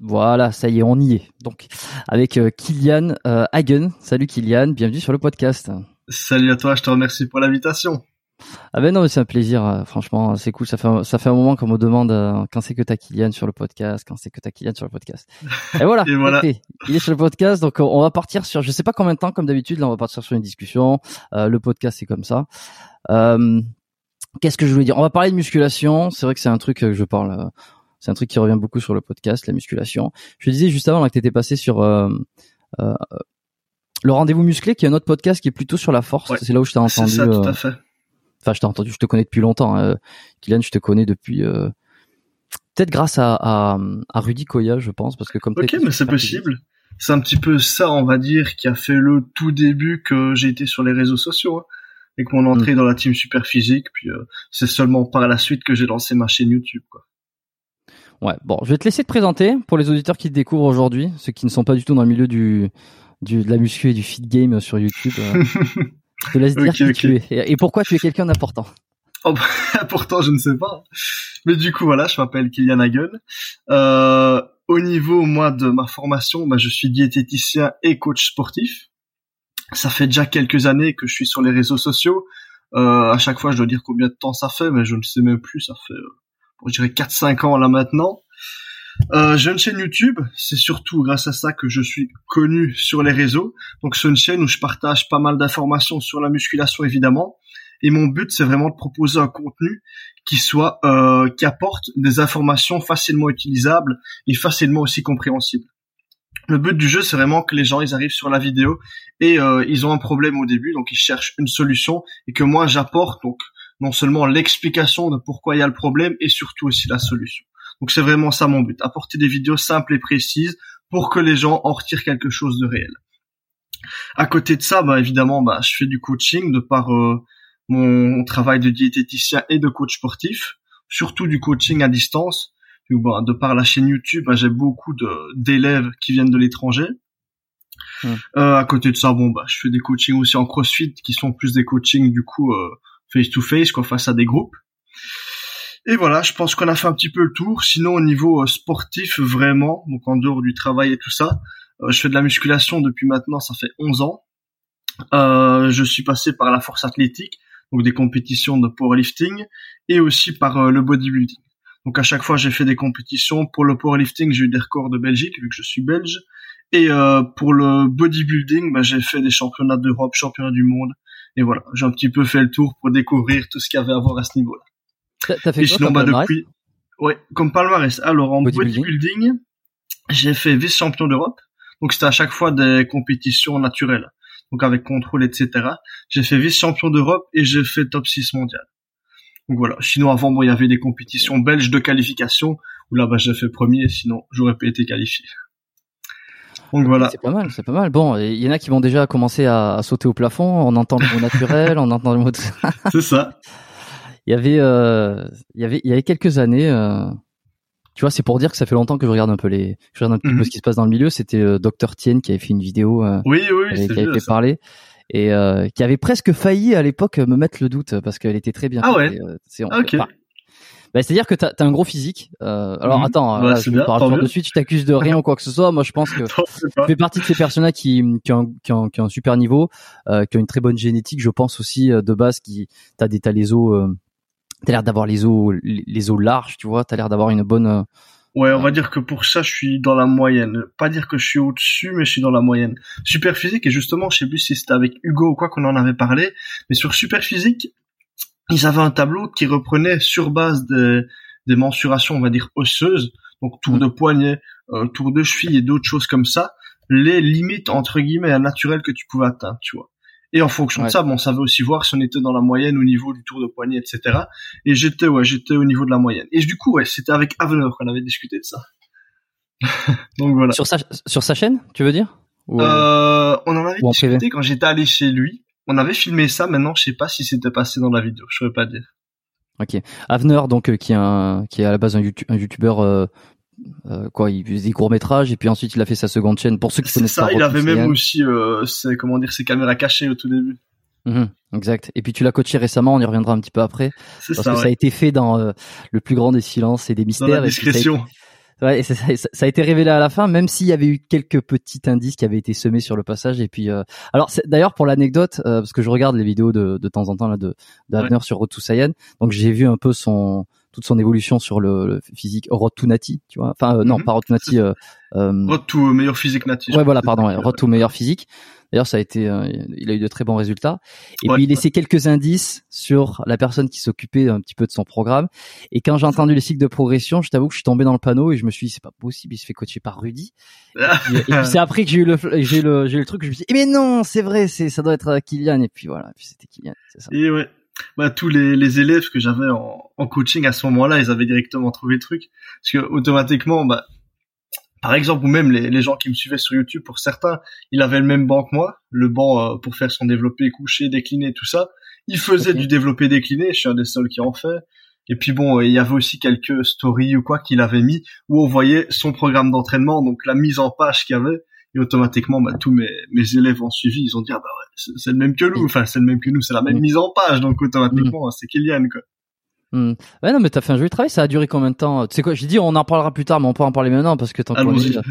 Voilà, ça y est, on y est. Donc, avec euh, Kylian euh, Hagen. Salut Kylian, bienvenue sur le podcast. Salut à toi, je te remercie pour l'invitation. Ah ben non, mais c'est un plaisir, euh, franchement, c'est cool. Ça fait un, ça fait un moment qu'on me demande euh, quand c'est que t'as Kylian sur le podcast, quand c'est que t'as Kylian sur le podcast. Et voilà, Et voilà. il est sur le podcast, donc on- on va partir sur, je sais pas combien de temps, comme d'habitude, là on va partir sur une discussion. Euh, le podcast c'est comme ça. Euh, Qu'est-ce que je voulais dire? On va parler de musculation. C'est vrai que c'est un truc que je parle. Euh, C'est un truc qui revient beaucoup sur le podcast, la musculation. Je disais juste avant là, que t'étais passé sur euh, euh, le rendez-vous musclé, qui est un autre podcast qui est plutôt sur la force. Ouais. C'est là où je t'ai C'est entendu. ça, tout euh, à fait. Enfin, je t'ai entendu, je te connais depuis longtemps. Hein. Kylian, je te connais depuis euh, peut-être grâce à, à, à Rudy Koya, je pense, parce que comme Ok, mais c'est possible. C'est un petit peu ça, on va dire, qui a fait le tout début que j'ai été sur les réseaux sociaux. hein, et que mon entrée dans la team super physique, puis euh, c'est seulement par la suite que j'ai lancé ma chaîne YouTube. Quoi. Ouais, bon, je vais te laisser te présenter pour les auditeurs qui te découvrent aujourd'hui, ceux qui ne sont pas du tout dans le milieu du, du de la muscu et du fit game sur YouTube. euh, je te laisse dire qui tu es et, et pourquoi tu es quelqu'un d'important. Oh, bah, pourtant, je ne sais pas. Mais du coup, voilà, je m'appelle Kylian Hagen. Euh, au niveau, moi, de ma formation, bah, je suis diététicien et coach sportif. Ça fait déjà quelques années que je suis sur les réseaux sociaux. Euh, à chaque fois, je dois dire combien de temps ça fait, mais je ne sais même plus. Ça fait, euh, je dirais 4-5 ans là maintenant. Euh, j'ai une chaîne YouTube. C'est surtout grâce à ça que je suis connu sur les réseaux. Donc, c'est une chaîne où je partage pas mal d'informations sur la musculation, évidemment. Et mon but, c'est vraiment de proposer un contenu qui soit, euh, qui apporte des informations facilement utilisables et facilement aussi compréhensibles. Le but du jeu, c'est vraiment que les gens, ils arrivent sur la vidéo et euh, ils ont un problème au début, donc ils cherchent une solution et que moi, j'apporte donc non seulement l'explication de pourquoi il y a le problème et surtout aussi la solution. Donc c'est vraiment ça mon but, apporter des vidéos simples et précises pour que les gens en retirent quelque chose de réel. À côté de ça, bah évidemment, bah je fais du coaching de par euh, mon travail de diététicien et de coach sportif, surtout du coaching à distance. bah, de par la chaîne YouTube, bah, j'ai beaucoup de- d'élèves qui viennent de l'étranger. Hmm. Euh, à côté de ça, bon, bah, je fais des coachings aussi en CrossFit, qui sont plus des coachings du coup face to face, quoi, face à des groupes. Et voilà, je pense qu'on a fait un petit peu le tour. Sinon, au niveau euh, sportif, vraiment, donc en dehors du travail et tout ça, euh, je fais de la musculation depuis maintenant, ça fait 11 ans. Euh, je suis passé par la force athlétique, donc des compétitions de powerlifting, et aussi par euh, le bodybuilding. Donc à chaque fois, j'ai fait des compétitions. Pour le powerlifting, j'ai eu des records de Belgique, vu que je suis belge. Et euh, pour le bodybuilding, bah, j'ai fait des championnats d'Europe, championnats du monde. Et voilà, j'ai un petit peu fait le tour pour découvrir tout ce qu'il y avait à voir à ce niveau-là. T'as t'as fait Et quoi sinon, comme bah, depuis, ouais, comme palmarès. Alors, en Bodybuilding. bodybuilding, j'ai fait vice-champion d'Europe. Donc, c'était à chaque fois des compétitions naturelles. Donc, avec contrôle, etc. J'ai fait vice-champion d'Europe et j'ai fait top 6 mondial. Donc, voilà. Sinon, avant, bon, il y avait des compétitions belges de qualification où là, bah, j'ai fait premier. Sinon, j'aurais pas été qualifié. Donc, voilà. C'est pas mal, c'est pas mal. Bon, il y en a qui vont déjà commencer à, à sauter au plafond. On entend le mot naturel, on entend le mot. de- C'est ça. Il y avait, euh, il y avait, il y avait quelques années. euh, tu vois, c'est pour dire que ça fait longtemps que je regarde un peu les, je regarde un petit Mhm. peu ce qui se passe dans le milieu. C'était euh, Dr Tien qui avait fait une vidéo, euh, Oui, oui, qui avait, c'est qui avait fait parler et euh, qui avait presque failli à l'époque me mettre le doute parce qu'elle était très bien. Ah ouais. et, euh, c'est- Ah, ok. enfin, bah, c'est-à-dire que t'as as un gros physique. Euh, alors Mhm. attends, Bah, là, je bien, de suite, tu t'accuses de rien ou quoi que ce soit. Moi, je pense que tu fais partie de ces personnes-là qui, qui, ont, qui, ont, qui ont un super niveau, euh, qui ont une très bonne génétique, je pense aussi euh, de base, qui t'as des t'as les os, euh, t'as l'air d'avoir les os les os larges, tu vois, t'as l'air d'avoir une bonne euh, Ouais, on va dire que pour ça, je suis dans la moyenne. Pas dire que je suis au-dessus, mais je suis dans la moyenne. Super physique, et justement, je sais plus si c'était avec Hugo ou quoi qu'on en avait parlé, mais sur super physique, ils avaient un tableau qui reprenait sur base des, des mensurations, on va dire, osseuses, donc tour mm. de poignet, euh, tour de cheville et d'autres choses comme ça, les limites, entre guillemets, naturelles que tu pouvais atteindre, tu vois. Et en fonction de ça, bon, on savait aussi voir si on était dans la moyenne au niveau du tour de poignet, etc. Et j'étais, ouais, j'étais au niveau de la moyenne. Et du coup, ouais, c'était avec Avenir qu'on avait discuté de ça. Donc voilà. Sur sa, sur sa chaîne, tu veux dire? Euh, On en avait discuté quand j'étais allé chez lui. On avait filmé ça. Maintenant, je sais pas si c'était passé dans la vidéo. Je saurais pas dire. Ok. Avenir, donc, euh, qui est un, qui est à la base un, youtubeur euh, euh, quoi, il faisait des courts métrages et puis ensuite il a fait sa seconde chaîne. Pour ceux qui connaissent ça, il avait même aussi, euh, ses, comment dire, ses caméras cachées au tout début. Mhm, exact. Et puis tu l'as coaché récemment, on y reviendra un petit peu après, parce ça, que ça a été fait dans le plus grand des silences et des mystères. Dans la discrétion. Et ça, ça, a été révélé à la fin, même s'il y avait eu quelques petits indices qui avaient été semés sur le passage. Et puis, euh... alors d'ailleurs pour l'anecdote, euh, parce que je regarde les vidéos de, de temps en temps là de d'Abner sur Road to Saiyan, donc j'ai vu un peu son toute son évolution sur le, physique Road to Nati, tu vois. Enfin, euh, non, mhm. pas Road to Nati. Euh, euh, Road to meilleur physique Nati. Ouais, voilà, pardon, Road to meilleur physique. D'ailleurs, ça a été, il a eu de très bons résultats. Et puis, il laissait quelques indices sur la personne qui s'occupait un petit peu de son programme. Et quand j'ai entendu les cycles de progression, je t'avoue que je suis tombé dans le panneau et je me suis dit, c'est pas possible, il se fait coacher par Rudy. et puis, c'est après que j'ai eu le, j'ai le, j'ai le truc, je me suis dit, eh mais non, c'est vrai, c'est, ça doit être Kylian. Et puis voilà, puis c'était Kylian, c'est ça. Et ouais bah, tous les, les élèves que j'avais en, en, coaching à ce moment-là, ils avaient directement trouvé le truc. Parce que automatiquement, bah, par exemple, ou même les, les, gens qui me suivaient sur YouTube, pour certains, il avait le même banc que moi, le banc euh, pour faire son développé couché, décliné, tout ça. Il faisait du développé décliné, je suis un des seuls qui en fait. Et puis bon, il y avait aussi quelques stories ou quoi qu'il avait mis où on voyait son programme d'entraînement, donc la mise en page qu'il y avait et automatiquement bah, tous mes, mes élèves ont suivi ils ont dit ah bah ouais c'est le même que nous enfin c'est le même que nous c'est la même mm. mise en page donc automatiquement mm. c'est Kylian quoi mm. Ouais non mais t'as fait un joli travail ça a duré combien de temps? Tu sais quoi j'ai dit on en parlera plus tard mais on peut en parler maintenant parce que tant qu'on ça,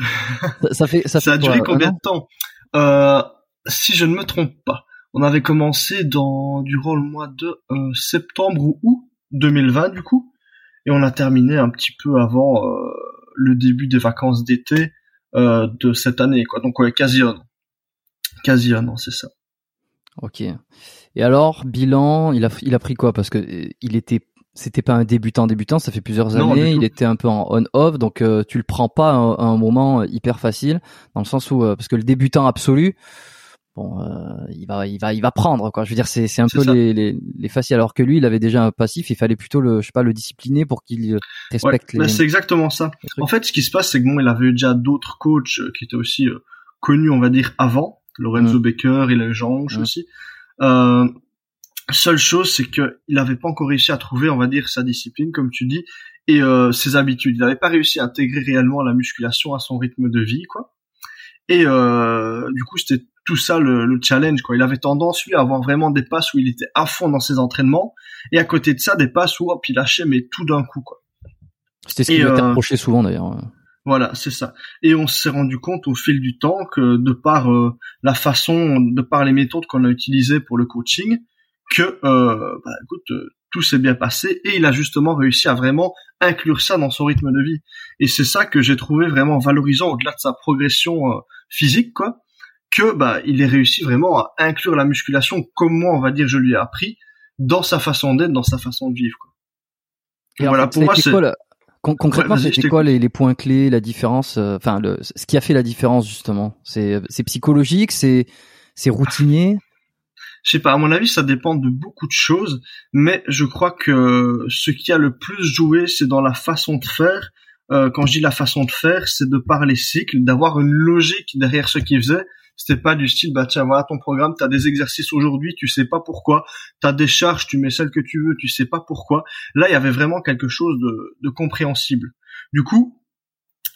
ça fait ça, ça a duré combien de temps? Euh, si je ne me trompe pas on avait commencé dans durant le mois de euh, septembre ou août 2020 du coup et on a terminé un petit peu avant euh, le début des vacances d'été de cette année, quoi. Donc ouais, quasi un an. Quasi un an, c'est ça. Ok. Et alors, bilan, il a, il a pris quoi? Parce que il était, c'était pas un débutant débutant, ça fait plusieurs années. Il était un peu en on-off, donc euh, tu le prends pas à un, moment hyper facile, dans le sens où parce que le débutant absolu, bon, euh, il va, il va, il va prendre quoi. Je veux dire, c'est, c'est un peu les, les, les, faciles. Alors que lui, il avait déjà un passif. Il fallait plutôt le, je sais pas, le discipliner pour qu'il euh, respecte les. c'est exactement ça. En fait, ce qui se passe, c'est que bon, il avait déjà d'autres coachs euh, qui étaient aussi connus, on va dire, avant. Lorenzo. Becker, il a eu Jean aussi. Euh, seule chose, c'est que il n'avait pas encore réussi à trouver, on va dire, sa discipline, comme tu dis, et ses habitudes. Il n'avait pas réussi à intégrer réellement la musculation à son rythme de vie, quoi. Et euh, du coup, c'était tout ça le, le, challenge. Quoi. Il avait tendance, lui, à avoir vraiment des passes où il était à fond dans ses entraînements, et à côté de ça, des passes où hop, il lâchait, mais tout d'un coup. quoi. C'était ce qui lui euh, reproché souvent, d'ailleurs. Voilà, c'est ça. Et on s'est rendu compte au fil du temps que de par euh, la façon, de par les méthodes qu'on a utilisées pour le coaching, que euh, bah, écoute, euh, tout s'est bien passé et il a justement réussi à vraiment inclure ça dans son rythme de vie. Et c'est ça que j'ai trouvé vraiment valorisant au-delà de sa progression euh, physique, quoi, que bah il ait réussi vraiment à inclure la musculation comme moi, on va dire, je lui ai appris dans sa façon d'être, dans sa façon de vivre. Quoi. Et, voilà, pour moi, c'est concrètement, c'était quoi les, les, points clés, la différence, euh, enfin, ce qui a fait la différence justement, c'est psychologique, c'est c'est routinier? Je sais pas, à mon avis, ça dépend de beaucoup de choses, mais je crois que ce qui a le plus joué, c'est dans la façon de faire. Euh, quand je dis la façon de faire, c'est de par les cycles, d'avoir une logique derrière ce qu'il faisait. C'était pas du style, bah tiens, voilà ton programme, t'as des exercices aujourd'hui, tu sais pas pourquoi, t'as des charges, tu mets celles que tu veux, tu sais pas pourquoi. Là, il y avait vraiment quelque chose de, de compréhensible. Du coup,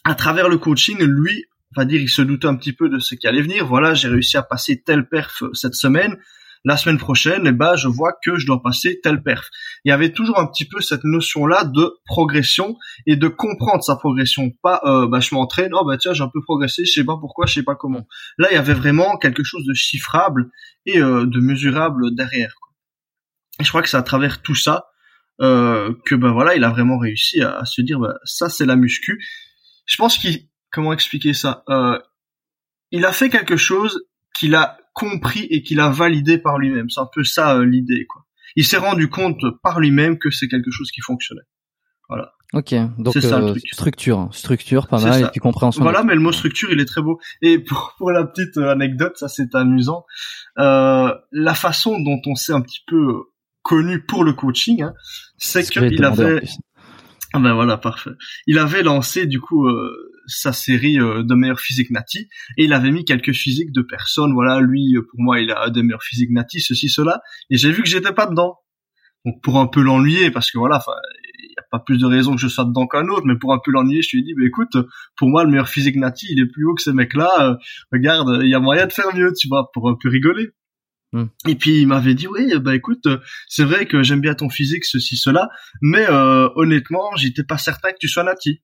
à travers le coaching, lui, on va dire, il se doutait un petit peu de ce qui allait venir. Voilà, j'ai réussi à passer telle perf cette semaine la semaine prochaine, eh ben, je vois que je dois passer tel perf. Il y avait toujours un petit peu cette notion-là de progression et de comprendre sa progression. Pas, euh, bah, je m'entraîne, oh bah tiens, j'ai un peu progressé, je sais pas pourquoi, je sais pas comment. Là, il y avait vraiment quelque chose de chiffrable et euh, de mesurable derrière. Et je crois que c'est à travers tout ça euh, que ben voilà, il a vraiment réussi à, se dire bah, ça c'est la muscu. Je pense qu'il comment expliquer ça euh, Il a fait quelque chose qu'il a compris et qu'il a validé par lui-même. C'est un peu ça euh, l'idée quoi. Il s'est rendu compte par lui-même que c'est quelque chose qui fonctionnait. Voilà. Ok, donc euh, structure, structure, pas mal, et puis compréhension. Voilà, mais le mot structure, il est très beau. Et pour, pour la petite euh, anecdote, ça c'est amusant, euh, la façon dont on s'est un petit peu connu pour le coaching, hein, c'est qu'il avait... Ah ben voilà, parfait. Il avait lancé du coup euh, sa série euh, de meilleurs physiques nati et il avait mis quelques physiques de personnes. Voilà, lui pour moi il a des meilleurs physiques nati, ceci cela. Et j'ai vu que j'étais pas dedans. Donc pour un peu l'ennuyer, parce que voilà, pas plus de raison que je sois dedans qu'un autre, mais pour un peu l'ennuyer, je lui ai dit, bah, écoute, pour moi, le meilleur physique nati, il est plus haut que ces mecs-là, euh, regarde, il y a moyen de faire mieux, tu vois, pour un peu rigoler. Hmm. Et puis il m'avait dit oui bah écoute c'est vrai que j'aime bien ton physique ceci cela mais euh, honnêtement j'étais pas certain que tu sois nati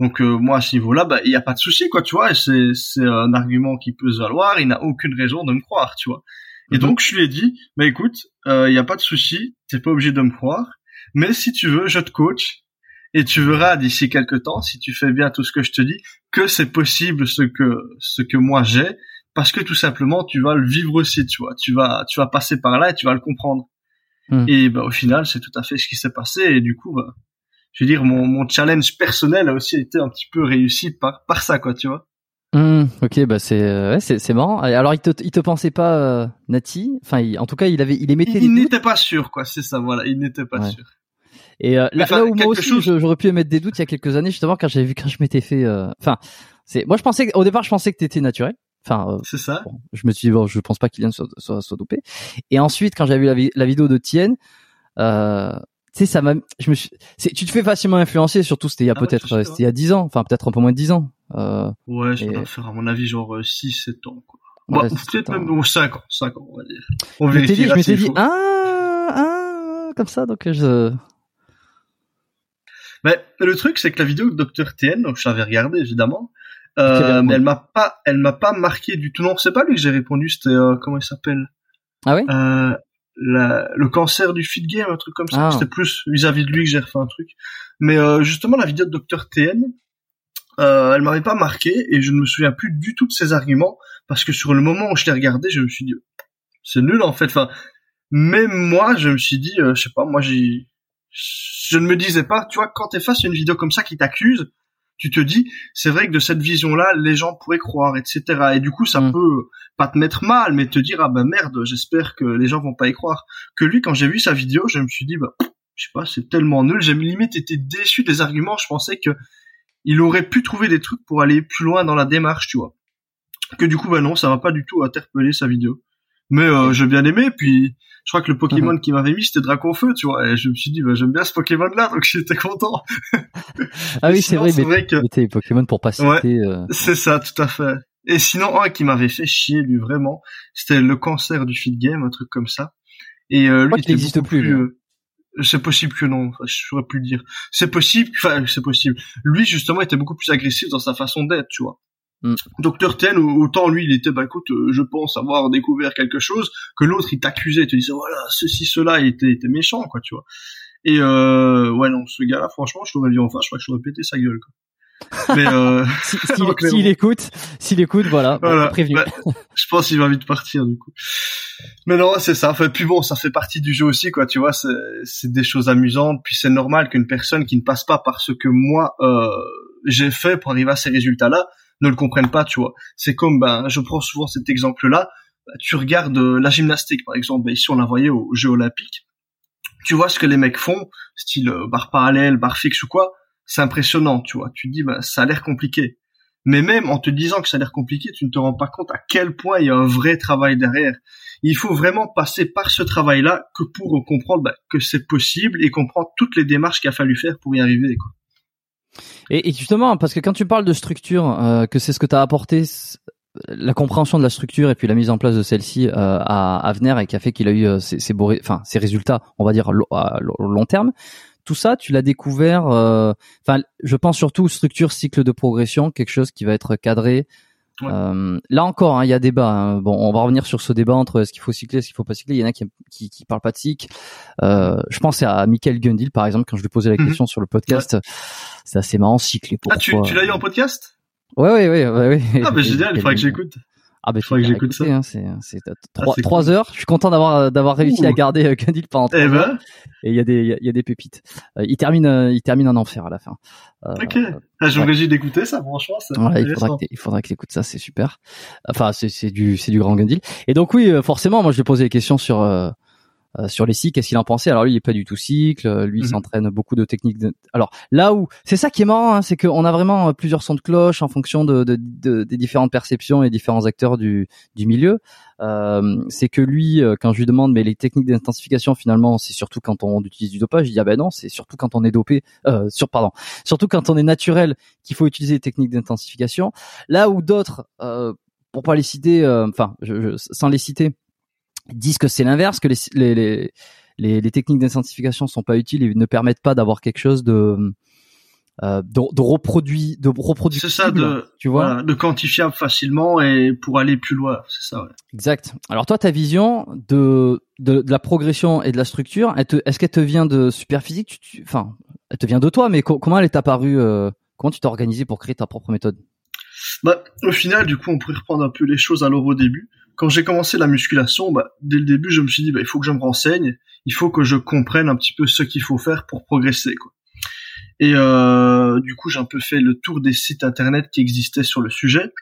donc euh, moi à ce niveau-là bah il y a pas de souci quoi tu vois c'est c'est un argument qui peut se valoir il n'a aucune raison de me croire tu vois et hmm. donc je lui ai dit bah écoute il y a pas de souci t'es pas obligé de me croire mais si tu veux, je te coach et tu verras d'ici quelques temps, si tu fais bien tout ce que je te dis, que c'est possible ce que ce que moi j'ai, parce que tout simplement tu vas le vivre aussi, tu vois, tu vas tu vas passer par là et tu vas le comprendre. Hmm. Et bah, au final, c'est tout à fait ce qui s'est passé et du coup, bah, je veux dire, mon, mon challenge personnel a aussi été un petit peu réussi par par ça, quoi, tu vois. Hmm, ok, bah c'est euh, ouais, c'est c'est marrant. Alors il te il te pensait pas euh, Nati, enfin en tout cas il avait il émettait. Il n'était pas sûr quoi, c'est ça voilà, il n'était pas sûr. Et euh, là, où moi aussi j'aurais pu émettre des doutes il y a quelques années justement quand j'avais vu quand je m'étais fait, euh, enfin c'est moi je pensais au départ je pensais que t'étais naturel. Enfin, euh, c'est ça. je me suis dit bon, je pense pas qu'il vienne soit, soit, soit dopé. Et ensuite quand j'avais vu la, vidéo de Tienne, euh, sais ça m'a, je me suis, tu te fais facilement influencer. Surtout c'était il y a ah peut-être, c'était il y a 10 ans, enfin peut-être un peu moins de 10 ans. Euh, ouais, je et... faire à mon avis genre 6 7 ans quoi. Ouais, bah, peut-être même 5 ans, 5 ans on va dire. On je m'étais dit, je m'étais dit ah, ah comme ça donc je mais le truc, c'est que la vidéo de Dr TN, donc je l'avais regardée évidemment, euh, mais elle m'a pas, elle m'a pas marqué du tout. Non, c'est pas lui que j'ai répondu. C'était euh, comment il s'appelle? Ah oui. Euh, la, le cancer du feed game, un truc comme ça. Ah. C'était plus vis-à-vis de lui que j'ai refait un truc. Mais euh, justement, la vidéo de Dr TN, euh, elle m'avait pas marqué et je ne me souviens plus du tout de ses arguments parce que sur le moment où je l'ai regardé, je me suis dit c'est nul en fait. Enfin, même moi, je me suis dit, euh, je sais pas, moi j'ai je ne me disais pas, tu vois, quand t'es face à une vidéo comme ça qui t'accuse, tu te dis, c'est vrai que de cette vision-là, les gens pourraient croire, etc. Et du coup, ça mm. peut pas te mettre mal, mais te dire, ah ben merde, j'espère que les gens vont pas y croire. Que lui, quand j'ai vu sa vidéo, je me suis dit, bah, je sais pas, c'est tellement nul. J'ai limite été déçu des arguments. Je pensais que il aurait pu trouver des trucs pour aller plus loin dans la démarche, tu vois. Que du coup, bah non, ça va pas du tout interpeller sa vidéo. Mais euh, j'ai bien aimé, puis je crois que le Pokémon mhm. qui m'avait mis c'était Feu, tu vois, et je me suis dit bah, j'aime bien ce Pokémon là, donc j'étais content. ah oui, c'est vrai, mais vrai que Pokémon pour pas citer. Euh, c'est ça, tout à fait. Et sinon un qui m'avait fait chier lui vraiment, c'était le cancer du feed game, un truc comme ça. Et euh, lui, il n'existe plus. Euh, c'est possible que non, enfin, je saurais plus le dire. C'est possible, enfin c'est possible. Lui justement était beaucoup plus agressif dans sa façon d'être, tu vois. Mm. Docteur Ten, autant lui, il était, bah écoute, euh, je pense avoir découvert quelque chose, que l'autre, il t'accusait, il te disait, voilà, ceci, cela, il était, était méchant, quoi, tu vois. Et euh, ouais, non, ce gars-là, franchement, je l'aurais vu enfin, je crois que je l'aurais pété sa gueule, quoi. Mais euh... s'il écoute, s'il écoute, voilà, voilà prévenu. Bah, je pense qu'il va vite partir du coup. Mais non, c'est ça. Enfin, puis bon, ça fait partie du jeu aussi, quoi. Tu vois, c'est des choses amusantes. Puis c'est normal qu'une personne qui ne passe pas par ce que moi euh, j'ai fait pour arriver à ces résultats-là, ne le comprennent pas, tu vois. C'est comme, ben, je prends souvent cet exemple-là. Tu regardes euh, la gymnastique, par exemple. Ben, ici, on l'a voyé aux Jeux Olympiques. Tu vois ce que les mecs font, style euh, barre parallèle, barre fixe ou quoi. C'est impressionnant, tu vois. Tu te dis, ben, ça a l'air compliqué. Mais même en te disant que ça a l'air compliqué, tu ne te rends pas compte à quel point il y a un vrai travail derrière. Il faut vraiment passer par ce travail-là que pour comprendre ben, que c'est possible et comprendre toutes les démarches qu'il a fallu faire pour y arriver. Quoi. Et, justement, parce que quand tu parles de structure, euh, que c'est ce que tu as apporté, la compréhension de la structure et puis la mise en place de celle-ci euh, à Avenir et qui a fait qu'il a eu euh, ses, ses, beaux, enfin, ses résultats, on va dire à long terme. Tout ça, tu l'as découvert. Enfin, je pense surtout structure, cycle de progression, quelque chose qui va être cadré Euh, là encore, hein, il y a débat. Hein. Bon, on va revenir sur ce débat entre est-ce qu'il faut cycler, est-ce qu'il faut pas cycler. Il y en a qui qui, qui parlent pas de cycle. Euh, je pense à Michael Gundil par exemple quand je lui posais la mhm. question sur le podcast. C'est assez marrant cycler. Ah, tu, tu l'as eu en podcast? Ouais, ouais, ouais, ouais, ouais. Ah, bah génial, il faudrait que j'écoute. Ah bah, faudrait que j'écoute ça. Hein, c'est c'est ah, trois trois heures. Je suis content d'avoir d'avoir réussi à garder euh, Gundil pendant trois eh ben. heures. Et il y a des il y a des pépites. Euh, il termine euh, il termine en enfer à la fin. Euh, ok. Ah, je ouais. d'écouter ça, franchement. Ça ouais, il faudra qu'il écoute ça, c'est super. Enfin, c'est c'est du c'est du grand Gundil. Et donc oui, forcément, moi je lui ai posé des questions sur euh, sur les cycles, qu'est-ce qu'il en pensait? Alors lui, il est pas du tout cycle. Euh, lui, il mhm. s'entraîne beaucoup de techniques. De... Alors là où c'est ça qui est marrant, hein, c'est qu'on a vraiment euh, plusieurs sons de cloche en fonction de, de, de, des différentes perceptions et différents acteurs du, du milieu. Euh, c'est que lui, quand je lui demande, mais les techniques d'intensification, finalement, c'est surtout quand on utilise du dopage? Il dit ah ben non, c'est surtout quand on est dopé. Euh, sur pardon, surtout quand on est naturel qu'il faut utiliser les techniques d'intensification. Là où d'autres, euh, pour pas les citer, enfin, je, sans les citer disent que c'est l'inverse, que les, les, les, les techniques d'intensification sont pas utiles et ne permettent pas d'avoir quelque chose de euh, de, de reproduit de reproduit c'est ça de tu vois. de quantifiable facilement et pour aller plus loin c'est ça ouais. exact. Alors toi ta vision de, de, de la progression et de la structure est-ce qu'elle te vient de Superphysique? Tu, enfin elle te vient de toi mais comment elle est apparue euh, comment tu t'es organisé pour créer ta propre méthode? Bah au final du coup on pourrait reprendre un peu les choses alors au début quand j'ai commencé la musculation, bah, dès le début, je me suis dit, bah, il faut que je me renseigne, il faut que je comprenne un petit peu ce qu'il faut faire pour progresser. Quoi. Et euh, du coup, j'ai un peu fait le tour des sites internet qui existaient sur le sujet.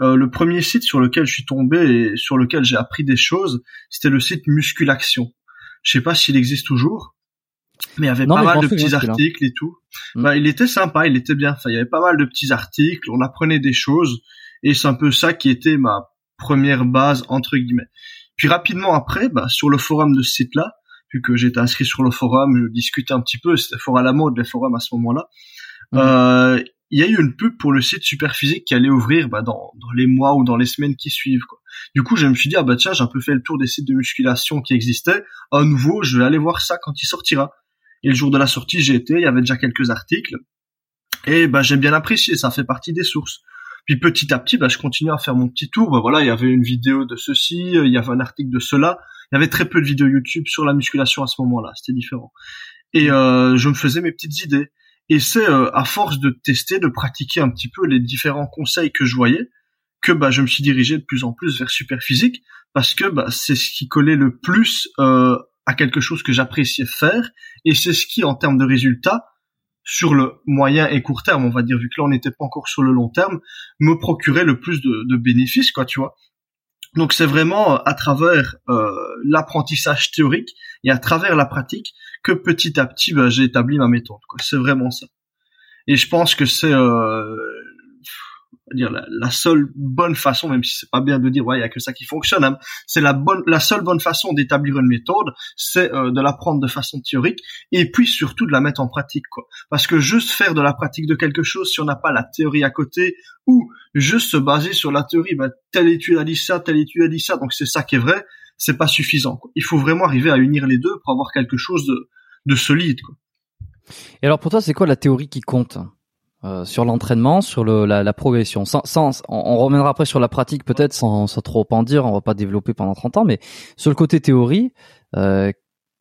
Euh, le premier site sur lequel je suis tombé et sur lequel j'ai appris des choses, c'était le site Musculaction. Je sais pas s'il existe toujours, mais il y avait pas mal de petits articles et tout. Mm. Bah, il était sympa, il était bien. Enfin, il y avait pas mal de petits articles, on apprenait des choses, et c'est un peu ça qui était ma première base entre guillemets. Puis rapidement après, bah, sur le forum de ce site-là, vu que j'étais inscrit sur le forum, je discutais un petit peu, c'était fort à la mode les forums à ce moment-là. Mhm. Euh, il y a eu une pub pour le site Superphysique qui allait ouvrir bah, dans, dans les mois ou dans les semaines qui suivent. Quoi. Du coup, je me suis dit ah bah tiens, j'ai un peu fait le tour des sites de musculation qui existaient. À nouveau, je vais aller voir ça quand il sortira. Et le jour de la sortie, j'ai été, il y avait déjà quelques articles. Et bah j'ai bien apprécié, ça fait partie des sources. Puis petit à petit, bah, je continue à faire mon petit tour. Bah, voilà, il y avait une vidéo de ceci, euh, il y avait un article de cela. Il y avait très peu de vidéos YouTube sur la musculation à ce moment-là. C'était différent. Et euh, je me faisais mes petites idées. Et c'est euh, à force de tester, de pratiquer un petit peu les différents conseils que je voyais, que bah, je me suis dirigé de plus en plus vers super physique parce que bah, c'est ce qui collait le plus euh, à quelque chose que j'appréciais faire et c'est ce qui, en termes de résultats, sur le moyen et court terme, on va dire, vu que là on n'était pas encore sur le long terme, me procurait le plus de, de bénéfices, quoi, tu vois. Donc c'est vraiment euh, à travers euh, l'apprentissage théorique et à travers la pratique que petit à petit bah, j'ai établi ma méthode. Quoi. C'est vraiment ça. Et je pense que c'est euh, dire la, seule bonne façon, même si c'est pas bien de dire ouais il y a que ça qui fonctionne, hein, c'est la bonne, la seule bonne façon d'établir une méthode, c'est euh, de l'apprendre de façon théorique et puis surtout de la mettre en pratique quoi. Parce que juste faire de la pratique de quelque chose si on n'a pas la théorie à côté ou juste se baser sur la théorie, ben telle étude a dit ça, telle étude a dit ça, donc c'est ça qui est vrai, c'est pas suffisant. Il faut vraiment arriver à unir les deux pour avoir quelque chose de, de solide. Quoi. Et alors pour toi, c'est quoi la théorie qui compte? Euh, sur l'entraînement, sur le, la, la, progression. Sans, sans, on, reviendra après sur la pratique peut-être sans, sans, trop en dire, on va pas développer pendant 30 ans, mais sur le côté théorie, euh,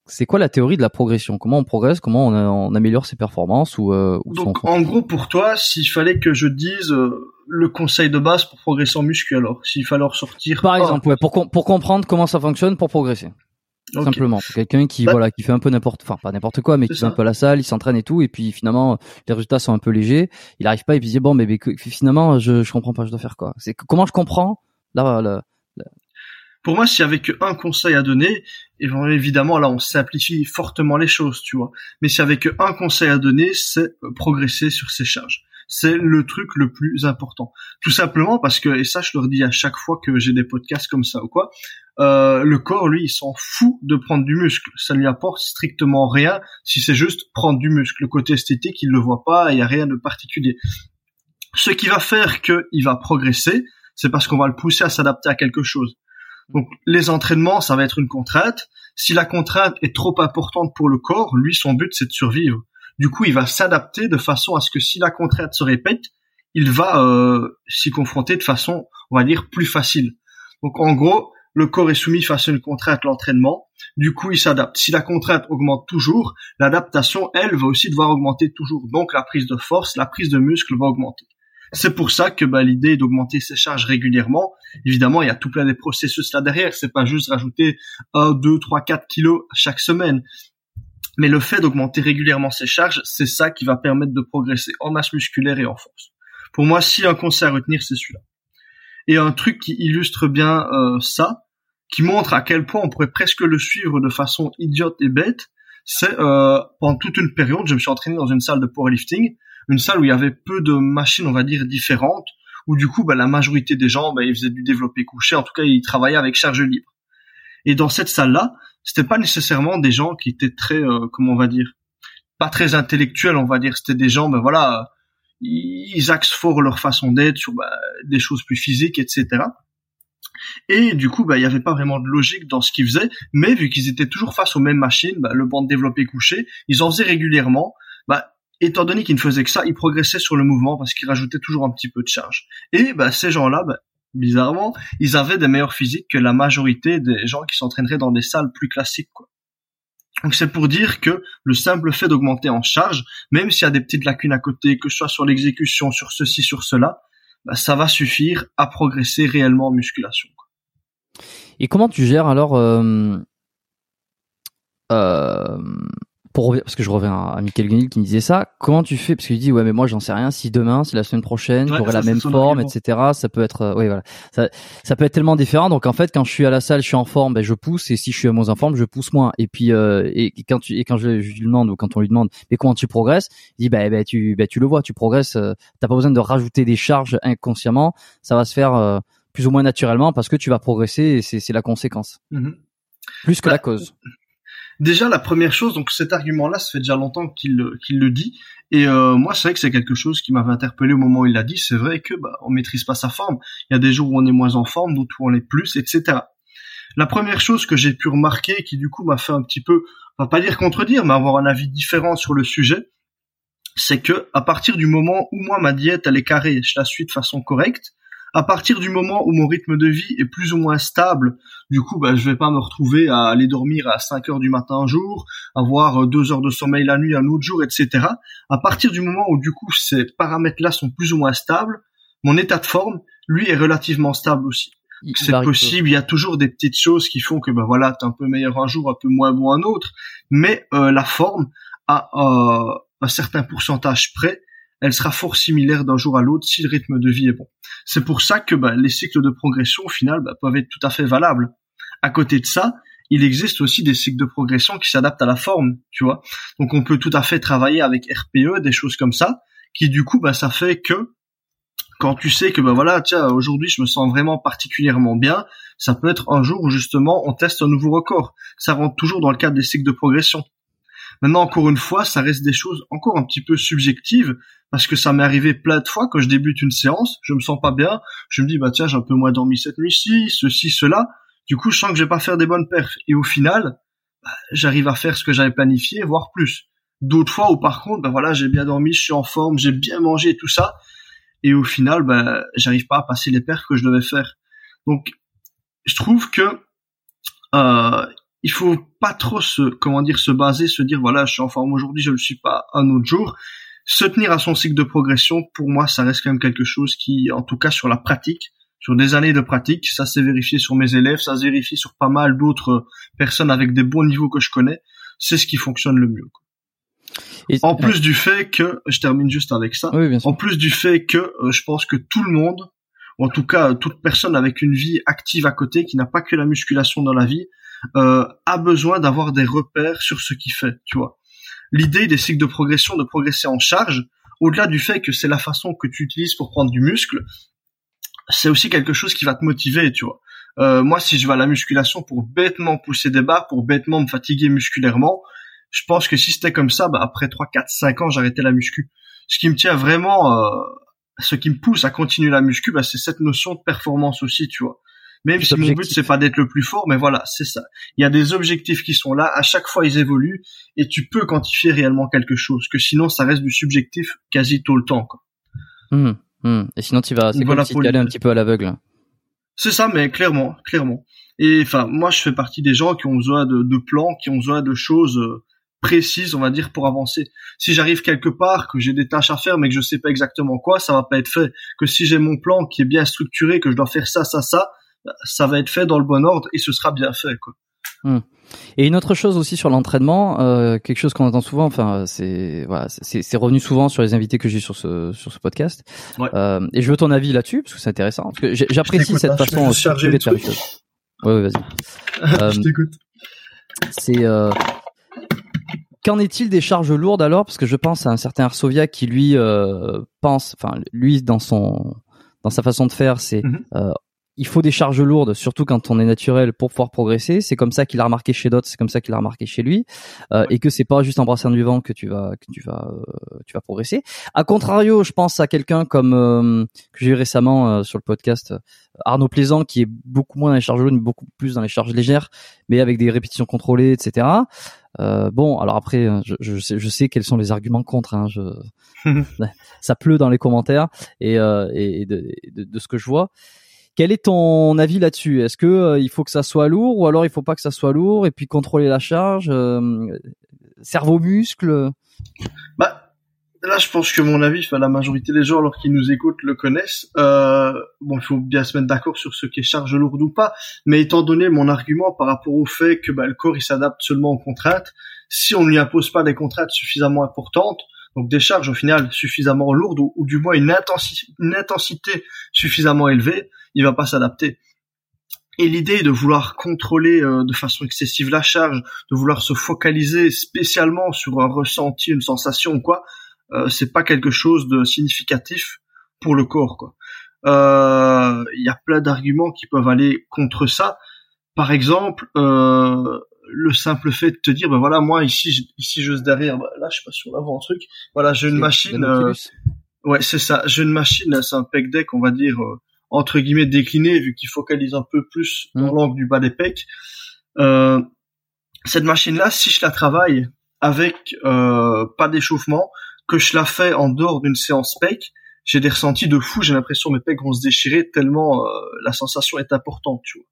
c'est quoi la théorie de la progression? Comment on progresse? Comment on, on améliore ses performances ou, euh, ou Donc en gros pour toi, s'il fallait que je dise euh, le conseil de base pour progresser en muscu alors, s'il fallait ressortir... Par exemple, ouais, pour, pour comprendre comment ça fonctionne pour progresser. Simplement, quelqu'un qui bah voilà, qui fait un peu n'importe, enfin pas n'importe quoi, mais qui fait un peu la salle, il s'entraîne et tout, et puis finalement les résultats sont un peu légers, il arrive pas et puis il dit bon mais, mais finalement je je comprends pas, je dois faire quoi. C'est comment je comprends là, là, Pour moi, s'il y avait qu'un conseil à donner, évidemment là on simplifie fortement les choses, tu vois. Mais s'il y avait qu'un conseil à donner, c'est progresser sur ses charges. C'est le truc le plus important. Tout simplement parce que, et ça je leur dis à chaque fois que j'ai des podcasts comme ça ou quoi, euh, le corps, lui, il s'en fout de prendre du muscle. Ça lui apporte strictement rien si c'est juste prendre du muscle. Le côté esthétique, il le voit pas, il n'y a rien de particulier. Ce qui va faire qu'il va progresser, c'est parce qu'on va le pousser à s'adapter à quelque chose. Donc les entraînements, ça va être une contrainte. Si la contrainte est trop importante pour le corps, lui, son but, c'est de survivre. Du coup, il va s'adapter de façon à ce que si la contrainte se répète, il va euh, s'y confronter de façon, on va dire, plus facile. Donc en gros, le corps est soumis face à une contrainte, l'entraînement. Du coup, il s'adapte. Si la contrainte augmente toujours, l'adaptation, elle, va aussi devoir augmenter toujours. Donc la prise de force, la prise de muscle va augmenter. C'est pour ça que bah, l'idée d'augmenter ses charges régulièrement. Évidemment, il y a tout plein de processus là derrière. C'est pas juste rajouter 1, 2, 3, 4 kilos chaque semaine. Mais le fait d'augmenter régulièrement ses charges, c'est ça qui va permettre de progresser en masse musculaire et en force. Pour moi, si un conseil à retenir, c'est celui-là. Et un truc qui illustre bien euh, ça, qui montre à quel point on pourrait presque le suivre de façon idiote et bête, c'est euh, pendant toute une période, je me suis entraîné dans une salle de powerlifting, une salle où il y avait peu de machines, on va dire, différentes, où du coup, bah, la majorité des gens, bah, ils faisaient du développé couché, en tout cas, ils travaillaient avec charge libre. Et dans cette salle-là, c'était pas nécessairement des gens qui étaient très, euh, comment on va dire, pas très intellectuels, on va dire. C'était des gens, ben voilà, ils axent fort leur façon d'être sur bah, des choses plus physiques, etc. Et du coup, bah, il n'y avait pas vraiment de logique dans ce qu'ils faisaient, mais vu qu'ils étaient toujours face aux mêmes machines, bah, le banc développé couché, ils en faisaient régulièrement. Bah, étant donné qu'ils ne faisaient que ça, ils progressaient sur le mouvement parce qu'ils rajoutaient toujours un petit peu de charge. Et bah, ces gens-là, bah, bizarrement, ils avaient des meilleurs physiques que la majorité des gens qui s'entraîneraient dans des salles plus classiques. Quoi. Donc c'est pour dire que le simple fait d'augmenter en charge, même s'il y a des petites lacunes à côté, que ce soit sur l'exécution, sur ceci, sur cela, bah, ça va suffire à progresser réellement en musculation. Et comment tu gères alors euh, euh, pour parce que je reviens à Michael Guenil qui me disait ça, comment tu fais parce qu'il dit ouais mais moi j'en sais rien si demain c'est la semaine prochaine j'aurai la même forme etc ça peut être euh, oui voilà. Ça, ça peut être tellement différent. Donc en fait quand je suis à la salle je suis en forme ben je pousse et si je suis moins en forme je pousse moins. Et puis euh, et quand tu et quand je, lui demande ou quand on lui demande mais comment tu progresses il dit ben tu ben tu le vois tu progresses euh, t'as pas besoin de rajouter des charges inconsciemment. Ça va se faire euh, plus ou moins naturellement parce que tu vas progresser et c'est c'est la conséquence. Mm-hmm. plus que la bah, cause Déjà, la première chose, donc cet argument-là, ça fait déjà longtemps qu'il le dit, et euh, moi, c'est vrai que c'est quelque chose qui m'avait interpellé au moment où il l'a dit. C'est vrai que bah, on maîtrise pas sa forme. Il y a des jours où on est moins en forme, d'autres où on est plus, etc. La première chose que j'ai pu remarquer, qui du coup m'a fait un petit peu, on va pas dire contredire, mais avoir un avis différent sur le sujet, c'est que à partir du moment où moi ma diète elle est carrée, je la suis de façon correcte, à partir du moment où mon rythme de vie est plus ou moins stable, du coup, bah, je vais pas me retrouver à aller dormir à 5 heures du matin un jour, avoir 2 heures de sommeil la nuit un autre jour, etc. À partir du moment où, du coup, ces paramètres-là sont plus ou moins stables, mon état de forme, lui, est relativement stable aussi. C'est possible, il y a toujours des petites choses qui font que, ben voilà, t'es un peu meilleur un jour, un peu moins bon un autre, mais euh, la forme, à euh, un certain pourcentage près, elle sera fort similaire d'un jour à l'autre si le rythme de vie est bon. C'est pour ça que bah, les cycles de progression au final bah, peuvent être tout à fait valables. À côté de ça, il existe aussi des cycles de progression qui s'adaptent à la forme, tu vois. Donc on peut tout à fait travailler avec RPE, des choses comme ça, qui du coup, bah, ça fait que quand tu sais que bah voilà, tiens, aujourd'hui je me sens vraiment particulièrement bien, ça peut être un jour où justement on teste un nouveau record. Ça rentre toujours dans le cadre des cycles de progression. Maintenant, encore une fois, ça reste des choses encore un petit peu subjectives parce que ça m'est arrivé plein de fois quand je débute une séance, je me sens pas bien, je me dis bah tiens j'ai un peu moins dormi cette nuit-ci, ceci, cela. Du coup, je sens que je vais pas faire des bonnes perfs. Et au final, bah, j'arrive à faire ce que j'avais planifié, voire plus. D'autres fois où par contre, bah voilà, j'ai bien dormi, je suis en forme, j'ai bien mangé tout ça, et au final, bah j'arrive pas à passer les perfs que je devais faire. Donc, je trouve que euh, il faut pas trop se, comment dire, se baser, se dire voilà, je suis en forme aujourd'hui, je le suis pas un autre jour. Se tenir à son cycle de progression, pour moi, ça reste quand même quelque chose qui, en tout cas sur la pratique, sur des années de pratique, ça s'est vérifié sur mes élèves, ça s'est vérifié sur pas mal d'autres personnes avec des bons niveaux que je connais. C'est ce qui fonctionne le mieux. en plus du fait que, je termine juste avec ça, en plus du fait que euh, je pense que tout le monde, en tout cas toute personne avec une vie active à côté, qui n'a pas que la musculation dans la vie, euh, a besoin d'avoir des repères sur ce qu'il fait, tu vois. L'idée des cycles de progression, de progresser en charge, au-delà du fait que c'est la façon que tu utilises pour prendre du muscle, c'est aussi quelque chose qui va te motiver, tu vois. Euh, moi, si je vais à la musculation pour bêtement pousser des barres, pour bêtement me fatiguer musculairement, je pense que si c'était comme ça, bah, après 3, 4, 5 ans, j'arrêtais la muscu. Ce qui me tient vraiment, euh, ce qui me pousse à continuer la muscu, bah, c'est cette notion de performance aussi, tu vois. Même si mon but c'est pas d'être le plus fort, mais voilà, c'est ça. Il y a des objectifs qui sont là, à chaque fois ils évoluent, et tu peux quantifier réellement quelque chose, que sinon ça reste du subjectif quasi tout le temps. Quoi. Mmh. Hmm. Et sinon, tu vas, c'est comme si tu allais un petit peu à l'aveugle. C'est ça, mais clairement, clairement. Et enfin, moi, je fais partie des gens qui ont besoin de, de plans, qui ont besoin de choses euh, précises, on va dire, pour avancer. Si j'arrive quelque part, que j'ai des tâches à faire, mais que je sais pas exactement quoi, ça va pas être fait. Que si j'ai mon plan qui est bien structuré, que je dois faire ça, ça, ça, ça va être fait dans le bon ordre et ce sera bien fait, quoi. Hmm. Et une autre chose aussi sur l'entraînement, euh, quelque chose qu'on entend souvent, enfin c'est voilà, c'est revenu souvent sur les invités que j'ai sur ce sur ce podcast. Ouais. Euh, et je veux ton avis là-dessus parce que c'est intéressant. Parce que j'apprécie cette hein, façon de faire les choses. Ouais, ouais vas-y. euh, je t'écoute. C'est euh, Qu'en est-il des charges lourdes alors? Parce que je pense à un certain Arsovia qui lui euh, pense, enfin lui dans son dans sa façon de faire, c'est mm -hmm il faut des charges lourdes, surtout quand on est naturel, pour pouvoir progresser. C'est comme ça qu'il a remarqué chez d'autres, c'est comme ça qu'il a remarqué chez lui, euh, et que c'est pas juste en brassant du vent que tu vas que tu vas euh, tu vas progresser. A contrario, je pense à quelqu'un comme euh, que j'ai eu récemment euh, sur le podcast Arnaud Plaisant, qui est beaucoup moins dans les charges lourdes, mais beaucoup plus dans les charges légères, mais avec des répétitions contrôlées, etc. bon, alors après, je, je, sais, je sais quels sont les arguments contre. Hein, je... ça pleut dans les commentaires et, et de, de, de, ce que je vois. Quel est ton avis là-dessus? Est-ce que euh, il faut que ça soit lourd ou alors il faut pas que ça soit lourd et puis contrôler la charge, euh, cerveau muscle Bah là, je pense que mon avis, enfin, la majorité des gens, alors qu'ils nous écoutent, le connaissent. Euh, bon, il faut bien se mettre d'accord sur ce qui est charge lourde ou pas. Mais étant donné mon argument par rapport au fait que bah, le corps il s'adapte seulement aux contraintes, si on ne lui impose pas des contraintes suffisamment importantes, donc des charges au final suffisamment lourdes ou, ou du moins une, intensi une intensité suffisamment élevée, il va pas s'adapter. Et l'idée de vouloir contrôler euh, de façon excessive la charge, de vouloir se focaliser spécialement sur un ressenti, une sensation ou quoi, euh, c'est pas quelque chose de significatif pour le corps. Quoi. Euh, il y a plein d'arguments qui peuvent aller contre ça. Par exemple, euh, le simple fait de te dire, ben voilà, moi ici, ici juste derrière, bah, là je sais pas sur l'avant un truc, voilà, j'ai une machine. ouais, c'est ça. J'ai une machine, c'est un pec deck, on va dire entre guillemets décliné vu qu'il focalise un peu plus dans mm. l'angle du bas des pecs. Euh, cette machine-là, si je la travaille avec euh, pas d'échauffement, que je la fais en dehors d'une séance pec, j'ai des ressentis de fou. J'ai l'impression que mes pecs vont se déchirer tellement euh, la sensation est importante. Tu vois.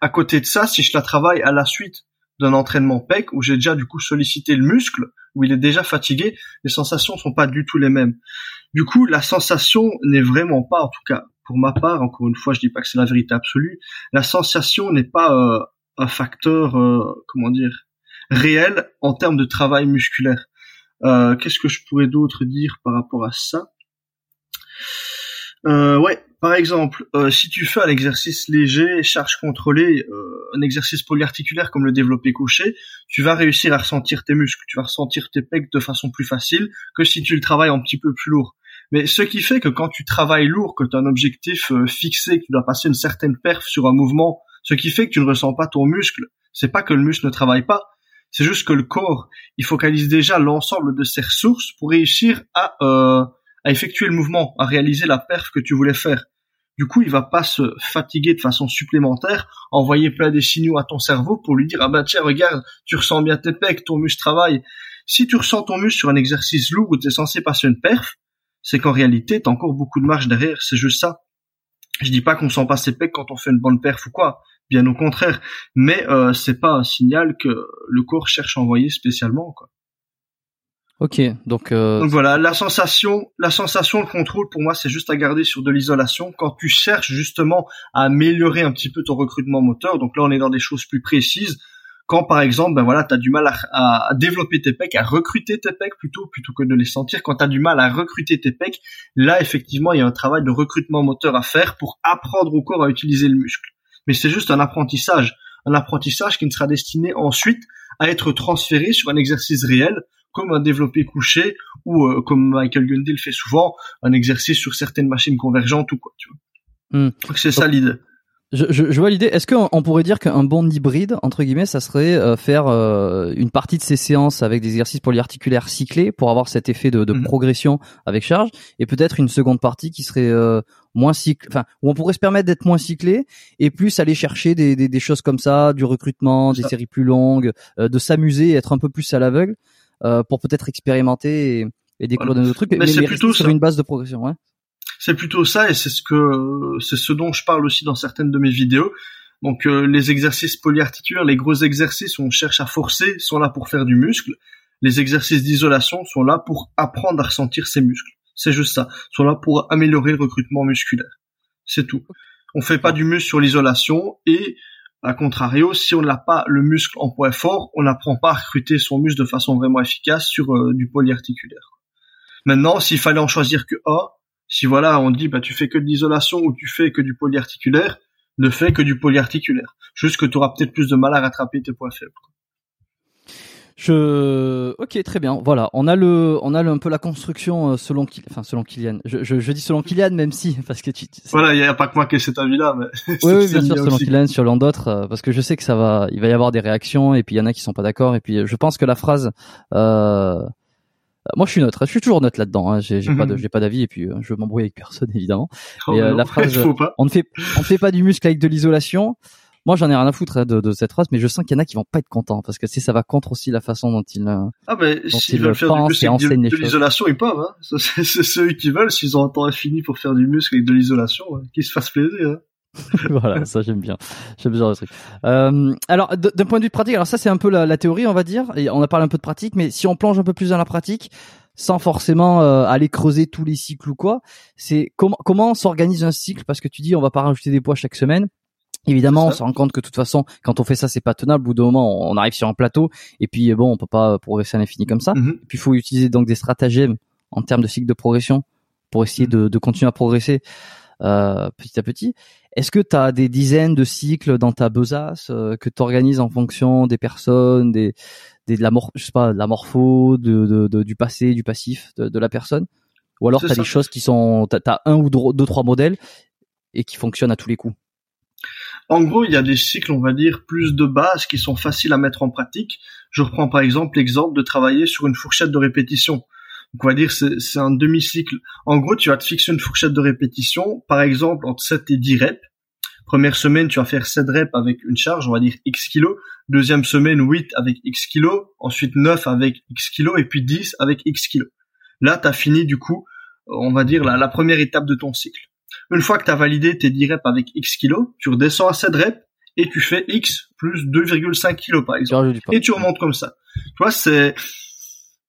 À côté de ça, si je la travaille à la suite d'un entraînement pec où j'ai déjà du coup sollicité le muscle, où il est déjà fatigué, les sensations sont pas du tout les mêmes. Du coup, la sensation n'est vraiment pas, en tout cas pour ma part, encore une fois, je dis pas que c'est la vérité absolue, la sensation n'est pas euh, un facteur, euh, comment dire, réel en termes de travail musculaire. Euh, Qu'est-ce que je pourrais d'autre dire par rapport à ça? Ouais, par exemple, si tu fais un exercice léger, charge contrôlée, un exercice polyarticulaire comme le développé couché, tu vas réussir à ressentir tes muscles, tu vas ressentir tes pecs de façon plus facile que si tu le travailles un petit peu plus lourd. Mais ce qui fait que quand tu travailles lourd, que tu as un objectif euh, fixé, que tu dois passer une certaine perf sur un mouvement, ce qui fait que tu ne ressens pas ton muscle, c'est pas que le muscle ne travaille pas, c'est juste que le corps, il focalise déjà l'ensemble de ses ressources pour réussir à, euh, à effectuer le mouvement, à réaliser la perf que tu voulais faire. Du coup, il va pas se fatiguer de façon supplémentaire, envoyer plein des signaux à ton cerveau pour lui dire ah bah tiens regarde, tu ressens bien tes pecs, ton muscle travaille. Si tu ressens ton muscle sur un exercice lourd où tu es censé passer une perf, c'est qu'en réalité, t'as encore beaucoup de marge derrière, c'est juste ça. Je dis pas qu'on sent pas ses pecs quand on fait une bonne perf ou quoi, bien au contraire, mais euh, c'est pas un signal que le corps cherche à envoyer spécialement quoi. Ok, donc, euh... donc voilà, la sensation, la sensation, le contrôle pour moi c'est juste à garder sur de l'isolation quand tu cherches justement à améliorer un petit peu ton recrutement moteur. Donc là on est dans des choses plus précises quand par exemple ben voilà tu as du mal à, à, développer tes pecs à recruter tes pecs plutôt plutôt que de les sentir. Quand tu as du mal à recruter tes pecs là effectivement il y a un travail de recrutement moteur à faire pour apprendre au corps à utiliser le muscle. Mais c'est juste un apprentissage. Un apprentissage qui ne sera destiné ensuite à être transféré sur un exercice réel comme un développé couché ou euh, comme Michael Gundy le fait souvent un exercice sur certaines machines convergentes ou quoi tu vois. Hmm. c'est ça l'idée je, je, je, vois l'idée. Est-ce qu'on pourrait dire qu'un bon hybride, entre guillemets, ça serait euh, faire euh, une partie de ces séances avec des exercices polyarticulaires cyclés pour avoir cet effet de, de mhm. progression avec charge, et peut-être une seconde partie qui serait euh, moins cycle, enfin où on pourrait se permettre d'être moins cyclé et plus aller chercher des, des, des choses comme ça, du recrutement, des séries plus longues, de s'amuser, être un peu plus à l'aveugle pour peut-être expérimenter et, et découvrir de nouveaux trucs, mais, mais, mais plutôt sur une base de progression. Ouais C'est plutôt ça et c'est ce que c'est ce dont je parle aussi dans certaines de mes vidéos. Donc euh, les exercices polyarticulaires, les gros exercices où on cherche à forcer sont là pour faire du muscle. Les exercices d'isolation sont là pour apprendre à ressentir ses muscles. C'est juste ça. Ils sont là pour améliorer le recrutement musculaire. C'est tout. On fait pas du muscle sur l'isolation et à contrario, si on n'a pas le muscle en point fort, on n'apprend pas à recruter son muscle de façon vraiment efficace sur euh, du polyarticulaire. Maintenant, s'il fallait en choisir que un, si voilà, on dit bah tu fais que de l'isolation ou tu fais que du polyarticulaire, ne fais que du polyarticulaire. Juste que tu auras peut-être plus de mal à rattraper tes points faibles. Je, ok, très bien. Voilà, on a le, on a le, un peu la construction euh, selon, enfin selon Kylian. Je, je, je, dis selon Kylian, même si, parce que tu. Voilà, il y a pas que moi qui ai cet avis-là, mais. oui, oui, bien sûr, selon Kylian, selon d'autres, euh, parce que je sais que ça va, il va y avoir des réactions, et puis il y en a qui sont pas d'accord, et puis je pense que la phrase. Euh, moi, je suis neutre. Je suis toujours neutre là-dedans. Hein. J'ai pas, de, mhm. j'ai pas d'avis et puis euh, je m'embrouille avec personne évidemment. Oh, mais la phrase, on ne fait, on ne fait pas du muscle avec de l'isolation. Moi, j'en ai rien à foutre hein, de, de, cette phrase, mais je sens qu'il y en a qui vont pas être contents parce que si ça va contre aussi la façon dont ils euh, ah ben s'ils veulent faire du muscle avec de, l'isolation, ils peuvent. Hein. C'est ceux qui veulent. S'ils ont un temps infini pour faire du muscle avec de l'isolation, hein, qu'ils se fassent plaisir. Voilà, ça j'aime bien. J'aime bien le truc. Euh, alors d'un point de vue pratique, alors ça c'est un peu la, la, théorie, on va dire, et on a parlé un peu de pratique, mais si on plonge un peu plus dans la pratique, sans forcément euh, aller creuser tous les cycles ou quoi, c'est comment comment s'organise un cycle? Parce que tu dis on va pas rajouter des poids chaque semaine. Évidemment, on se rend compte que de toute façon, quand on fait ça, c'est pas tenable. Au bout d'un moment, on arrive sur un plateau et puis bon, on peut pas progresser à l'infini comme ça. Mm-hmm. puis il faut utiliser donc des stratagèmes en termes de cycle de progression pour essayer mm-hmm. de, de continuer à progresser euh, petit à petit. Est-ce que tu as des dizaines de cycles dans ta besace euh, que tu organises en fonction des personnes, des, des de la je sais pas, de la morpho, de, de, du passé, du passif de, de la personne? Ou alors tu as des choses qui sont, tu as, un ou deux, trois modèles et qui fonctionnent à tous les coups? En gros, il y a des cycles, on va dire, plus de base qui sont faciles à mettre en pratique. Je reprends par exemple l'exemple de travailler sur une fourchette de répétition. Donc on va dire c'est un demi-cycle. En gros, tu vas te fixer une fourchette de répétition, par exemple entre 7 et 10 reps. Première semaine, tu vas faire 7 reps avec une charge, on va dire X kilos. Deuxième semaine, 8 avec X kilos. Ensuite 9 avec X kilos. Et puis 10 avec X kilos. Là, tu as fini du coup, on va dire, la, la première étape de ton cycle. Une fois que tu as validé tes 10 reps avec X kilos, tu redescends à 7 reps et tu fais X plus 2,5 kilos par exemple. Et tu remontes comme ça. Tu vois, c'est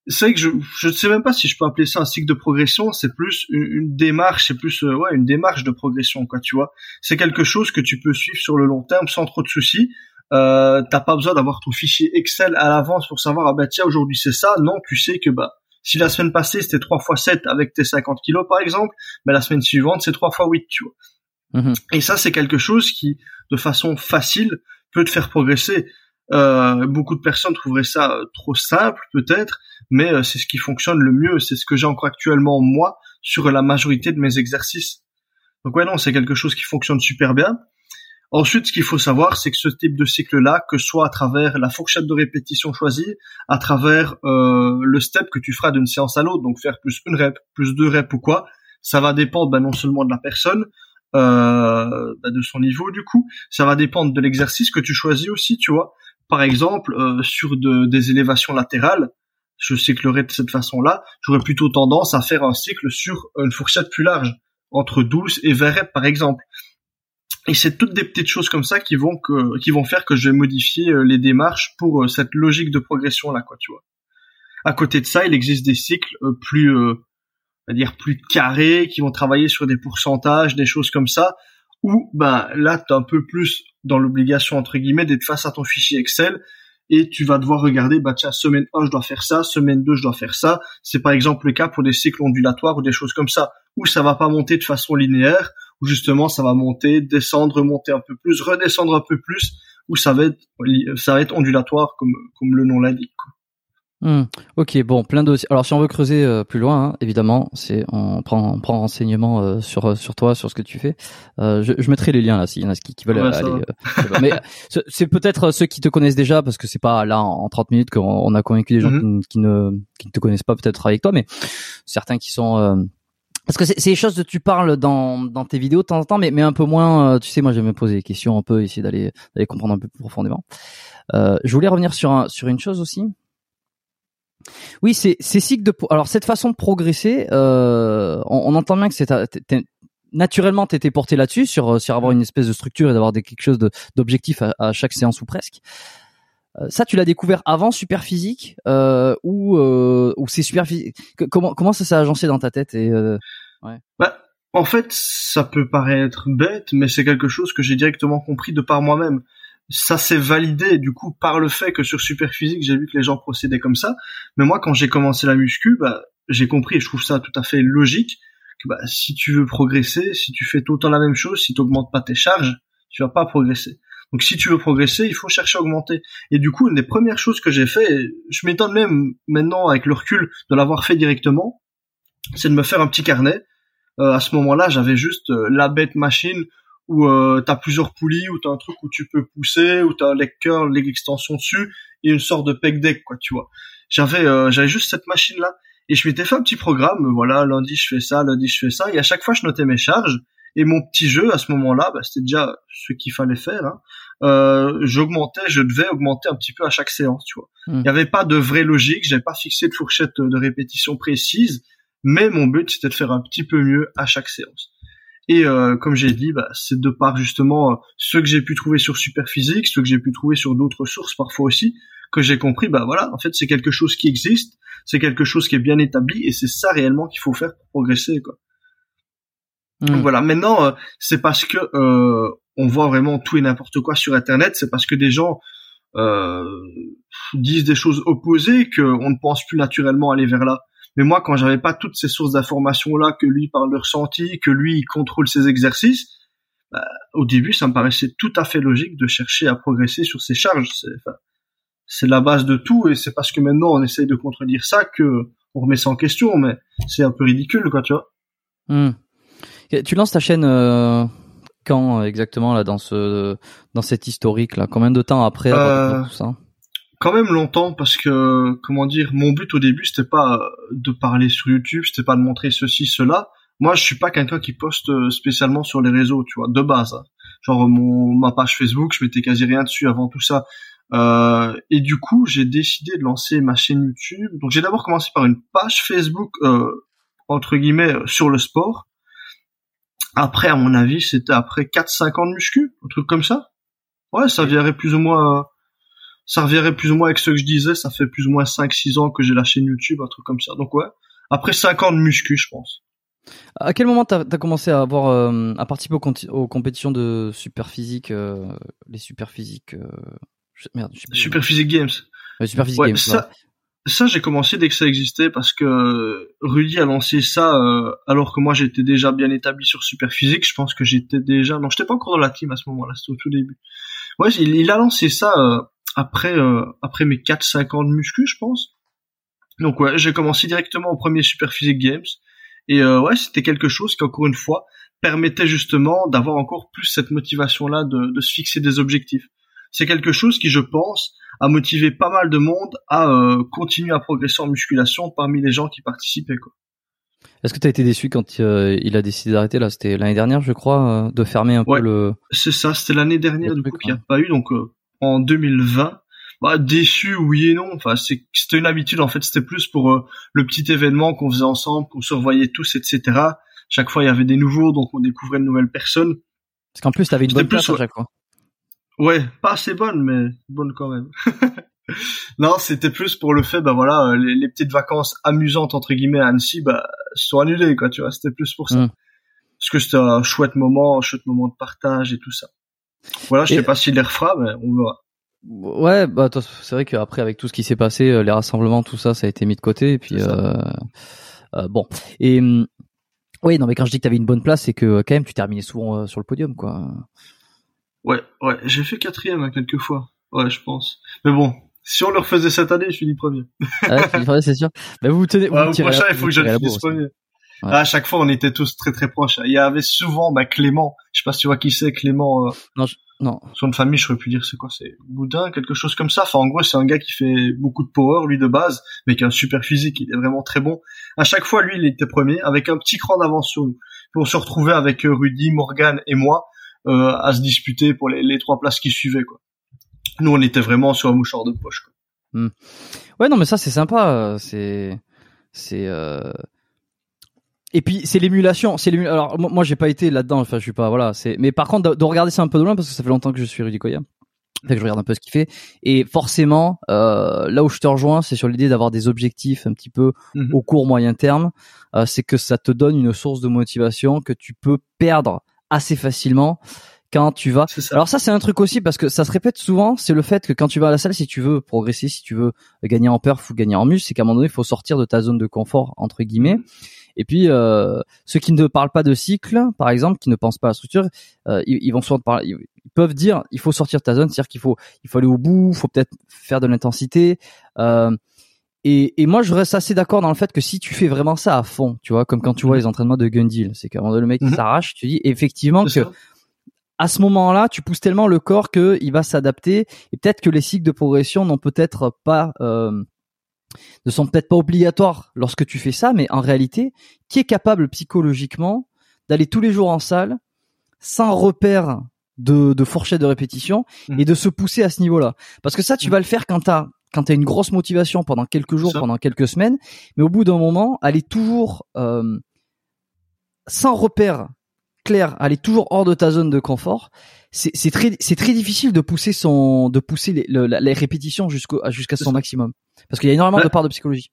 c'est que je je ne sais même pas si je peux appeler ça un cycle de progression c'est plus une, démarche c'est plus euh, ouais une démarche de progression quoi tu vois. C'est quelque chose que tu peux suivre sur le long terme sans trop de soucis. Euh, t'as pas besoin d'avoir ton fichier Excel à l'avance pour savoir ah bah tiens aujourd'hui c'est ça. Non tu sais que bah si la semaine passée c'était 3 fois 7 avec tes 50 kilos par exemple bah la semaine suivante c'est 3 fois 8 tu vois. Mm-hmm. et ça c'est quelque chose qui de façon facile peut te faire progresser euh, beaucoup de personnes trouveraient ça euh, trop simple peut-être, mais euh, c'est ce qui fonctionne le mieux. C'est ce que j'ai encore actuellement moi sur la majorité de mes exercices. Donc ouais non, c'est quelque chose qui fonctionne super bien. Ensuite, ce qu'il faut savoir, c'est que ce type de cycle-là, que ce soit à travers la fourchette de répétition choisie, à travers euh, le step que tu feras d'une séance à l'autre, donc faire plus une rep, plus deux reps ou quoi, ça va dépendre ben, non seulement de la personne, euh, ben, de son niveau du coup, ça va dépendre de l'exercice que tu choisis aussi, tu vois par exemple, euh, sur de, des élévations latérales, je cyclerai de cette façon-là, j'aurais plutôt tendance à faire un cycle sur une fourchette plus large, entre 12 et 20 reps par exemple. Et c'est toutes des petites choses comme ça qui vont que, qui vont faire que je vais modifier euh, les démarches pour euh, cette logique de progression là, quoi, tu vois. À côté de ça, il existe des cycles plus, on va dire plus carrés, qui vont travailler sur des pourcentages, des choses comme ça, où ben là tu un peu plus dans l'obligation entre guillemets d'être face à ton fichier Excel et tu vas devoir regarder bah tiens semaine 1 je dois faire ça, semaine 2 je dois faire ça. C'est par exemple le cas pour des cycles ondulatoires ou des choses comme ça où ça va pas monter de façon linéaire où justement ça va monter, descendre, monter un peu plus, redescendre un peu plus où ça va être ça va être ondulatoire comme comme le nom l'indique. Hmm. Ok, bon, plein de. Alors, si on veut creuser euh, plus loin, hein, évidemment, c'est on prend on prend renseignement euh, sur euh, sur toi, sur ce que tu fais. je, je mettrai les liens là s'il y en a qui, qui veulent aller. mais c'est peut-être ceux qui te connaissent déjà parce que c'est pas là en, 30 minutes qu'on a convaincu des gens mm-hmm. qui, ne qui ne te connaissent pas peut-être avec toi, mais certains qui sont parce que c'est des choses que tu parles dans, dans tes vidéos de temps en temps, mais, mais un peu moins. tu sais, moi, j'aime me poser des questions un peu, essayer d'aller d'aller comprendre un peu plus profondément. je voulais revenir sur un, sur une chose aussi Oui, c'est c'est cycle de alors cette façon de progresser, euh, on, on, entend bien que c'est naturellement t'étais porté là-dessus sur sur avoir une espèce de structure et d'avoir quelque chose d'objectif à, à, chaque séance ou presque. Euh, ça, tu l'as découvert avant Superphysique euh, ou euh, ou c'est Superphysique Comment comment ça s'est agencé dans ta tête et euh, ouais. Bah, en fait, ça peut paraître bête, mais c'est quelque chose que j'ai directement compris de par moi-même ça s'est validé du coup par le fait que sur Superphysique j'ai vu que les gens procédaient comme ça. Mais moi quand j'ai commencé la muscu bah j'ai compris et je trouve ça tout à fait logique que bah si tu veux progresser si tu fais tout le temps la même chose si tu augmentes pas tes charges tu vas pas progresser. Donc si tu veux progresser il faut chercher à augmenter. Et du coup une des premières choses que j'ai fait je m'étonne même maintenant avec le recul de l'avoir fait directement c'est de me faire un petit carnet. Euh, à ce moment-là j'avais juste euh, la bête machine où euh, t'as plusieurs poulies, où t'as un truc où tu peux pousser, où t'as un leg curl, leg extension dessus, et une sorte de pec deck, quoi, tu vois. J'avais euh, j'avais juste cette machine là, et je m'étais fait un petit programme. Voilà, lundi je fais ça, lundi je fais ça, et à chaque fois je notais mes charges. Et mon petit jeu à ce moment-là, bah, c'était déjà ce qu'il fallait faire. Hein. Euh, j'augmentais, je devais augmenter un petit peu à chaque séance, tu vois. Hmm. Il n'y avait pas de vraie logique, j'avais pas fixé de fourchette de répétition précise, mais mon but c'était de faire un petit peu mieux à chaque séance. Et euh, comme j'ai dit, bah, c'est de par justement euh, ce que j'ai pu trouver sur Superphysique, ce que j'ai pu trouver sur d'autres sources parfois aussi, que j'ai compris, bah voilà, en fait c'est quelque chose qui existe, c'est quelque chose qui est bien établi, et c'est ça réellement qu'il faut faire pour progresser, quoi. Hmm. Donc voilà, maintenant euh, c'est parce que on voit vraiment tout et n'importe quoi sur Internet, c'est parce que des gens disent des choses opposées qu'on ne pense plus naturellement aller vers là. Mais moi, quand j'avais pas toutes ces sources d'informations là, que lui parle de ressenti, que lui il contrôle ses exercices, bah, au début, ça me paraissait tout à fait logique de chercher à progresser sur ses charges. C'est la base de tout, et c'est parce que maintenant on essaye de contredire ça que on remet ça en question, mais c'est un peu ridicule, quoi, tu vois. Hmm. Tu lances ta chaîne euh, quand exactement là dans ce dans cette historique là Combien de temps après euh, tout ça? Quand même longtemps parce que comment dire mon but au début c'était pas de parler sur YouTube c'était pas de montrer ceci cela. Moi je suis pas quelqu'un qui poste spécialement sur les réseaux tu vois de base hein. genre mon ma page Facebook je mettais quasi rien dessus avant tout ça. Euh, et du coup j'ai décidé de lancer ma chaîne YouTube. Donc j'ai d'abord commencé par une page Facebook euh, entre guillemets sur le sport. Après à mon avis c'était après 4 5 ans de muscu un truc comme ça. Ouais ça viendrait plus ou moins ça reviendrait plus ou moins avec ce que je disais, ça fait plus ou moins 5-6 ans que j'ai la chaîne YouTube, un truc comme ça. Donc ouais, après 5 ans de muscu, je pense. À quel moment t'as as commencé à avoir euh, à participer aux, compétitions de super physique, euh, les super physiques, euh, merde, super physique games. super physique games. Ça, ça j'ai commencé dès que ça existait parce que Rudy a lancé ça alors que moi j'étais déjà bien établi sur super physique. Je pense que j'étais déjà, non, j'étais pas encore dans la team à ce moment-là, c'était au tout début. Ouais, il, il a lancé ça après euh, après mes 4-5 ans de muscu, je pense. Donc ouais, j'ai commencé directement au premier Super Physique Games et euh, ouais, c'était quelque chose qui encore une fois permettait justement d'avoir encore plus cette motivation là de, de se fixer des objectifs. C'est quelque chose qui, je pense, a motivé pas mal de monde à euh, continuer à progresser en musculation parmi les gens qui participaient quoi. Est-ce que tu as été déçu quand euh, il a décidé d'arrêter là? C'était l'année dernière, je crois, de fermer un peu le. C'est ça, c'était l'année dernière du coup qu'il n'y a pas eu. Donc en 2020. Bah, déçu, oui et non. Enfin, c'était une habitude. En fait, c'était plus pour euh, le petit événement qu'on faisait ensemble, qu'on se revoyait tous, etc. Chaque fois, il y avait des nouveaux, donc on découvrait de nouvelles personnes. Parce qu'en plus, t'avais une bonne place à chaque fois. Ouais, pas assez bonne, mais bonne quand même. non, c'était plus pour le fait, bah voilà, euh, les, petites vacances amusantes entre guillemets à Annecy, bah sont annulées, quoi. Tu vois, c'était plus pour ça. Mm. Parce que c'était un chouette moment, un chouette moment de partage et tout ça. Voilà, je sais pas s'il les refera, mais on verra. Ouais, bah c'est vrai qu'après avec tout ce qui s'est passé, euh, les rassemblements, tout ça, ça a été mis de côté. Et puis euh, euh, bon. Et hum, oui, non, mais quand je dis que t'avais une bonne place, c'est que quand même tu terminais souvent euh, sur le podium, quoi. Ouais, ouais, j'ai fait quatrième hein, quelques fois. Ouais, je pense. Mais bon, si on le refaisait cette année, je finis premier. ouais, c'est sûr. Mais vous tenez. Vous ouais, au prochain, il faut que je finisse premier. À chaque fois, on était tous très très proches. Il y avait souvent bah, Clément. Je sais pas si tu vois qui c'est, Clément. Euh... Non, non. Son de famille, je saurais plus dire c'est quoi. C'est Boudin, quelque chose comme ça. Enfin, en gros, c'est un gars qui fait beaucoup de power, lui de base, mais qui a un super physique. Il est vraiment très bon. À chaque fois, lui, il était premier, avec un petit cran d'avance sur nous. On se retrouvait avec euh, Rudy, Morgan et moi euh, à se disputer pour les, les trois places qui suivaient. Quoi. Nous, on était vraiment sur un mouchoir de poche. Quoi. Hmm. Ouais, non, mais ça c'est sympa. C'est c'est euh... et puis c'est l'émulation. C'est. Alors moi j'ai pas été là-dedans. Enfin je suis pas voilà. C'est mais par contre de, regarder ça un peu de loin parce que ça fait longtemps que je suis Rudy Koya. Fait que je regarde un peu ce qu'il fait et forcément euh, là où je te rejoins c'est sur l'idée d'avoir des objectifs un petit peu mhm. au court moyen terme euh, c'est que ça te donne une source de motivation que tu peux perdre assez facilement quand tu vas. Alors ça c'est un truc aussi parce que ça se répète souvent, c'est le fait que quand tu vas à la salle, si tu veux progresser, si tu veux gagner en perf ou gagner en muscle, c'est qu'à un moment donné il faut sortir de ta zone de confort entre guillemets. Et puis euh, ceux qui ne parlent pas de cycle, par exemple, qui ne pensent pas à la structure, euh, ils, vont souvent parler, ils, peuvent dire il faut sortir de ta zone, c'est-à-dire qu'il faut il faut aller au bout, il faut peut-être faire de l'intensité. Euh, et, et, moi, je reste assez d'accord dans le fait que si tu fais vraiment ça à fond, tu vois, comme quand tu vois mhm. les entraînements de Gundil, c'est qu'à un moment donné, le mec il mhm. s'arrache, tu dis effectivement que à ce moment-là, tu pousses tellement le corps que il va s'adapter et peut-être que les cycles de progression n'ont peut-être pas euh, ne sont peut-être pas obligatoires lorsque tu fais ça, mais en réalité, qui est capable psychologiquement d'aller tous les jours en salle sans repère de, de fourchette de répétition mmh. et de se pousser à ce niveau-là? Parce que ça, tu mmh. vas le faire quand t'as quand t'as une grosse motivation pendant quelques jours, pendant quelques semaines, mais au bout d'un moment, aller toujours euh, sans repère clair, aller toujours hors de ta zone de confort, c'est très c'est très difficile de pousser son de pousser les, les répétitions jusqu'au jusqu'à son maximum parce qu'il y a énormément de parts de psychologie.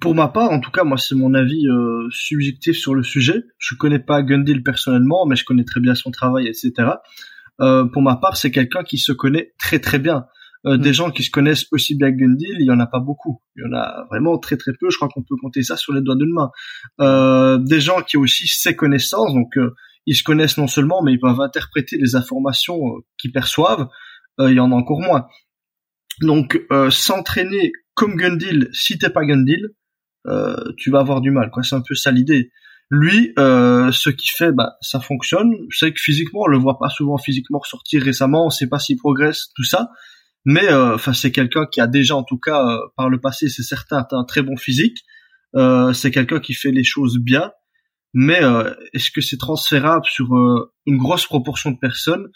Pour ma part, en tout cas, moi c'est mon avis euh, subjectif sur le sujet. Je connais pas Gundil personnellement, mais je connais très bien son travail, etc. Euh, pour ma part, c'est quelqu'un qui se connaît très très bien. Euh. Des gens qui se connaissent aussi bien que Gundil, il y en a pas beaucoup. Il y en a vraiment très très peu. Je crois qu'on peut compter ça sur les doigts d'une main. Euh, des gens qui ont aussi ses connaissances, donc euh, ils se connaissent non seulement, mais ils peuvent interpréter les informations qu'ils perçoivent. il y en a encore moins. Donc s'entraîner comme Gundil, si t'es pas Gundil, tu vas avoir du mal. Quoi, c'est un peu ça l'idée. Lui, ce qu'il fait, bah, ça fonctionne. C'est que physiquement, on le voit pas souvent physiquement ressortir récemment. On sait pas s'il progresse, tout ça mais euh, enfin c'est quelqu'un qui a déjà en tout cas euh, par le passé c'est certain un très bon physique. Euh, c'est quelqu'un qui fait les choses bien. Mais est-ce que c'est transférable sur une grosse proportion de personnes?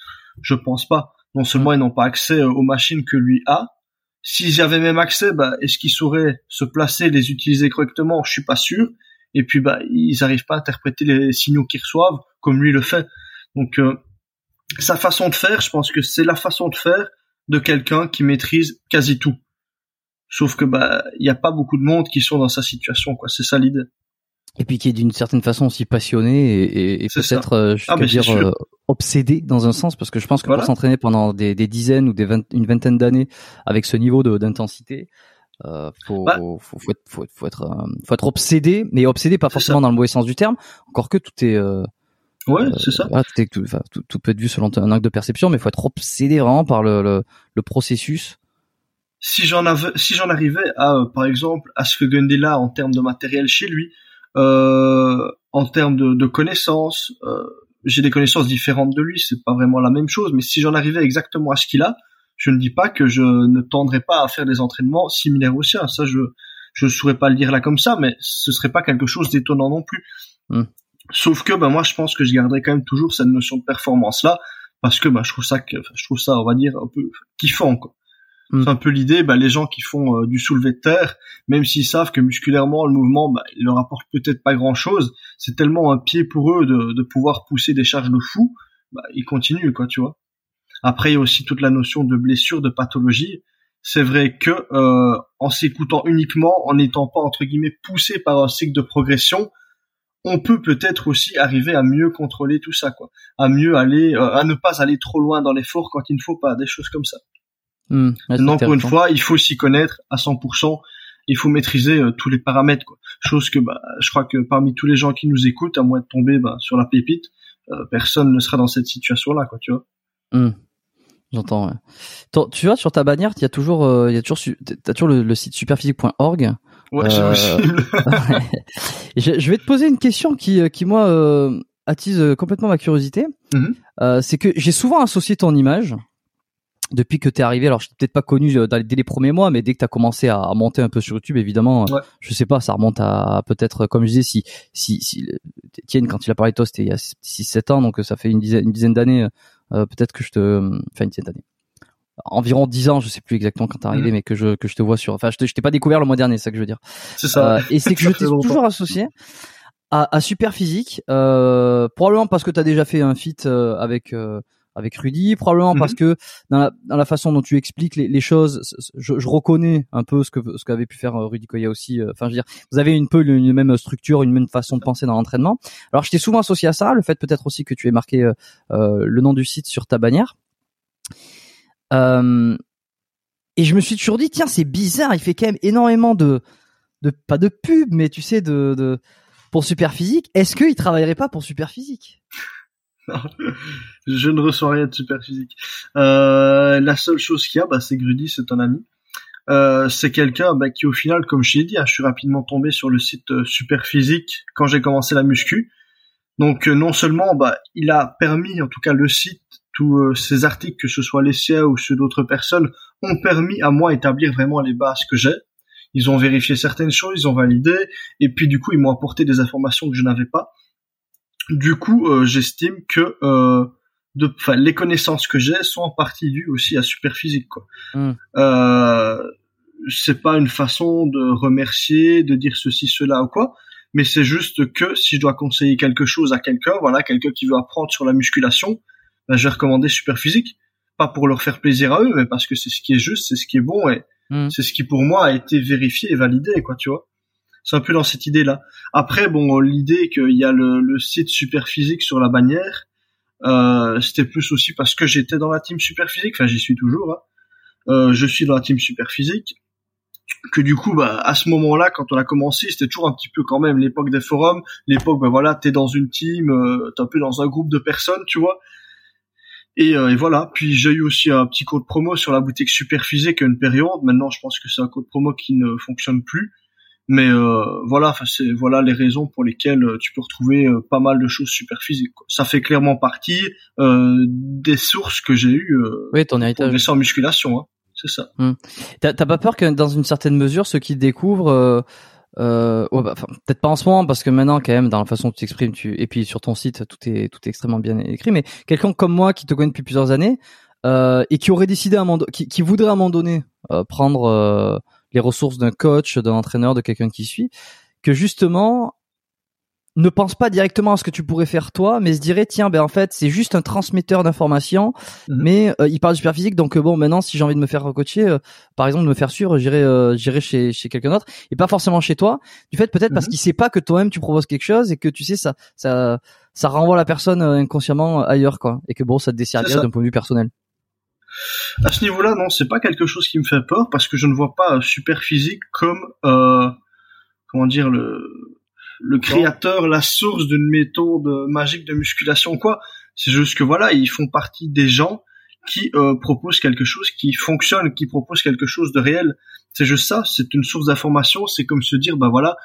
Je pense pas. Non seulement ils n'ont pas accès aux machines que lui a. S'ils avaient même accès bah, est-ce qu'ils sauraient se placer les utiliser correctement? Je suis pas sûr. Et puis bah ils n'arrivent pas à interpréter les signaux qu'ils reçoivent comme lui le fait. Donc sa façon de faire je pense que c'est la façon de faire de quelqu'un qui maîtrise quasi tout. Sauf que bah il y a pas beaucoup de monde qui sont dans sa situation quoi, c'est ça l'idée. Et puis qui est d'une certaine façon aussi passionné et, et, peut-être euh, je ah, dire euh, obsédé dans un sens parce que je pense que pour s'entraîner pendant des, dizaines ou des une vingtaine d'années avec ce niveau d'intensité, euh, faut, bah faut, faut, être, faut, faut, être, faut être obsédé, mais obsédé pas forcément dans le mauvais sens du terme. Encore que tout est Ouais, c'est ça. tout, tout, peut être vu selon un angle de perception, mais il faut être obsédé vraiment par le, le, le processus. Si j'en avais, si j'en arrivais à, euh, par exemple, à ce que Gundil a en termes de matériel chez lui, euh, en termes de, de connaissances, euh, j'ai des connaissances différentes de lui, c'est pas vraiment la même chose, mais si j'en arrivais exactement à ce qu'il a, je ne dis pas que je ne tendrais pas à faire des entraînements similaires aux siens. Ça, je je ne saurais pas le dire là comme ça, mais ce serait pas quelque chose d'étonnant non plus. Hmm. Sauf que bah moi je pense que je garderai quand même toujours cette notion de performance là parce que bah je trouve ça que je trouve ça on va dire un peu kiffant quoi. Hmm. C'est un peu l'idée bah les gens qui font euh, du soulevé de terre même s'ils savent que musculairement le mouvement bah, il leur apporte peut-être pas grand-chose, c'est tellement un pied pour eux de, de pouvoir pousser des charges de fou, bah ils continuent quoi, tu vois. Après il y a aussi toute la notion de blessure, de pathologie. C'est vrai que euh, en s'écoutant uniquement, en n'étant pas entre guillemets poussé par un cycle de progression, on peut peut-être aussi arriver à mieux contrôler tout ça, quoi, à mieux aller, euh, à ne pas aller trop loin dans l'effort quand il ne faut pas, des choses comme ça. Mmh, encore une fois, il faut s'y connaître à 100%. Il faut maîtriser euh, tous les paramètres, quoi. Chose que, bah, je crois que parmi tous les gens qui nous écoutent, à moins de tomber bah, sur la pépite, euh, personne ne sera dans cette situation-là, quoi, tu vois. Mmh. J'entends. Ouais. Tu vois, sur ta bannière, il y a toujours, il y a toujours, t'as toujours le, le site superphysique.org. Ouais, possible. je, je, vais te poser une question qui, euh, qui moi, euh, attise euh, complètement ma curiosité. Mhm. euh, c'est que j'ai souvent associé ton image depuis que t'es arrivé. Alors, je t'ai peut-être pas connu dès les premiers mois, mais dès que t'as commencé à, monter un peu sur YouTube, évidemment, ouais. je sais pas, ça remonte à peut-être, comme je disais, si, si, si Tienne, quand il a parlé de toi, c'était il y a 6-7 ans, donc ça fait une dizaine, une dizaine d'années, peut-être que je te, enfin une dizaine d'années environ 10 ans, je sais plus exactement quand t'es arrivé, Mhm. mais que je que je te vois sur. Enfin, je, t'ai pas découvert le mois dernier, c'est ça que je veux dire. C'est ça. Euh, et c'est que je t'ai toujours associé à, à Super Physique, euh, probablement parce que tu as déjà fait un feat euh, avec euh, avec Rudy, probablement Mhm. parce que dans la, dans la façon dont tu expliques les, les choses, je, je reconnais un peu ce que ce qu'avait pu faire euh, Rudy Koya aussi. Enfin, je veux dire, vous avez une peu le- une même structure, une même façon de penser dans l'entraînement. Alors, je t'ai souvent associé à ça, le fait peut-être aussi que tu aies marqué euh, le nom du site sur ta bannière. Euh, et je me suis toujours dit, tiens, c'est bizarre, il fait quand même énormément de, de pas de pub, mais tu sais, de, de pour Super Physique. Est-ce qu'il travaillerait pas pour Super Physique je ne reçois rien de super physique. Euh, la seule chose qu'il y a, bah, c'est que Rudy, c'est un ami. Euh, c'est quelqu'un bah, qui, au final, comme je l'ai dit, hein, je suis rapidement tombé sur le site euh, Super Physique quand j'ai commencé la muscu. Donc, non seulement, bah, il a permis, en tout cas, le site, tous euh, ces articles, que ce soit les siens ou ceux d'autres personnes, ont permis à moi d'établir vraiment les bases que j'ai. Ils ont vérifié certaines choses, ils ont validé, et puis du coup, ils m'ont apporté des informations que je n'avais pas. Du coup, euh, j'estime que euh, de, les connaissances que j'ai sont en partie dues aussi à Superphysique. Quoi. Mm. Euh, c'est pas une façon de remercier, de dire ceci, cela ou quoi, mais c'est juste que si je dois conseiller quelque chose à quelqu'un, voilà, quelqu'un qui veut apprendre sur la musculation, ben, je vais recommander Superphysique. Pas pour leur faire plaisir à eux, mais parce que c'est ce qui est juste, c'est ce qui est bon et Mm. c'est ce qui pour moi a été vérifié et validé, quoi, tu vois. C'est un peu dans cette idée-là. Après, bon, l'idée qu'il y a le, le site Superphysique sur la bannière, euh, c'était plus aussi parce que j'étais dans la team Superphysique, enfin j'y suis toujours, hein. Euh, je suis dans la team Superphysique, que du coup, bah, à ce moment-là, quand on a commencé, c'était toujours un petit peu quand même l'époque des forums, l'époque, bah voilà, t'es dans une team, euh, t'es un peu dans un groupe de personnes, tu vois. Et, euh, et voilà. Puis j'ai eu aussi un petit code promo sur la boutique Superphysique à une période. Maintenant, je pense que c'est un code promo qui ne fonctionne plus. Mais euh, voilà, c'est voilà les raisons pour lesquelles euh, tu peux retrouver euh, pas mal de choses super physiques. quoi. Ça fait clairement partie euh, des sources que j'ai eues Oui, ton pour héritage. progresser en musculation. Hein. C'est ça. T'as t'as pas peur que dans une certaine mesure, ceux qui découvrent, euh, ouais, bah, peut-être pas en ce moment, parce que maintenant, quand même, dans la façon dont tu t'exprimes, tu et puis sur ton site, tout est tout est extrêmement bien écrit. Mais quelqu'un comme moi qui te connaît depuis plusieurs années euh, et qui aurait décidé à un moment, qui, qui voudrait à un moment donné euh, prendre euh, les ressources d'un coach, d'un entraîneur, de quelqu'un qui suit, que justement ne pense pas directement à ce que tu pourrais faire toi, mais se dirait tiens ben en fait c'est juste un transmetteur d'informations, Mhm. mais euh, il parle de super physique donc euh, bon maintenant si j'ai envie de me faire coacher, euh, par exemple de me faire suivre, j'irai euh, j'irai chez chez quelqu'un d'autre et pas forcément chez toi. Du fait peut-être parce Mhm. qu'il sait pas que toi-même tu proposes quelque chose et que tu sais ça ça ça renvoie la personne euh, inconsciemment ailleurs quoi et que bon ça te desservirait d'un point de vue personnel. À ce niveau-là, non, c'est pas quelque chose qui me fait peur parce que je ne vois pas super physique comme euh, comment dire le le créateur, la source d'une méthode magique de musculation quoi. C'est juste que voilà, ils font partie des gens qui euh, proposent quelque chose qui fonctionne, qui proposent quelque chose de réel. C'est juste ça, c'est une source d'information, c'est comme se dire bah voilà,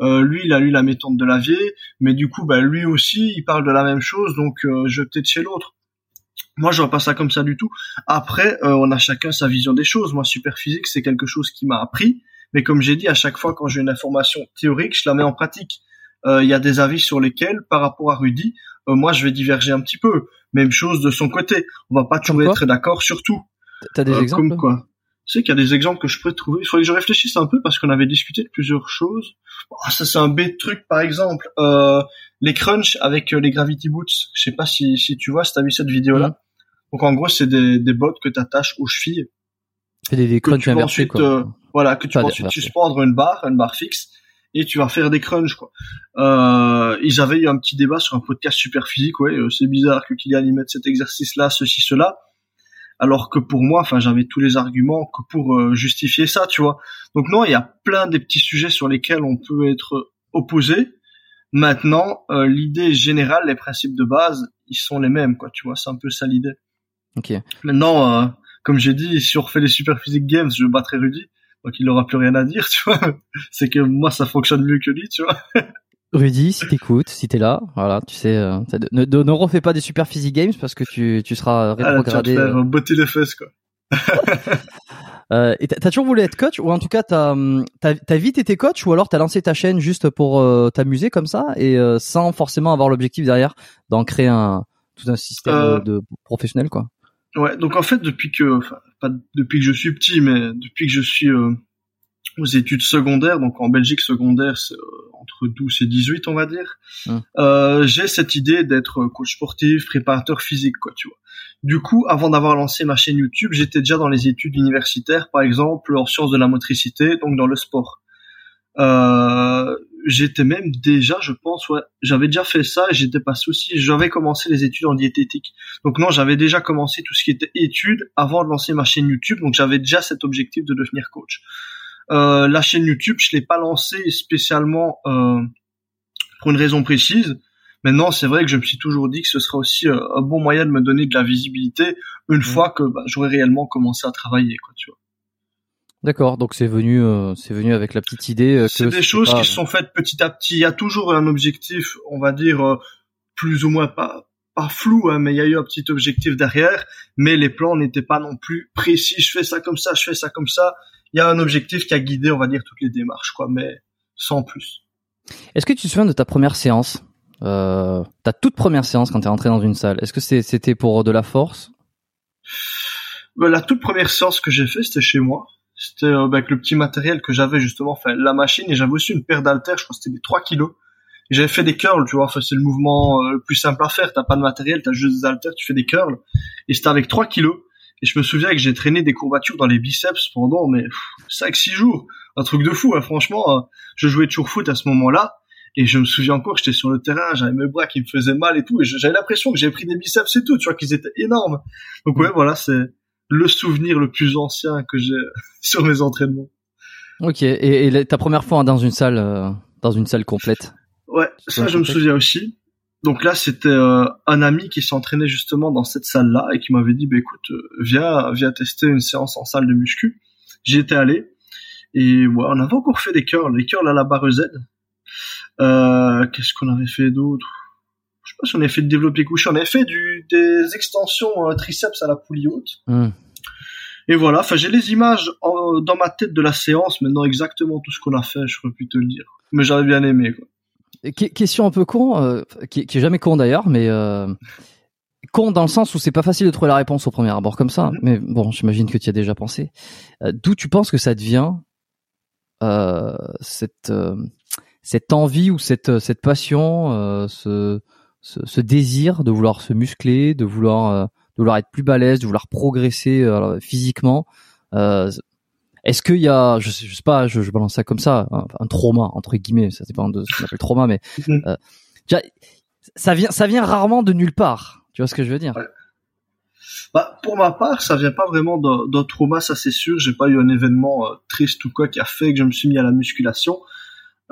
euh, lui il a lu la méthode de Lavier, mais du coup bah lui aussi il parle de la même chose, donc euh, je vais peut-être chez l'autre. Moi je vois pas ça comme ça du tout. Après euh, on a chacun sa vision des choses. Moi super physique c'est quelque chose qui m'a appris, mais comme j'ai dit à chaque fois quand j'ai une information théorique je la mets en pratique. Euh, Il y a des avis sur lesquels par rapport à Rudy, euh, moi je vais diverger un petit peu. Même chose de son côté. On va pas toujours être d'accord sur tout. T'as des Euh, exemples Comme quoi Tu sais qu'il y a des exemples que je pourrais trouver. Il faudrait que je réfléchisse un peu parce qu'on avait discuté de plusieurs choses. Bon, ça c'est un bête truc par exemple. Euh, les crunch avec les gravity boots. Je sais pas si, si tu vois, si t'as vu cette vidéo là. Mhm. Donc en gros c'est des, des bottes que t'attaches aux chevilles. Fais des, des Que crunchs inversés ensuite, quoi. euh, Voilà, que tu Pas des- ensuite suspendre une barre, une barre fixe, et tu vas faire des crunchs quoi. Euh, ils avaient eu un petit débat sur un podcast super physique, ouais, euh, c'est bizarre que Kylian y mette cet exercice-là, ceci, cela, alors que pour moi, enfin, j'avais tous les arguments que pour euh, justifier ça, tu vois. Donc non, il y a plein des petits sujets sur lesquels on peut être opposé. Maintenant, euh, l'idée générale, les principes de base, ils sont les mêmes, quoi. Tu vois, c'est un peu ça l'idée. Ok. Maintenant, euh, comme j'ai dit, si on refait les Super Physique Games, je battrai Rudy. Donc il aura plus rien à dire, tu vois. C'est que moi, ça fonctionne mieux que lui, tu vois. Rudy, si t'écoutes, si t'es là, voilà, tu sais, euh, ne, ne, ne refais pas des super physique games parce que tu, tu seras Ah, là, tu vas te rétrogradé. faire euh, botter les fesses, quoi. Euh, et t'as toujours voulu être coach ou en tout cas t'as hum, t'as vite été coach ou alors t'as lancé ta chaîne juste pour euh, t'amuser comme ça et sans forcément avoir l'objectif derrière d'en créer un tout un système de professionnel quoi. Ouais, donc en fait, depuis que, enfin, pas depuis que je suis petit, mais depuis que je suis euh, aux études secondaires, donc en Belgique secondaire, c'est euh, entre 12 et 18, on va dire, Hum. euh, j'ai cette idée d'être coach sportif, préparateur physique, quoi, tu vois. Du coup, avant d'avoir lancé ma chaîne YouTube, j'étais déjà dans les études universitaires, par exemple, en sciences de la motricité, donc dans le sport. Euh, j'étais même déjà, je pense, ouais, j'avais déjà fait ça et j'étais passé aussi, j'avais commencé les études en diététique. Donc non, j'avais déjà commencé tout ce qui était études avant de lancer ma chaîne YouTube, donc j'avais déjà cet objectif de devenir coach. Euh, la chaîne YouTube, je l'ai pas lancée spécialement euh, pour une raison précise. Maintenant, c'est vrai que je me suis toujours dit que ce serait aussi euh, un bon moyen de me donner de la visibilité une fois que bah, j'aurais réellement commencé à travailler, quoi, tu vois. D'accord, donc c'est venu, euh, c'est venu avec la petite idée. euh, C'est des choses pas- qui se sont faites petit à petit. Il y a toujours un objectif, on va dire, euh, plus ou moins pas, pas flou, hein, mais il y a eu un petit objectif derrière. Mais les plans n'étaient pas non plus précis. Je fais ça comme ça, je fais ça comme ça. Il y a un objectif qui a guidé, on va dire, toutes les démarches, quoi, mais sans plus. Est-ce que tu te souviens de ta première séance, ta toute première séance quand tu es rentré dans une salle Est-ce que c'était pour de la force? La toute première séance que j'ai fait, c'était chez moi. C'était euh, avec le petit matériel que j'avais justement, enfin la machine, et j'avais aussi une paire d'haltères, je crois que c'était des 3 kilos. J'avais fait des curls, tu vois, enfin, c'est le mouvement euh, le plus simple à faire. T'as pas de matériel, t'as juste des haltères, tu fais des curls. Et c'était avec 3 kilos. Et je me souviens que j'ai traîné des courbatures dans les biceps pendant mais 5-6 jours. Un truc de fou, hein, franchement. euh, je jouais toujours foot à ce moment-là. Et je me souviens encore j'étais sur le terrain, j'avais mes bras qui me faisaient mal et tout. Et j'avais l'impression que j'avais pris des biceps et tout, tu vois, qu'ils étaient énormes. Donc ouais, voilà, c'est le souvenir le plus ancien que j'ai sur mes entraînements. Ok. Et, ta première fois dans une salle, euh, dans une salle complète Ouais, ça je me souviens aussi. Donc là, c'était euh, un ami qui s'entraînait justement dans cette salle-là et qui m'avait dit, bah écoute, euh, viens, viens tester une séance en salle de muscu. J'y étais allé et ouais, on avait encore fait des curls, les curls à la barre Z. Euh, Qu'est-ce qu'on avait fait d'autre? Je sais pas si on avait fait de développé couché, on avait fait du, des extensions euh, triceps à la poulie haute. Hmm. Et voilà, enfin j'ai les images en- dans ma tête de la séance, maintenant exactement tout ce qu'on a fait, je pourrais plus te le dire. Mais j'avais bien aimé quoi. Question un peu con, euh, qui, qui est jamais con d'ailleurs, mais euh, con dans le sens où c'est pas facile de trouver la réponse au premier abord comme ça. Mhm. Mais bon, j'imagine que tu y as déjà pensé. Euh, D'où tu penses que ça devient cette cette envie ou cette cette passion, ce, ce ce désir de vouloir se muscler, de vouloir euh, de vouloir être plus balèze, de vouloir progresser euh, physiquement. Euh, est-ce qu'il y a, je sais, je sais pas, je, je balance ça comme ça, un, un trauma entre guillemets, ça dépend de ce qu'on appelle trauma, mais Mhm. euh, déjà, ça vient, ça vient rarement de nulle part. Tu vois ce que je veux dire? Ouais. Bah, pour ma part, ça vient pas vraiment d'un d'un trauma, ça c'est sûr. J'ai pas eu un événement euh, triste ou quoi qui a fait que je me suis mis à la musculation.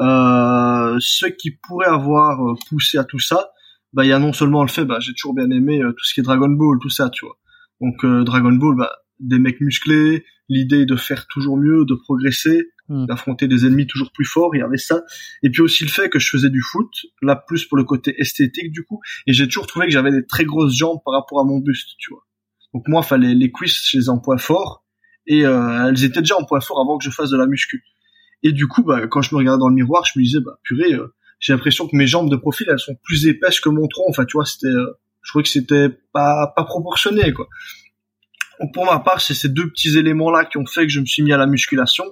Euh, ce qui pourrait avoir euh, poussé à tout ça, bah il y a non seulement le fait, bah j'ai toujours bien aimé euh, tout ce qui est Dragon Ball, tout ça, tu vois. Donc euh, Dragon Ball, bah des mecs musclés, l'idée de faire toujours mieux, de progresser, Hmm. d'affronter des ennemis toujours plus forts, il y avait ça. Et puis aussi le fait que je faisais du foot, là plus pour le côté esthétique du coup, et j'ai toujours trouvé que j'avais des très grosses jambes par rapport à mon buste, tu vois. Donc moi, fallait les cuisses, je les ai en point fort, et euh, elles étaient déjà en point fort avant que je fasse de la muscu. Et du coup, bah, quand je me regardais dans le miroir, je me disais, bah purée, euh, j'ai l'impression que mes jambes de profil, elles sont plus épaisses que mon tronc. Enfin, tu vois, c'était, euh, je trouvais que c'était pas pas proportionné, quoi. Donc pour ma part, c'est ces deux petits éléments-là qui ont fait que je me suis mis à la musculation.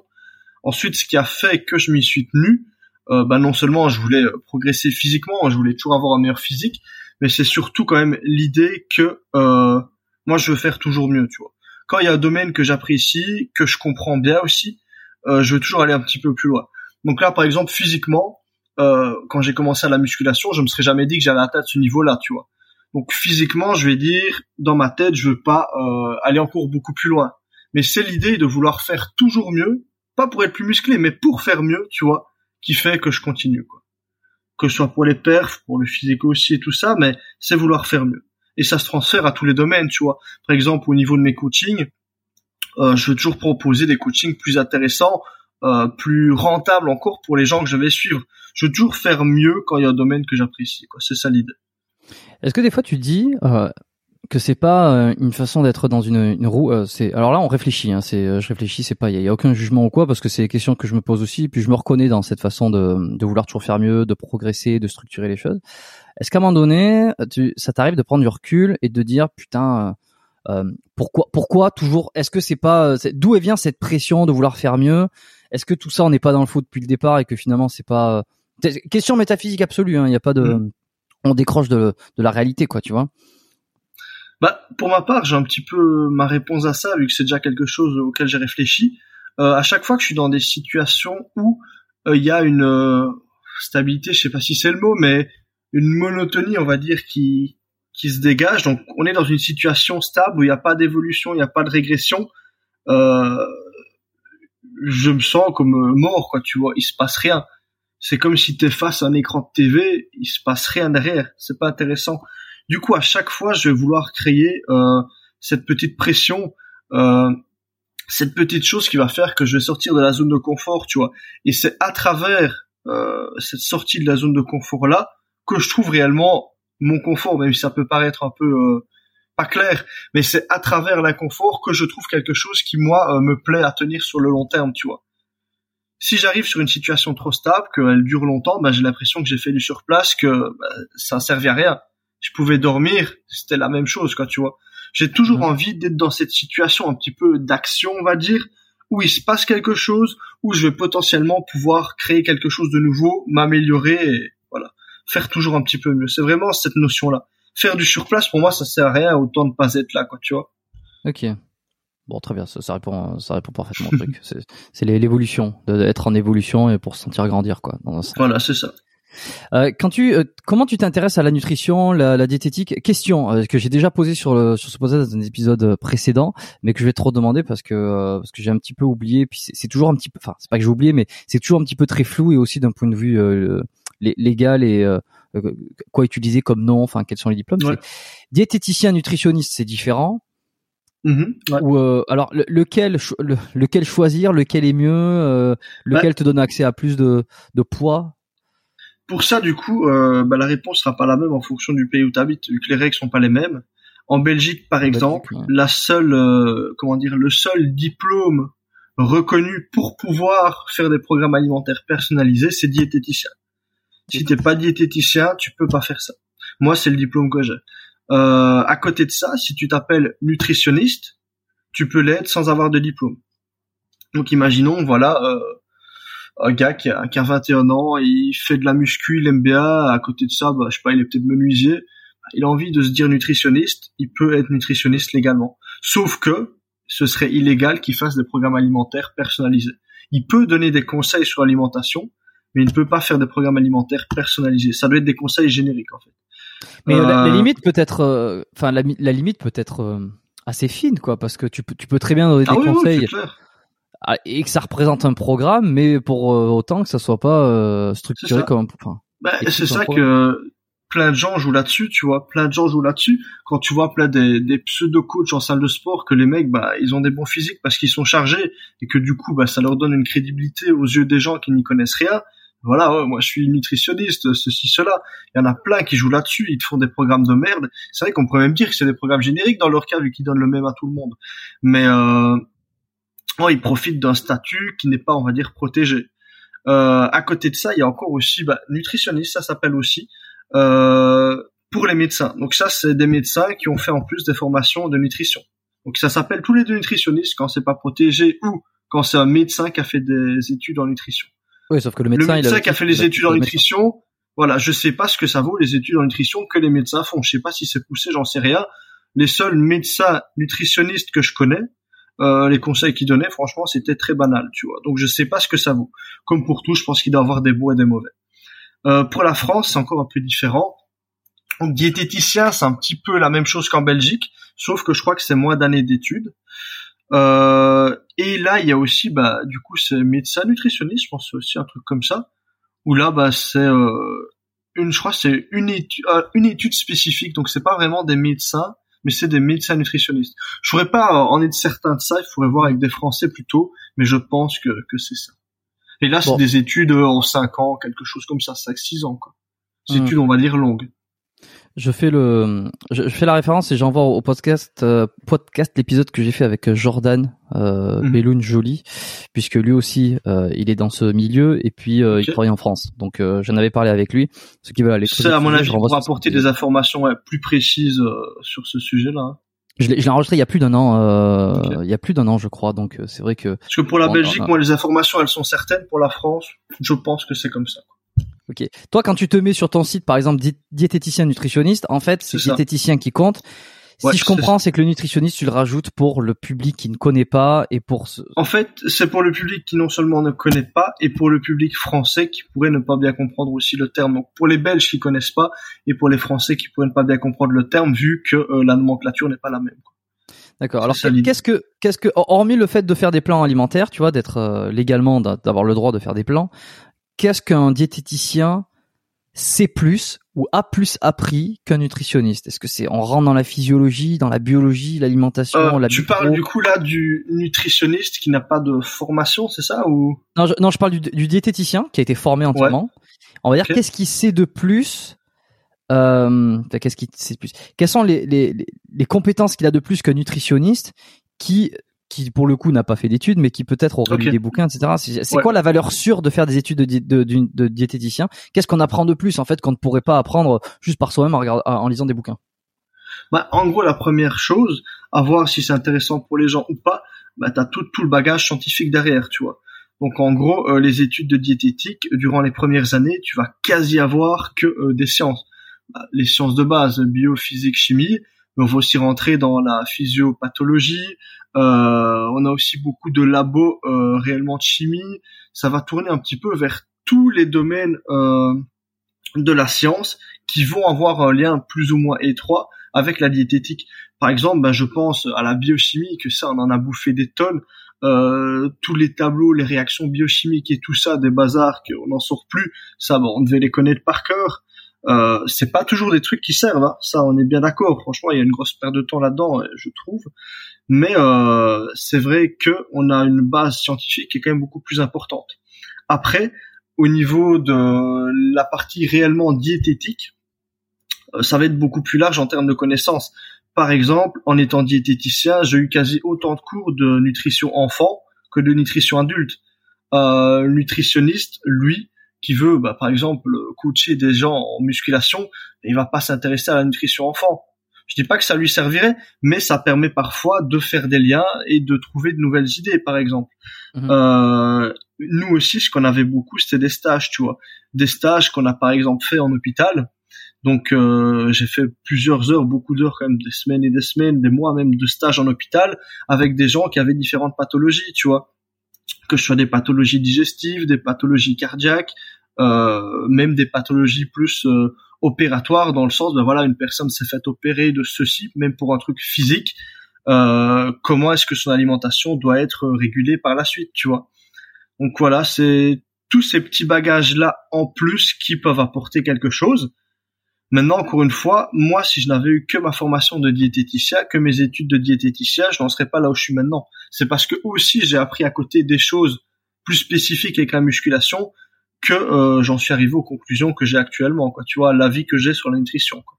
Ensuite, ce qui a fait que je m'y suis tenu, euh, bah non seulement je voulais euh, progresser physiquement, je voulais toujours avoir un meilleur physique, mais c'est surtout quand même l'idée que euh, moi je veux faire toujours mieux, tu vois. Quand il y a un domaine que j'apprécie, que je comprends bien aussi, euh, je veux toujours aller un petit peu plus loin. Donc là, par exemple, physiquement, euh, quand j'ai commencé à la musculation, je me serais jamais dit que j'allais atteindre ce niveau-là, tu vois. Donc physiquement, je vais dire, dans ma tête, je veux pas euh, aller encore beaucoup plus loin. Mais c'est l'idée de vouloir faire toujours mieux, pas pour être plus musclé, mais pour faire mieux, tu vois, qui fait que je continue, quoi. Que ce soit pour les perfs, pour le physique aussi et tout ça, mais c'est vouloir faire mieux. Et ça se transfère à tous les domaines, tu vois. Par exemple, au niveau de mes coachings, euh, je veux toujours proposer des coachings plus intéressants, euh, plus rentables encore pour les gens que je vais suivre. Je veux toujours faire mieux quand il y a un domaine que j'apprécie. C'est ça l'idée. Est-ce que des fois tu dis euh, que c'est pas euh, une façon d'être dans une, une roue euh, C'est alors là on réfléchit. Hein, c'est euh, je réfléchis, c'est pas il y, a- aucun jugement ou quoi parce que c'est des questions que je me pose aussi. Puis je me reconnais dans cette façon de, de vouloir toujours faire mieux, de progresser, de structurer les choses. Est-ce qu'à un moment donné, tu, ça t'arrive de prendre du recul et de dire putain, Euh, pourquoi, pourquoi toujours Est-ce que c'est pas d'où vient cette pression de vouloir faire mieux? Est-ce que tout ça on n'est pas dans le faux depuis le départ et que finalement c'est pas question métaphysique absolue Il hein, n'y a pas de, mm. on décroche de, de la réalité, quoi, tu vois bah, pour ma part, j'ai un petit peu ma réponse à ça, vu que c'est déjà quelque chose auquel j'ai réfléchi. Euh, à chaque fois que je suis dans des situations où euh, il y a une euh, stabilité, je sais pas si c'est le mot, mais une monotonie, on va dire, qui qui se dégage. Donc, on est dans une situation stable où il n'y a pas d'évolution, il n'y a pas de régression. Je me sens comme mort, quoi. Tu vois, il se passe rien. C'est comme si tu es face à un écran de TV, il se passe rien derrière. C'est pas intéressant. Du coup, à chaque fois, je vais vouloir créer euh, cette petite pression, euh, cette petite chose qui va faire que je vais sortir de la zone de confort, tu vois. Et c'est à travers euh, cette sortie de la zone de confort là que je trouve réellement mon confort, même si ça peut paraître un peu euh, pas clair, mais c'est à travers l'inconfort que je trouve quelque chose qui moi euh, me plaît à tenir sur le long terme, tu vois. Si j'arrive sur une situation trop stable, qu'elle dure longtemps, bah, j'ai l'impression que j'ai fait du surplace, que bah, ça servait à rien je pouvais dormir, c'était la même chose, quoi, tu vois. J'ai toujours mhm. envie d'être dans cette situation un petit peu d'action, on va dire, où il se passe quelque chose, où je vais potentiellement pouvoir créer quelque chose de nouveau, m'améliorer, et voilà, faire toujours un petit peu mieux. C'est vraiment cette notion-là. Faire du surplace, pour moi, ça sert à rien, autant de pas être là, quoi, tu vois. Ok. Bon, très bien, ça, ça répond, ça répond parfaitement au truc. C'est l'évolution, d'être en évolution et pour se sentir grandir, quoi. voilà, c'est ça. Euh, quand tu, euh, comment tu t'intéresses à la nutrition, la, la diététique? Question euh, que j'ai déjà posée sur le, sur ce podcast dans un épisode précédent, mais que je vais trop demander parce que parce que j'ai un petit peu oublié. Puis c'est toujours un petit peu, enfin c'est pas que j'ai oublié, mais c'est toujours un petit peu très flou et aussi d'un point de vue légal et quoi utiliser comme nom, enfin quels sont les diplômes. Diététicien, nutritionniste, c'est différent. Mm-hmm, Ou alors lequel lequel choisir, lequel est mieux, lequel te donne accès à plus de, de poids? Pour ça, du coup, euh, bah, la réponse sera pas la même en fonction du pays où tu habites, vu que les règles sont pas les mêmes. En Belgique, par exemple, la seule, euh, comment dire, le seul diplôme reconnu pour pouvoir faire des programmes alimentaires personnalisés, c'est diététicien. Si t'es pas diététicien, tu peux pas faire ça. Moi, c'est le diplôme que j'ai. Euh, à côté de ça, si tu t'appelles nutritionniste, tu peux l'être sans avoir de diplôme. Donc, imaginons, voilà, euh, un gars qui a, qui a 21 ans, il fait de la muscu, il aime bien, à côté de ça, bah, je sais pas, il est peut-être menuisier, il a envie de se dire nutritionniste, il peut être nutritionniste légalement. Sauf que ce serait illégal qu'il fasse des programmes alimentaires personnalisés. Il peut donner des conseils sur l'alimentation, mais il ne peut pas faire des programmes alimentaires personnalisés. Ça doit être des conseils génériques en fait. Mais euh, la, limite peut être, euh, enfin la, limite peut être euh, assez fine quoi, parce que tu peux, tu peux très bien donner ah des conseils. Et que ça représente un programme, mais pour euh, autant que ça soit pas euh, structuré comme un. Enfin, bah, c'est ça que plein de gens jouent là-dessus, tu vois. Plein de gens jouent là-dessus. Quand tu vois plein des, des pseudo-coachs en salle de sport, que les mecs, bah, ils ont des bons physiques parce qu'ils sont chargés et que du coup, bah, ça leur donne une crédibilité aux yeux des gens qui n'y connaissent rien. Voilà, moi je suis nutritionniste, ceci, cela. Il y en a plein qui jouent là-dessus, ils font des programmes de merde. C'est vrai qu'on pourrait même dire que c'est des programmes génériques dans leur cas, vu qu'ils donnent le même à tout le monde. Mais euh, oh, ils profitent d'un statut qui n'est pas, on va dire, protégé. Euh, à côté de ça, il y a encore aussi bah, nutritionniste, ça s'appelle aussi euh, pour les médecins. Donc ça, c'est des médecins qui ont fait en plus des formations de nutrition. Donc ça s'appelle tous les deux nutritionnistes quand c'est pas protégé ou quand c'est un médecin qui a fait des études en nutrition. Oui, sauf que le médecin, le médecin qui a fait les études en nutrition, voilà, je sais pas ce que ça vaut les études en nutrition que les médecins font. Je sais pas si c'est poussé, j'en sais rien. Les seuls médecins nutritionnistes que je connais, euh, les conseils qu'il donnait, franchement, c'était très banal, tu vois. Donc je sais pas ce que ça vaut. Comme pour tout, je pense qu'il doit y avoir des bons et des mauvais. Euh, pour la France, c'est encore un peu différent. Donc diététicien, c'est un petit peu la même chose qu'en Belgique, sauf que je crois que c'est moins d'années d'études. Euh, et là, il y a aussi, bah, du coup, c'est médecin nutritionniste, je pense c'est aussi un truc comme ça, où là, bah, c'est une, je crois, c'est une étude, une étude spécifique. Donc c'est pas vraiment des médecins, mais c'est des médecins nutritionnistes. Je pourrais pas en être certain de ça, il faudrait voir avec des Français plutôt, mais je pense que, que c'est ça. Et là, c'est des études en 5 ans, quelque chose comme ça, 5-6 ans, quoi. Des mmh. études, on va dire, longues je fais le, je, fais la référence et j'envoie au podcast, euh, podcast l'épisode que j'ai fait avec euh, Jordan euh, mmh. Joly, puisque lui aussi, euh, il est dans ce milieu et puis il travaille en France. Donc j'en avais parlé avec lui. Ceux qui veulent aller. C'est à mon avis pour apporter des informations plus précises sur ce sujet-là. Hein. Je l'ai enregistré il y a plus d'un an, euh, il y a plus d'un an, je crois. Donc euh, c'est vrai que. Parce que pour la Belgique, moi, les informations, elles sont certaines. Pour la France, je pense que c'est comme ça. Ok. Toi, quand tu te mets sur ton site, par exemple, diététicien nutritionniste, en fait, c'est diététicien qui compte si je comprends, c'est que le nutritionniste, tu le rajoutes pour le public qui ne connaît pas et pour ce... En fait, c'est pour le public qui non seulement ne connaît pas et pour le public français qui pourrait ne pas bien comprendre aussi le terme. Donc pour les Belges qui connaissent pas et pour les Français qui pourraient ne pas bien comprendre le terme vu que euh, la nomenclature n'est pas la même. D'accord. Alors qu'est-ce que qu'est-ce que hormis le fait de faire des plans alimentaires, tu vois, d'être euh, légalement d'avoir le droit de faire des plans, qu'est-ce qu'un diététicien sait plus ou a plus appris qu'un nutritionniste? Est-ce que c'est on rentre dans la physiologie, dans la biologie, l'alimentation euh, la Tu parles du coup là du nutritionniste qui n'a pas de formation, c'est ça ou? Non, je, non, je parle du, diététicien qui a été formé entièrement. On va dire qu'est-ce qu'il sait de plus euh, Qu'est-ce qu'il sait de plus? Quelles sont les, les, les compétences qu'il a de plus qu'un nutritionniste qui qui pour le coup n'a pas fait d'études, mais qui peut-être aurait lu des bouquins, etc. C'est quoi la valeur sûre de faire des études de, de, diététicien? Qu'est-ce qu'on apprend de plus en fait qu'on ne pourrait pas apprendre juste par soi-même en, en, lisant des bouquins? Bah, En gros, la première chose, à voir si c'est intéressant pour les gens ou pas, bah, tu as tout, tout le bagage scientifique derrière, tu vois. Donc en gros, euh, les études de diététique, durant les premières années, tu vas quasi avoir que euh, des sciences. Bah, les sciences de base, biophysique, chimie, mais on va aussi rentrer dans la physiopathologie, on a aussi beaucoup de labos euh, réellement de chimie. Ça va tourner un petit peu vers tous les domaines euh, de la science qui vont avoir un lien plus ou moins étroit avec la diététique. Par exemple, ben, je pense à la biochimie, que ça, on en a bouffé des tonnes. Euh, tous les tableaux, les réactions biochimiques et tout ça, des bazars qu'on n'en sort plus, ça, bon, on devait les connaître par cœur. Euh, c'est pas toujours des trucs qui servent, hein. ça, on est bien d'accord. Franchement, il y a une grosse perte de temps là-dedans, je trouve mais euh, c'est vrai que on a une base scientifique qui est quand même beaucoup plus importante. Après, au niveau de la partie réellement diététique, euh, ça va être beaucoup plus large en termes de connaissances. Par exemple, en étant diététicien, j'ai eu quasi autant de cours de nutrition enfant que de nutrition adulte. Euh, nutritionniste, lui, qui veut, bah, par exemple, coacher des gens en musculation, il va pas s'intéresser à la nutrition enfant je dis pas que ça lui servirait, mais ça permet parfois de faire des liens et de trouver de nouvelles idées, par exemple. Mhm. Euh, nous aussi, ce qu'on avait beaucoup, c'était des stages, tu vois, des stages qu'on a par exemple fait en hôpital. Donc euh, j'ai fait plusieurs heures, beaucoup d'heures quand même, des semaines et des semaines, des mois même de stages en hôpital avec des gens qui avaient différentes pathologies, tu vois, que ce soit des pathologies digestives, des pathologies cardiaques, même des pathologies plus euh, opératoires dans le sens ben voilà une personne s'est fait opérer de ceci même pour un truc physique euh, comment est-ce que son alimentation doit être régulée par la suite tu vois? Donc voilà c'est tous ces petits bagages là en plus qui peuvent apporter quelque chose. Maintenant encore une fois moi si je n'avais eu que ma formation de diététicien que mes études de diététicien je n'en serais pas là où je suis maintenant. C'est parce que aussi j'ai appris à côté des choses plus spécifiques avec la musculation que euh, j'en suis arrivé aux conclusions que j'ai actuellement, quoi. Tu vois, l'avis que j'ai sur la nutrition. Quoi.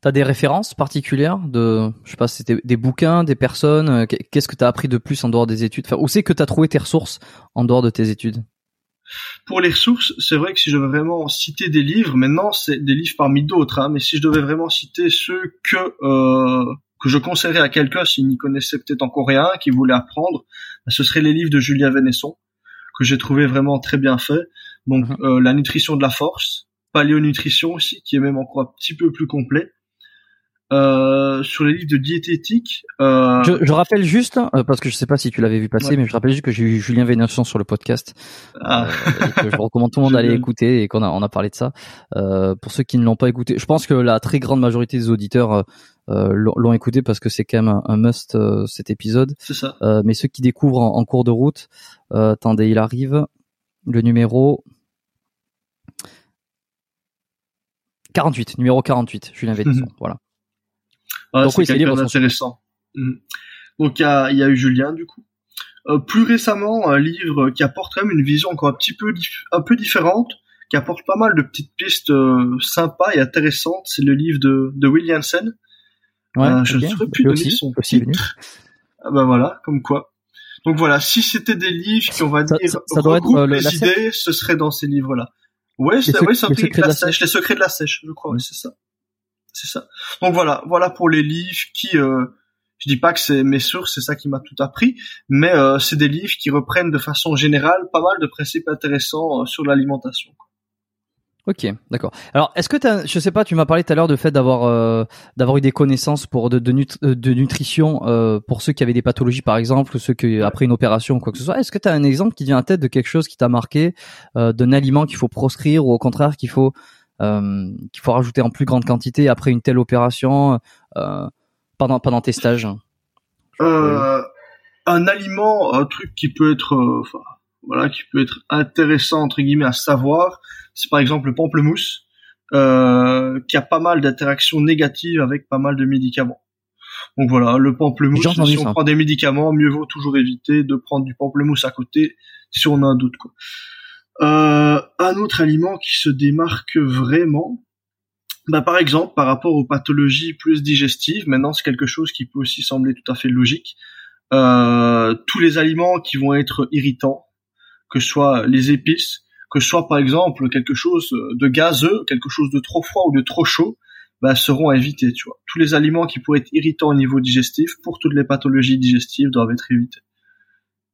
T'as des références particulières de, je sais pas, c'était des bouquins, des personnes. Euh, qu'est-ce que t'as appris de plus en dehors des études? Enfin, Où c'est que t'as trouvé tes ressources en dehors de tes études? Pour les ressources, c'est vrai que si je veux vraiment citer des livres, maintenant c'est des livres parmi d'autres, hein, mais si je devais vraiment citer ceux que euh, que je conseillerais à quelqu'un s'il n'y connaissait peut-être encore rien, qui voulait apprendre, ben, ce seraient les livres de Julien Vénesson que j'ai trouvé vraiment très bien fait. Donc mhm. euh, la nutrition de la force, paléonutrition aussi, qui est même encore un petit peu plus complet. Euh, sur les livres de diététique. Euh... Je, je, rappelle juste, euh, parce que je sais pas si tu l'avais vu passer, mais je rappelle juste que j'ai eu Julien Vénation sur le podcast. Ah. Euh, je recommande tout le monde d'aller écouter et qu'on a, on a parlé de ça. Euh, pour ceux qui ne l'ont pas écouté, je pense que la très grande majorité des auditeurs l'ont écouté parce que c'est quand même un, must cet épisode. C'est ça. mais ceux qui découvrent en, en cours de route, attendez, il arrive le numéro 48, numéro 48, Julien mhm. voilà. Donc oui, c'est intéressant. Mhm. Donc il y a, y a, eu Julien du coup. Euh, plus récemment, un livre qui apporte quand même une vision encore un petit peu un peu différente, qui apporte pas mal de petites pistes euh, sympas et intéressantes. C'est le livre de, de Will Janssen. Ouais, euh, je ne saurais plus donner son titre. Ah ben voilà, comme quoi. Donc voilà, si c'était des livres qui, on va dire, ça, doit être, euh, les idées, ce serait dans ces livres-là. Ouais, c'est ouais, un truc la, sèche, les secrets de la sèche, je crois, c'est ça. C'est ça. Donc voilà, voilà pour les livres qui euh, Je dis pas que c'est mes sources, c'est ça qui m'a tout appris, mais euh, c'est des livres qui reprennent de façon générale pas mal de principes intéressants euh, sur l'alimentation. Ok, d'accord. Alors, est-ce que tu je sais pas, tu m'as parlé tout à l'heure de fait d'avoir euh, d'avoir eu des connaissances pour de de, de nutrition pour ceux qui avaient des pathologies par exemple, ou ceux qui après une opération ou quoi que ce soit. Est-ce que tu as un exemple qui vient à tête de quelque chose qui t'a marqué, d'un aliment qu'il faut proscrire ou au contraire qu'il faut qu'il faut rajouter en plus grande quantité après une telle opération pendant pendant tes stages? Euh, Un aliment, un truc qui peut être, euh, voilà, qui peut être intéressant entre guillemets à savoir, c'est par exemple le pamplemousse, euh, qui a pas mal d'interactions négatives avec pas mal de médicaments. Donc voilà, le pamplemousse, si on prend des médicaments, mieux vaut toujours éviter de prendre du pamplemousse à côté si on a un doute. Quoi. Euh, un autre aliment qui se démarque vraiment, bah, par exemple, par rapport aux pathologies plus digestives, maintenant c'est quelque chose qui peut aussi sembler tout à fait logique. Euh, tous les aliments qui vont être irritants, que ce soit les épices, que ce soit par exemple quelque chose de gazeux, quelque chose de trop froid ou de trop chaud, bah, seront à éviter. Tu vois, tous les aliments qui pourraient être irritants au niveau digestif, pour toutes les pathologies digestives, doivent être évités.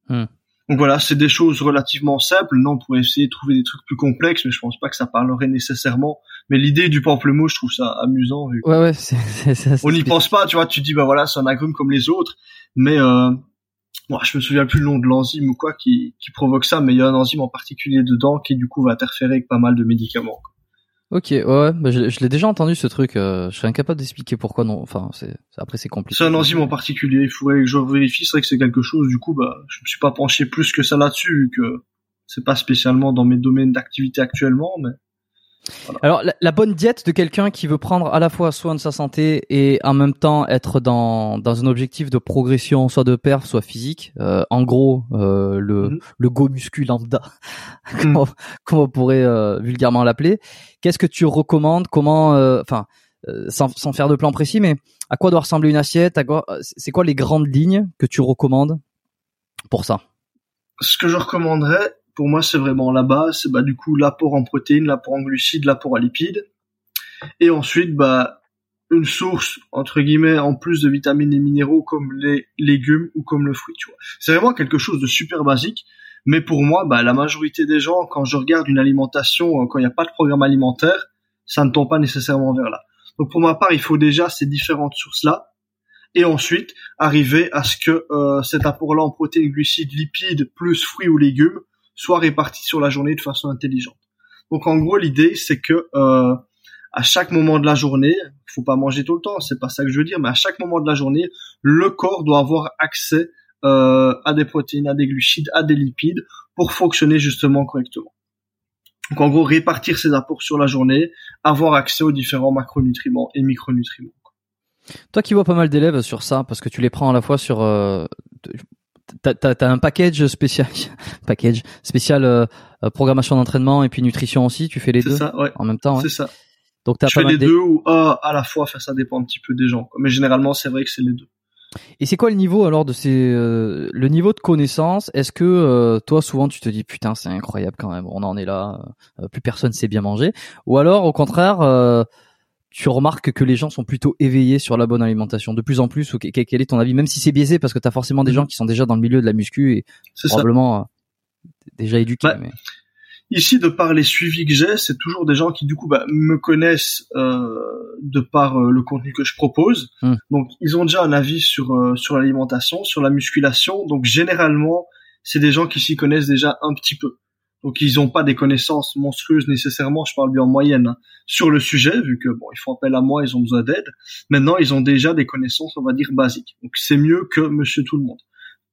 Hmm. Donc voilà, c'est des choses relativement simples. Non, on pourrait essayer de trouver des trucs plus complexes, mais je pense pas que ça parlerait nécessairement. Mais l'idée du pamplemousse, je trouve ça amusant. Vu ouais, ouais, c'est, On n'y pense pas, tu vois. Tu dis, bah voilà, c'est un agrume comme les autres. Mais euh, moi, je me souviens plus le nom de l'enzyme ou quoi qui, qui provoque ça, mais il y a un enzyme en particulier dedans qui du coup va interférer avec pas mal de médicaments. Ok, ouais, bah je, l'ai déjà entendu ce truc. Euh, je serais incapable d'expliquer pourquoi non. Enfin, c'est après c'est compliqué. C'est un enzyme en particulier. Il faudrait que je vérifie. C'est vrai que c'est quelque chose. Du coup, bah, je me suis pas penché plus que ça là-dessus, vu que c'est pas spécialement dans mes domaines d'activité actuellement, mais alors la, bonne diète de quelqu'un qui veut prendre à la fois soin de sa santé et en même temps être dans, dans un objectif de progression, soit de perf, soit physique. Euh, en gros, euh, le, mhm. le go muscu lambda, comme, mhm. on, pourrait euh, vulgairement l'appeler. Qu'est-ce que tu recommandes? Comment, enfin, sans, sans faire de plan précis, mais à quoi doit ressembler une assiette? C'est quoi les grandes lignes que tu recommandes pour ça? Ce que je recommanderais, pour moi, c'est vraiment la base. Bah, du coup l'apport en protéines, l'apport en glucides, l'apport en lipides. Et ensuite, bah, une source, entre guillemets, en plus de vitamines et minéraux comme les légumes ou comme le fruit, tu vois. C'est vraiment quelque chose de super basique. Mais pour moi, bah, la majorité des gens, quand je regarde une alimentation, euh, quand il n'y a pas de programme alimentaire, ça ne tombe pas nécessairement vers là. Donc pour ma part, il faut déjà ces différentes sources-là. Et ensuite, arriver à ce que euh, cet apport-là en protéines, glucides, lipides, plus fruits ou légumes, soit répartis sur la journée de façon intelligente. Donc en gros l'idée c'est que euh, à chaque moment de la journée, il faut pas manger tout le temps, c'est pas ça que je veux dire, mais à chaque moment de la journée, le corps doit avoir accès euh, à des protéines, à des glucides, à des lipides pour fonctionner justement correctement. Donc en gros répartir ses apports sur la journée, avoir accès aux différents macronutriments et micronutriments. Toi qui vois pas mal d'élèves sur ça, parce que tu les prends à la fois sur, euh, t'as as, un package spécial, package spécial euh, euh, programmation d'entraînement et puis nutrition aussi. Tu fais les deux ça, ouais. en même temps. Ouais. C'est ça. Donc t'as je fais les deux ou à, à la fois. Enfin, ça dépend un petit peu des gens. Mais généralement, c'est vrai que c'est les deux. Et c'est quoi le niveau alors de ces euh, le niveau de connaissance? Est-ce que toi souvent tu te dis putain c'est incroyable quand même, on en est là, plus personne sait bien manger? Ou alors au contraire tu remarques que les gens sont plutôt éveillés sur la bonne alimentation de plus en plus ou quel est ton avis même si c'est biaisé parce que tu as forcément des mhm. gens qui sont déjà dans le milieu de la muscu et probablement euh, déjà éduqués bah, ici de par les suivis que j'ai c'est toujours des gens qui du coup bah, me connaissent euh, de par euh, le contenu que je propose. Hmm. donc ils ont déjà un avis sur sur l'alimentation sur la musculation. Donc généralement c'est des gens qui s'y connaissent déjà un petit peu donc ils n'ont pas des connaissances monstrueuses nécessairement, je parle bien en moyenne, hein, sur le sujet, vu que bon, ils font appel à moi, ils ont besoin d'aide. Maintenant, ils ont déjà des connaissances, on va dire, basiques. Donc c'est mieux que monsieur tout le monde.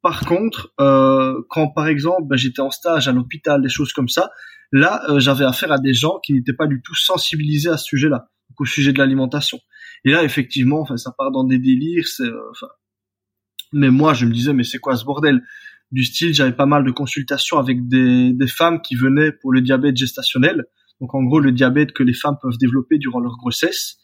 Par contre, euh, quand par exemple ben, j'étais en stage à l'hôpital, des choses comme ça, là euh, j'avais affaire à des gens qui n'étaient pas du tout sensibilisés à ce sujet-là, au sujet de l'alimentation. Et là effectivement, enfin ça part dans des délires, c'est, euh, mais moi je me disais mais c'est quoi ce bordel? Du style, j'avais pas mal de consultations avec des, des femmes qui venaient pour le diabète gestationnel. Donc en gros, le diabète que les femmes peuvent développer durant leur grossesse.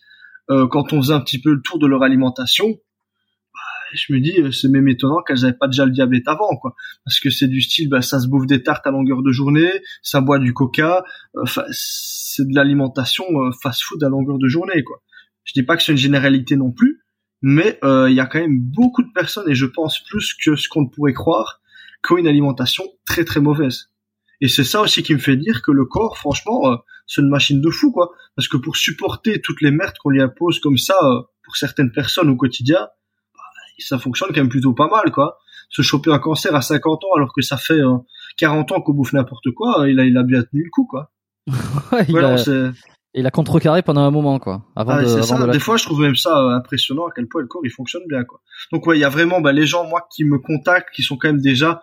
Euh, quand on faisait un petit peu le tour de leur alimentation, bah, je me dis, euh, c'est même étonnant qu'elles n'avaient pas déjà le diabète avant, quoi. Parce que c'est du style, bah, ça se bouffe des tartes à longueur de journée, ça boit du coca, enfin, c'est de l'alimentation euh, fast-food à longueur de journée, quoi. Je dis pas que c'est une généralité non plus, mais euh, il y a quand même beaucoup de personnes, et je pense plus que ce qu'on pourrait croire, qui ont une alimentation très très mauvaise. Et c'est ça aussi qui me fait dire que le corps, franchement, euh, c'est une machine de fou, quoi. Parce que pour supporter toutes les merdes qu'on lui impose comme ça, euh, pour certaines personnes au quotidien, bah, ça fonctionne quand même plutôt pas mal, quoi. Se choper un cancer à 50 ans alors que ça fait 40 ans qu'on bouffe n'importe quoi, il a, il a bien tenu le coup, quoi. ouais, il, a, il, a, contrecarré pendant un moment, quoi. Avant ah, de, avant ça. Des fois, je trouve même ça euh, impressionnant à quel point le corps il fonctionne bien, quoi. Donc ouais, il y a vraiment bah, les gens, moi, qui me contactent, qui sont quand même déjà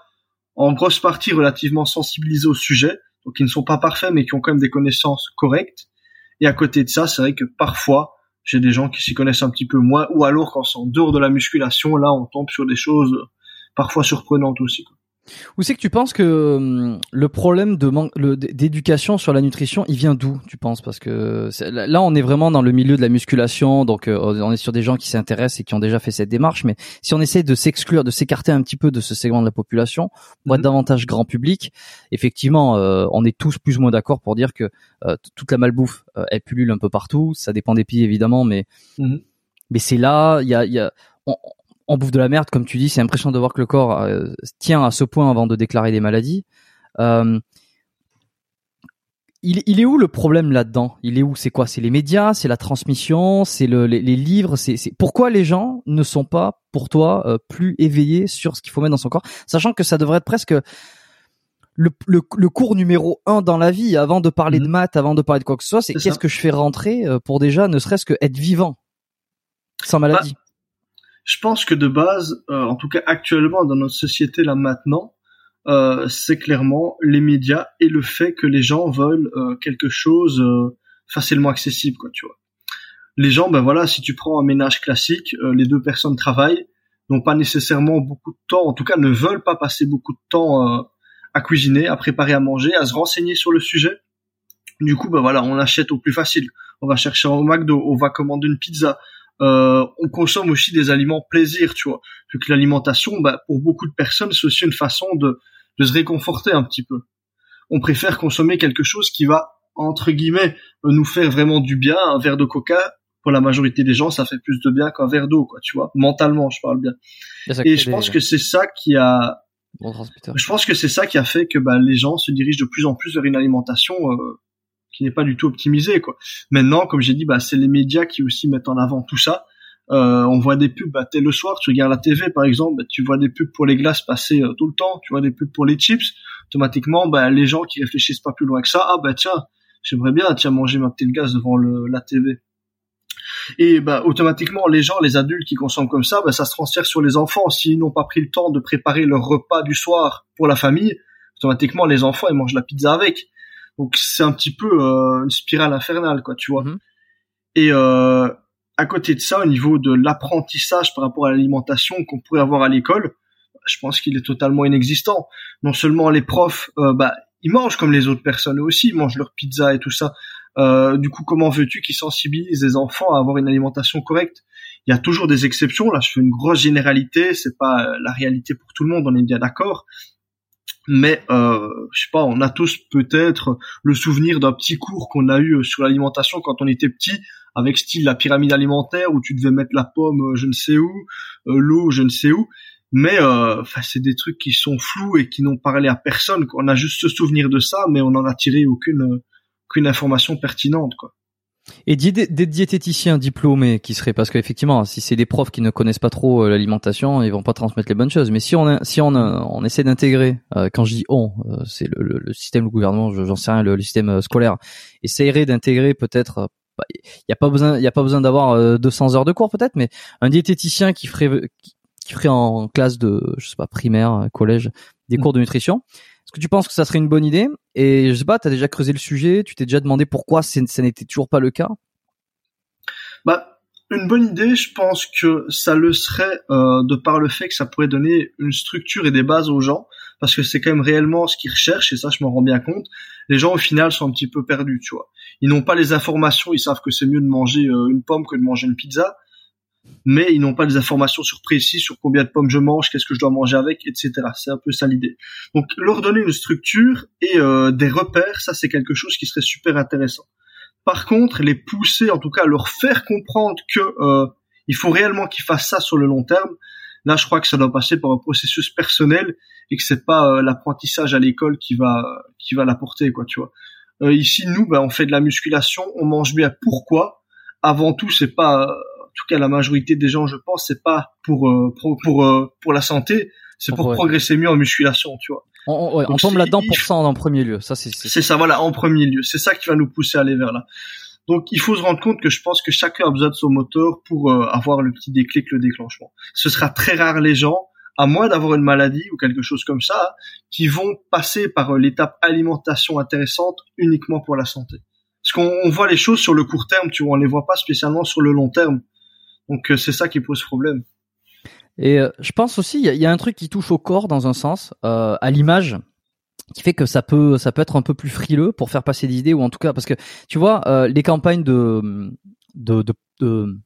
en grosse partie relativement sensibilisés au sujet, donc qui ne sont pas parfaits, mais qui ont quand même des connaissances correctes. Et à côté de ça, c'est vrai que parfois, j'ai des gens qui s'y connaissent un petit peu moins, ou alors quand c'est en dehors de la musculation, là, on tombe sur des choses parfois surprenantes aussi. Où c'est que tu penses que hum, le problème de manque d'éducation sur la nutrition, il vient d'où Tu penses? Parce que là, on est vraiment dans le milieu de la musculation, donc euh, on est sur des gens qui s'intéressent et qui ont déjà fait cette démarche. Mais si on essaie de s'exclure, de s'écarter un petit peu de ce segment de la population, pour être mhm. davantage grand public, effectivement, euh, on est tous plus ou moins d'accord pour dire que euh, toute la malbouffe, elle pullule un peu partout. Ça dépend des pays évidemment, mais mhm. mais c'est là, il y a, y a on bouffe de la merde, comme tu dis. C'est impressionnant de voir que le corps euh, tient à ce point avant de déclarer des maladies. Euh, il, est où le problème là-dedans? Il est où? C'est quoi? C'est les médias? C'est la transmission? C'est le, les, livres? C'est pourquoi les gens ne sont pas, pour toi, euh, plus éveillés sur ce qu'il faut mettre dans son corps, sachant que ça devrait être presque le, le, cours numéro un dans la vie, avant de parler de mhm. maths, avant de parler de quoi que ce soit, c'est qu'est-ce que je fais rentrer pour déjà, ne serait-ce que être vivant, sans maladie? Bah, je pense que de base, euh, en tout cas actuellement dans notre société là maintenant, euh, c'est clairement les médias et le fait que les gens veulent euh, quelque chose facilement accessible, quoi, tu vois. Les gens, ben voilà, si tu prends un ménage classique, les deux personnes travaillent, n'ont pas nécessairement beaucoup de temps, en tout cas ne veulent pas passer beaucoup de temps à cuisiner, à préparer à manger, à se renseigner sur le sujet. Du coup, ben voilà, on achète au plus facile. On va chercher au McDo, on va commander une pizza, euh, on consomme aussi des aliments plaisir, tu vois. Vu que l'alimentation, bah, pour beaucoup de personnes, c'est aussi une façon de, de se réconforter un petit peu. On préfère consommer quelque chose qui va, entre guillemets, nous faire vraiment du bien. Un verre de coca, pour la majorité des gens, ça fait plus de bien qu'un verre d'eau, quoi, tu vois. Mentalement, je parle bien. Et je pense que c'est ça qui a, je pense que c'est ça qui a fait que bah, les gens se dirigent de plus en plus vers une alimentation euh, qui n'est pas du tout optimisé quoi. Maintenant, comme j'ai dit, bah c'est les médias qui aussi mettent en avant tout ça. Euh, on voit des pubs, bah, le soir, tu regardes la TV par exemple, bah, tu vois des pubs pour les glaces passer euh, tout le temps, tu vois des pubs pour les chips, automatiquement, bah, les gens qui réfléchissent pas plus loin que ça, ah bah tiens, j'aimerais bien tiens manger ma petite glace devant le, la TV. Et bah automatiquement, les gens, les adultes qui consomment comme ça, bah, ça se transfère sur les enfants. S'ils n'ont pas pris le temps de préparer leur repas du soir pour la famille, automatiquement les enfants ils mangent la pizza avec. Donc c'est un petit peu euh, une spirale infernale, quoi, tu vois. Mhm. Et euh, à côté de ça, au niveau de l'apprentissage par rapport à l'alimentation qu'on pourrait avoir à l'école, je pense qu'il est totalement inexistant. Non seulement les profs, euh, bah, ils mangent comme les autres personnes aussi, ils mangent leur pizza et tout ça. Euh, du coup, comment veux-tu qu'ils sensibilisent les enfants à avoir une alimentation correcte? Il y a toujours des exceptions. Là, je fais une grosse généralité. C'est pas la réalité pour tout le monde. On est bien d'accord mais euh, je sais pas, on a tous peut-être le souvenir d'un petit cours qu'on a eu sur l'alimentation quand on était petit, avec style la pyramide alimentaire où tu devais mettre la pomme euh, je ne sais où, euh, l'eau je ne sais où, mais euh, c'est des trucs qui sont flous et qui n'ont parlé à personne. On a juste ce souvenir de ça, mais on n'en a tiré aucune aucune information pertinente quoi. Et des, des, diététiciens diplômés qui seraient parce qu'effectivement si c'est des profs qui ne connaissent pas trop euh, l'alimentation ils vont pas transmettre les bonnes choses mais si on si on on essaie d'intégrer euh, quand je dis on euh, c'est le, le, système le gouvernement j'en sais rien le, système scolaire essayerait d'intégrer peut-être il bah, y a pas besoin il y a pas besoin d'avoir 200 heures de cours peut-être mais un diététicien qui ferait qui ferait en classe de je sais pas primaire collège des mm. cours de nutrition est-ce que tu penses que ça serait une bonne idée? Et je sais pas, tu déjà creusé le sujet, tu t'es déjà demandé pourquoi ça n'était toujours pas le cas? Bah, une bonne idée, je pense que ça le serait euh, de par le fait que ça pourrait donner une structure et des bases aux gens, parce que c'est quand même réellement ce qu'ils recherchent, et ça je m'en rends bien compte. Les gens au final sont un petit peu perdus, tu vois. Ils n'ont pas les informations, ils savent que c'est mieux de manger euh, une pomme que de manger une pizza, mais ils n'ont pas des informations sur précis sur combien de pommes je mange, qu'est-ce que je dois manger avec, etc. C'est un peu ça l'idée. Donc leur donner une structure et euh, des repères, ça c'est quelque chose qui serait super intéressant. Par contre, les pousser, en tout cas leur faire comprendre que euh, Il faut réellement qu'ils fassent ça sur le long terme. Là, je crois que ça doit passer par un processus personnel et que c'est pas euh, l'apprentissage à l'école qui va qui va l'apporter, quoi, tu vois. Euh, ici, nous, ben, on fait de la musculation, on mange bien. Pourquoi? Avant tout, c'est pas, tout cas la majorité des gens, je pense, c'est pas pour euh, pour pour, pour la santé, c'est pour progresser mieux en musculation, tu vois. On, on tombe là-dedans pour ça en premier lieu. Ça, c'est. C'est ça, voilà, en premier lieu. C'est ça qui va nous pousser à aller vers là. Donc il faut se rendre compte que je pense que chacun a besoin de son moteur pour euh, avoir le petit déclic, le déclenchement. Ce sera très rare les gens, à moins d'avoir une maladie ou quelque chose comme ça, qui vont passer par euh, l'étape alimentation intéressante uniquement pour la santé. Parce qu'on voit les choses sur le court terme, tu vois, on les voit pas spécialement sur le long terme. Donc euh, c'est ça qui pose problème. Et je pense aussi, il y, y, a un truc qui touche au corps dans un sens, à l'image qui fait que ça peut ça peut être un peu plus frileux pour faire passer des idées ou en tout cas parce que tu vois euh, les campagnes de de, de, de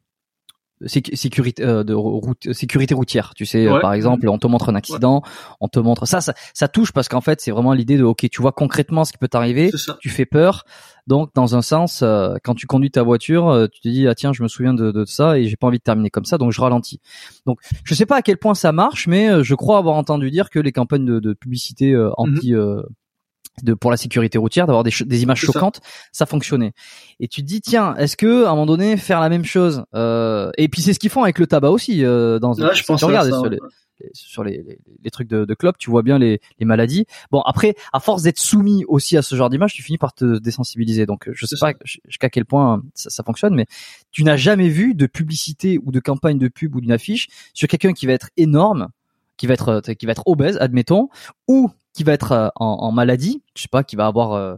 sécurité euh, de route, sécurité routière tu sais par exemple on te montre un accident on te montre ça, ça ça touche parce qu'en fait c'est vraiment l'idée de ok tu vois concrètement ce qui peut t'arriver tu fais peur donc, dans un sens, euh, quand tu conduis ta voiture, euh, tu te dis ah tiens, je me souviens de, de ça et j'ai pas envie de terminer comme ça, donc je ralentis. Donc, je sais pas à quel point ça marche, mais euh, je crois avoir entendu dire que les campagnes de, de publicité mhm. anti de pour la sécurité routière, d'avoir des, des images choquantes, ça. fonctionnait. Et tu te dis tiens, est-ce que à un moment donné faire la même chose Et puis c'est ce qu'ils font avec le tabac aussi dans. Ouais, je pense tu regardes, ça, sur les, les, les, trucs de, de club, tu vois bien les, les maladies. Bon, après, à force d'être soumis aussi à ce genre d'image, tu finis par te désensibiliser. Donc, je sais pas jusqu'à quel point ça, ça, fonctionne, mais tu n'as jamais vu de publicité ou de campagne de pub ou d'une affiche sur quelqu'un qui va être énorme, qui va être euh, qui va être obèse, admettons, ou qui va être euh, en, en maladie, je sais pas, qui va avoir euh,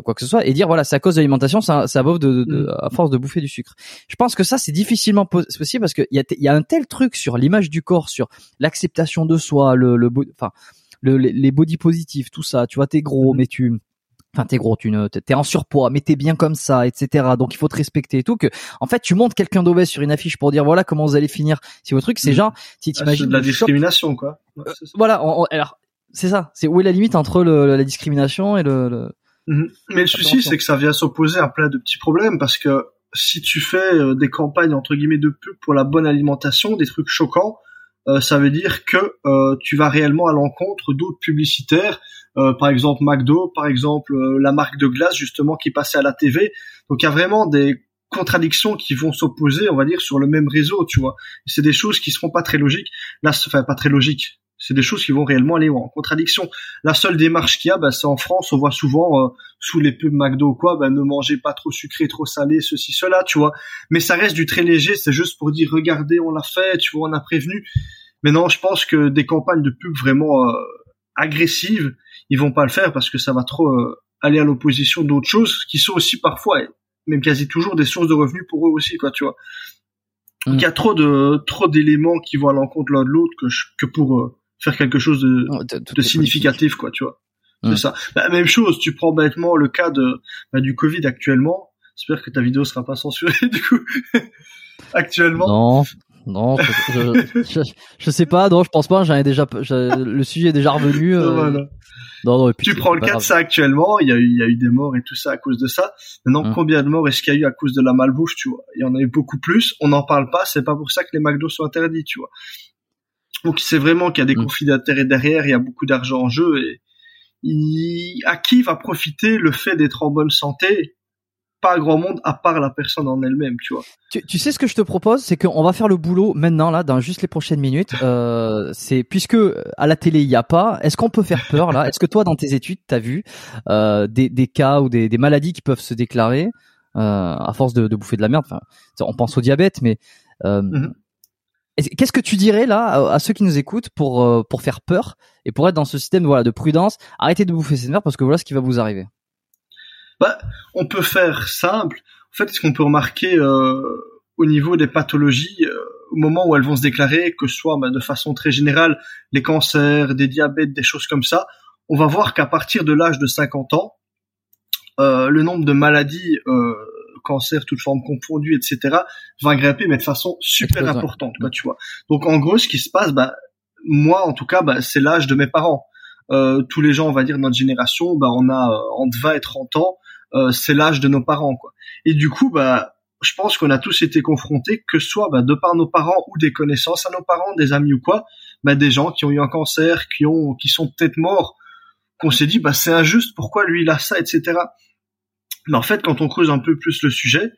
quoi que ce soit et dire voilà c'est à cause de l'alimentation ça ça de, de, mm. à force de bouffer du sucre je pense que ça c'est difficilement possible parce que il y a y a un tel truc sur l'image du corps sur l'acceptation de soi le le enfin le, les body positifs tout ça tu vois t'es gros mm. mais tu enfin t'es gros tu ne t'es en surpoids mais t'es bien comme ça etc donc il faut te respecter et tout que en fait tu montes quelqu'un d'obèse sur une affiche pour dire voilà comment vous allez finir si votre truc c'est mm. genre si ah, de la discrimination quoi euh, voilà alors c'est ça c'est où est la limite entre le, la discrimination et le, Mhm. Mais le souci, c'est que ça vient s'opposer à plein de petits problèmes parce que si tu fais euh, des campagnes entre guillemets de pub pour la bonne alimentation, des trucs choquants, euh, ça veut dire que euh, tu vas réellement à l'encontre d'autres publicitaires, par exemple McDo, par exemple la marque de glace justement qui passait à la TV. Donc il y a vraiment des contradictions qui vont s'opposer, on va dire, sur le même réseau, tu vois. C'est des choses qui seront pas très logiques. Là, enfin pas très logiques c'est des choses qui vont réellement aller en contradiction. La seule démarche qu'il y a, bah, c'est en France, on voit souvent euh, sous les pubs McDo ou quoi, bah, ne mangez pas trop sucré, trop salé, ceci, cela, tu vois. Mais ça reste du très léger, c'est juste pour dire regardez, on l'a fait, tu vois, on a prévenu. Mais non, je pense que des campagnes de pub vraiment euh, agressives, ils vont pas le faire parce que ça va trop euh, aller à l'opposition d'autres choses qui sont aussi parfois, même quasi toujours, des sources de revenus pour eux aussi, quoi, tu vois. il y a mm. trop de trop d'éléments qui vont à l'encontre l'un de l'autre que, que pour faire quelque chose de, de significatif, quoi, tu vois. C'est ça. Bah, même chose, tu prends bêtement le cas de bah, du Covid actuellement. J'espère que ta vidéo sera pas censurée du coup. actuellement. Non, non, je, je, sais pas, non, je pense pas. J'en ai déjà, le sujet est déjà revenu. Euh... Non, non, et puis tu prends le cas de ça actuellement. Il y a eu, il y a eu des morts et tout ça à cause de ça. Maintenant, hum. combien de morts est-ce qu'il y a eu à cause de la malbouffe, tu vois? Il y en a eu beaucoup plus. On n'en parle pas. C'est pas pour ça que les McDo sont interdits, tu vois. Donc c'est vraiment qu'il y a des mm. conflits d'intérêts derrière, il y a beaucoup d'argent en jeu et à qui va profiter le fait d'être en bonne santé? Pas grand monde à part la personne en elle-même, tu vois. Tu, sais ce que je te propose, c'est qu'on va faire le boulot maintenant là, dans juste les prochaines minutes. Euh, c'est puisque à la télé il y a pas, est-ce qu'on peut faire peur là? Est-ce que toi dans tes études t'as vu euh, des, des, cas ou des, des, maladies qui peuvent se déclarer euh, à force de, de, bouffer de la merde? Enfin, on pense au diabète, mais euh, mm-hmm. Qu'est-ce que tu dirais là à ceux qui nous écoutent pour euh, pour faire peur et pour être dans ce système voilà de prudence? Arrêtez de bouffer cette merde parce que voilà ce qui va vous arriver. Bah, on peut faire simple. En fait, ce qu'on peut remarquer euh, au niveau des pathologies, euh, au moment où elles vont se déclarer, que ce soit bah, de façon très générale les cancers, des diabètes, des choses comme ça, on va voir qu'à partir de l'âge de 50 ans, le nombre de maladies cancer, toute forme confondue, etc., va grimper, mais de façon super importante, quoi, tu vois. Donc, en gros, ce qui se passe, bah, moi, en tout cas, bah, c'est l'âge de mes parents. Euh, tous les gens, on va dire, de notre génération, bah, on a euh, entre 20 et 30 ans, euh, c'est l'âge de nos parents, quoi. Et du coup, bah, je pense qu'on a tous été confrontés, que ce soit bah, de par nos parents ou des connaissances à nos parents, des amis ou quoi, bah, des gens qui ont eu un cancer, qui ont, qui sont peut-être morts, qu'on s'est dit, bah c'est injuste, pourquoi lui il a ça, etc. Mais en fait, quand on creuse un peu plus le sujet,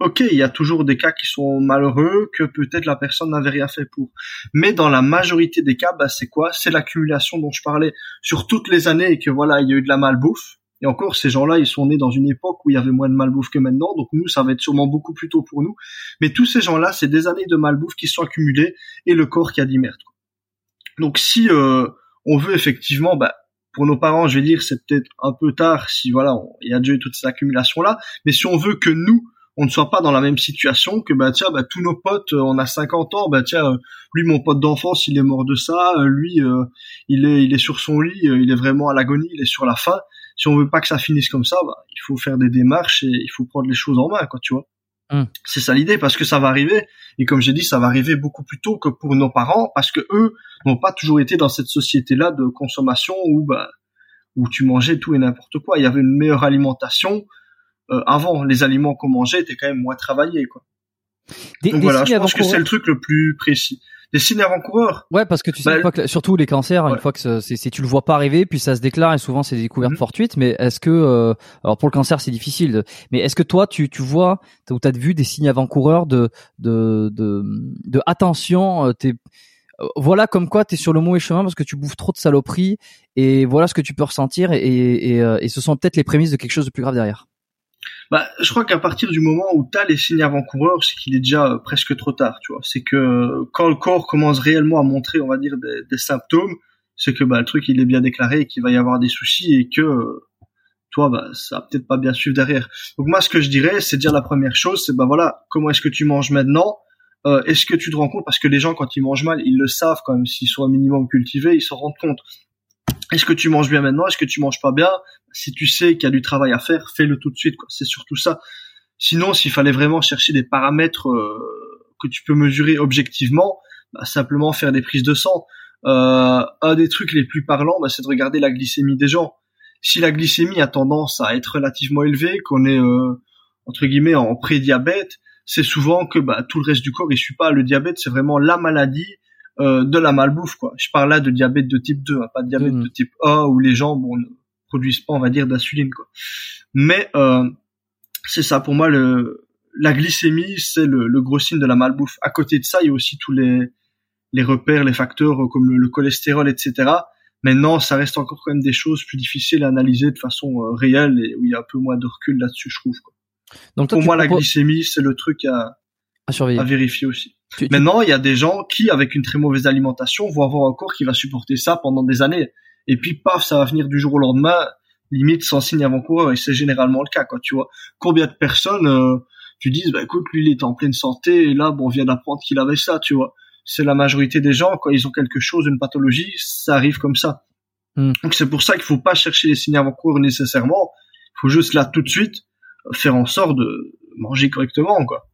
ok, il y a toujours des cas qui sont malheureux, que peut-être la personne n'avait rien fait pour. Mais dans la majorité des cas, bah, c'est quoi? C'est l'accumulation dont je parlais sur toutes les années et que voilà, il y a eu de la malbouffe. Et encore, ces gens-là, ils sont nés dans une époque où il y avait moins de malbouffe que maintenant, donc nous, ça va être sûrement beaucoup plus tôt pour nous. Mais tous ces gens-là, c'est des années de malbouffe qui sont accumulées et le corps qui a dit merde. Donc si euh, on veut effectivement, bah, pour nos parents, je vais dire, c'est peut-être un peu tard si voilà, il y a déjà eu toute cette accumulation-là, mais si on veut que nous, on ne soit pas dans la même situation que bah tiens bah tous nos potes euh, on a 50 ans bah tiens euh, lui mon pote d'enfance il est mort de ça euh, lui il est il est sur son lit il est vraiment à l'agonie il est sur la fin si on veut pas que ça finisse comme ça bah, il faut faire des démarches et il faut prendre les choses en main quoi tu vois hum. c'est ça l'idée parce que ça va arriver et comme j'ai dit ça va arriver beaucoup plus tôt que pour nos parents parce que eux n'ont pas toujours été dans cette société là de consommation où bah où tu mangeais tout et n'importe quoi il y avait une meilleure alimentation euh, avant, les aliments qu'on mangeait étaient quand même moins travaillés, quoi. Des, Donc voilà, je pense que c'est le truc le plus précis. Des signes avant-coureurs. Ouais, parce que tu sais, bah, surtout les cancers, une fois que c'est, tu le vois pas arriver, puis ça se déclare et souvent c'est des découvertes mhm. fortuites. Mais est-ce que, euh, alors pour le cancer c'est difficile, mais est-ce que toi tu, tu vois ou t'as vu des signes avant-coureurs de, de, de, de attention, euh, t'es, voilà comme quoi tu es sur le mauvais chemin parce que tu bouffes trop de saloperies et voilà ce que tu peux ressentir et, et, et, et ce sont peut-être les prémices de quelque chose de plus grave derrière. Bah, je crois qu'à partir du moment où tu as les signes avant-coureurs, c'est qu'il est déjà euh, presque trop tard, tu vois. C'est que quand le corps commence réellement à montrer, on va dire, des, symptômes, c'est que bah, le truc il est bien déclaré qu'il va y avoir des soucis et que euh, toi, bah, ça va peut-être pas bien suivre derrière. Donc moi, ce que je dirais, c'est dire la première chose, c'est bah voilà, comment est-ce que tu manges maintenant? Euh, Est-ce que tu te rends compte? Parce que les gens, quand ils mangent mal, ils le savent quand même. S'ils sont un minimum cultivés, ils s'en rendent compte. Est-ce que tu manges bien maintenant? Est-ce que tu manges pas bien? Si tu sais qu'il y a du travail à faire, fais-le tout de suite. C'est surtout ça. Sinon, s'il fallait vraiment chercher des paramètres euh, que tu peux mesurer objectivement, bah, simplement faire des prises de sang. Euh, un des trucs les plus parlants, bah, c'est de regarder la glycémie des gens. Si la glycémie a tendance à être relativement élevée, qu'on est euh, entre guillemets en prédiabète, c'est souvent que bah, tout le reste du corps il suit pas. Le diabète, c'est vraiment la maladie euh, de la malbouffe quoi. Je parle là de diabète de type 2, hein, pas de diabète mmh. de type A où les gens bon ne produisent pas on va dire d'insuline quoi. Mais euh, c'est ça pour moi le la glycémie c'est le, le, gros signe de la malbouffe. À côté de ça il y a aussi tous les les repères, les facteurs euh, comme le, cholestérol etc. Maintenant ça reste encore quand même des choses plus difficiles à analyser de façon réelle et où il y a un peu moins de recul là-dessus je trouve quoi. Donc pour moi la glycémie c'est le truc à à, surveiller. à vérifier aussi. Maintenant, il y a des gens qui, avec une très mauvaise alimentation, vont avoir un corps qui va supporter ça pendant des années. Et puis, paf, ça va venir du jour au lendemain, limite sans signe avant-coureur. Et c'est généralement le cas, quoi, tu vois. Combien de personnes, euh, tu dis, bah écoute, lui, il est en pleine santé, et là, bon, on vient d'apprendre qu'il avait ça, tu vois. C'est la majorité des gens, quand ils ont quelque chose, une pathologie, ça arrive comme ça. Hmm. Donc c'est pour ça qu'il faut pas chercher les signes avant-coureurs nécessairement. Il faut juste là, tout de suite, faire en sorte de manger correctement, quoi.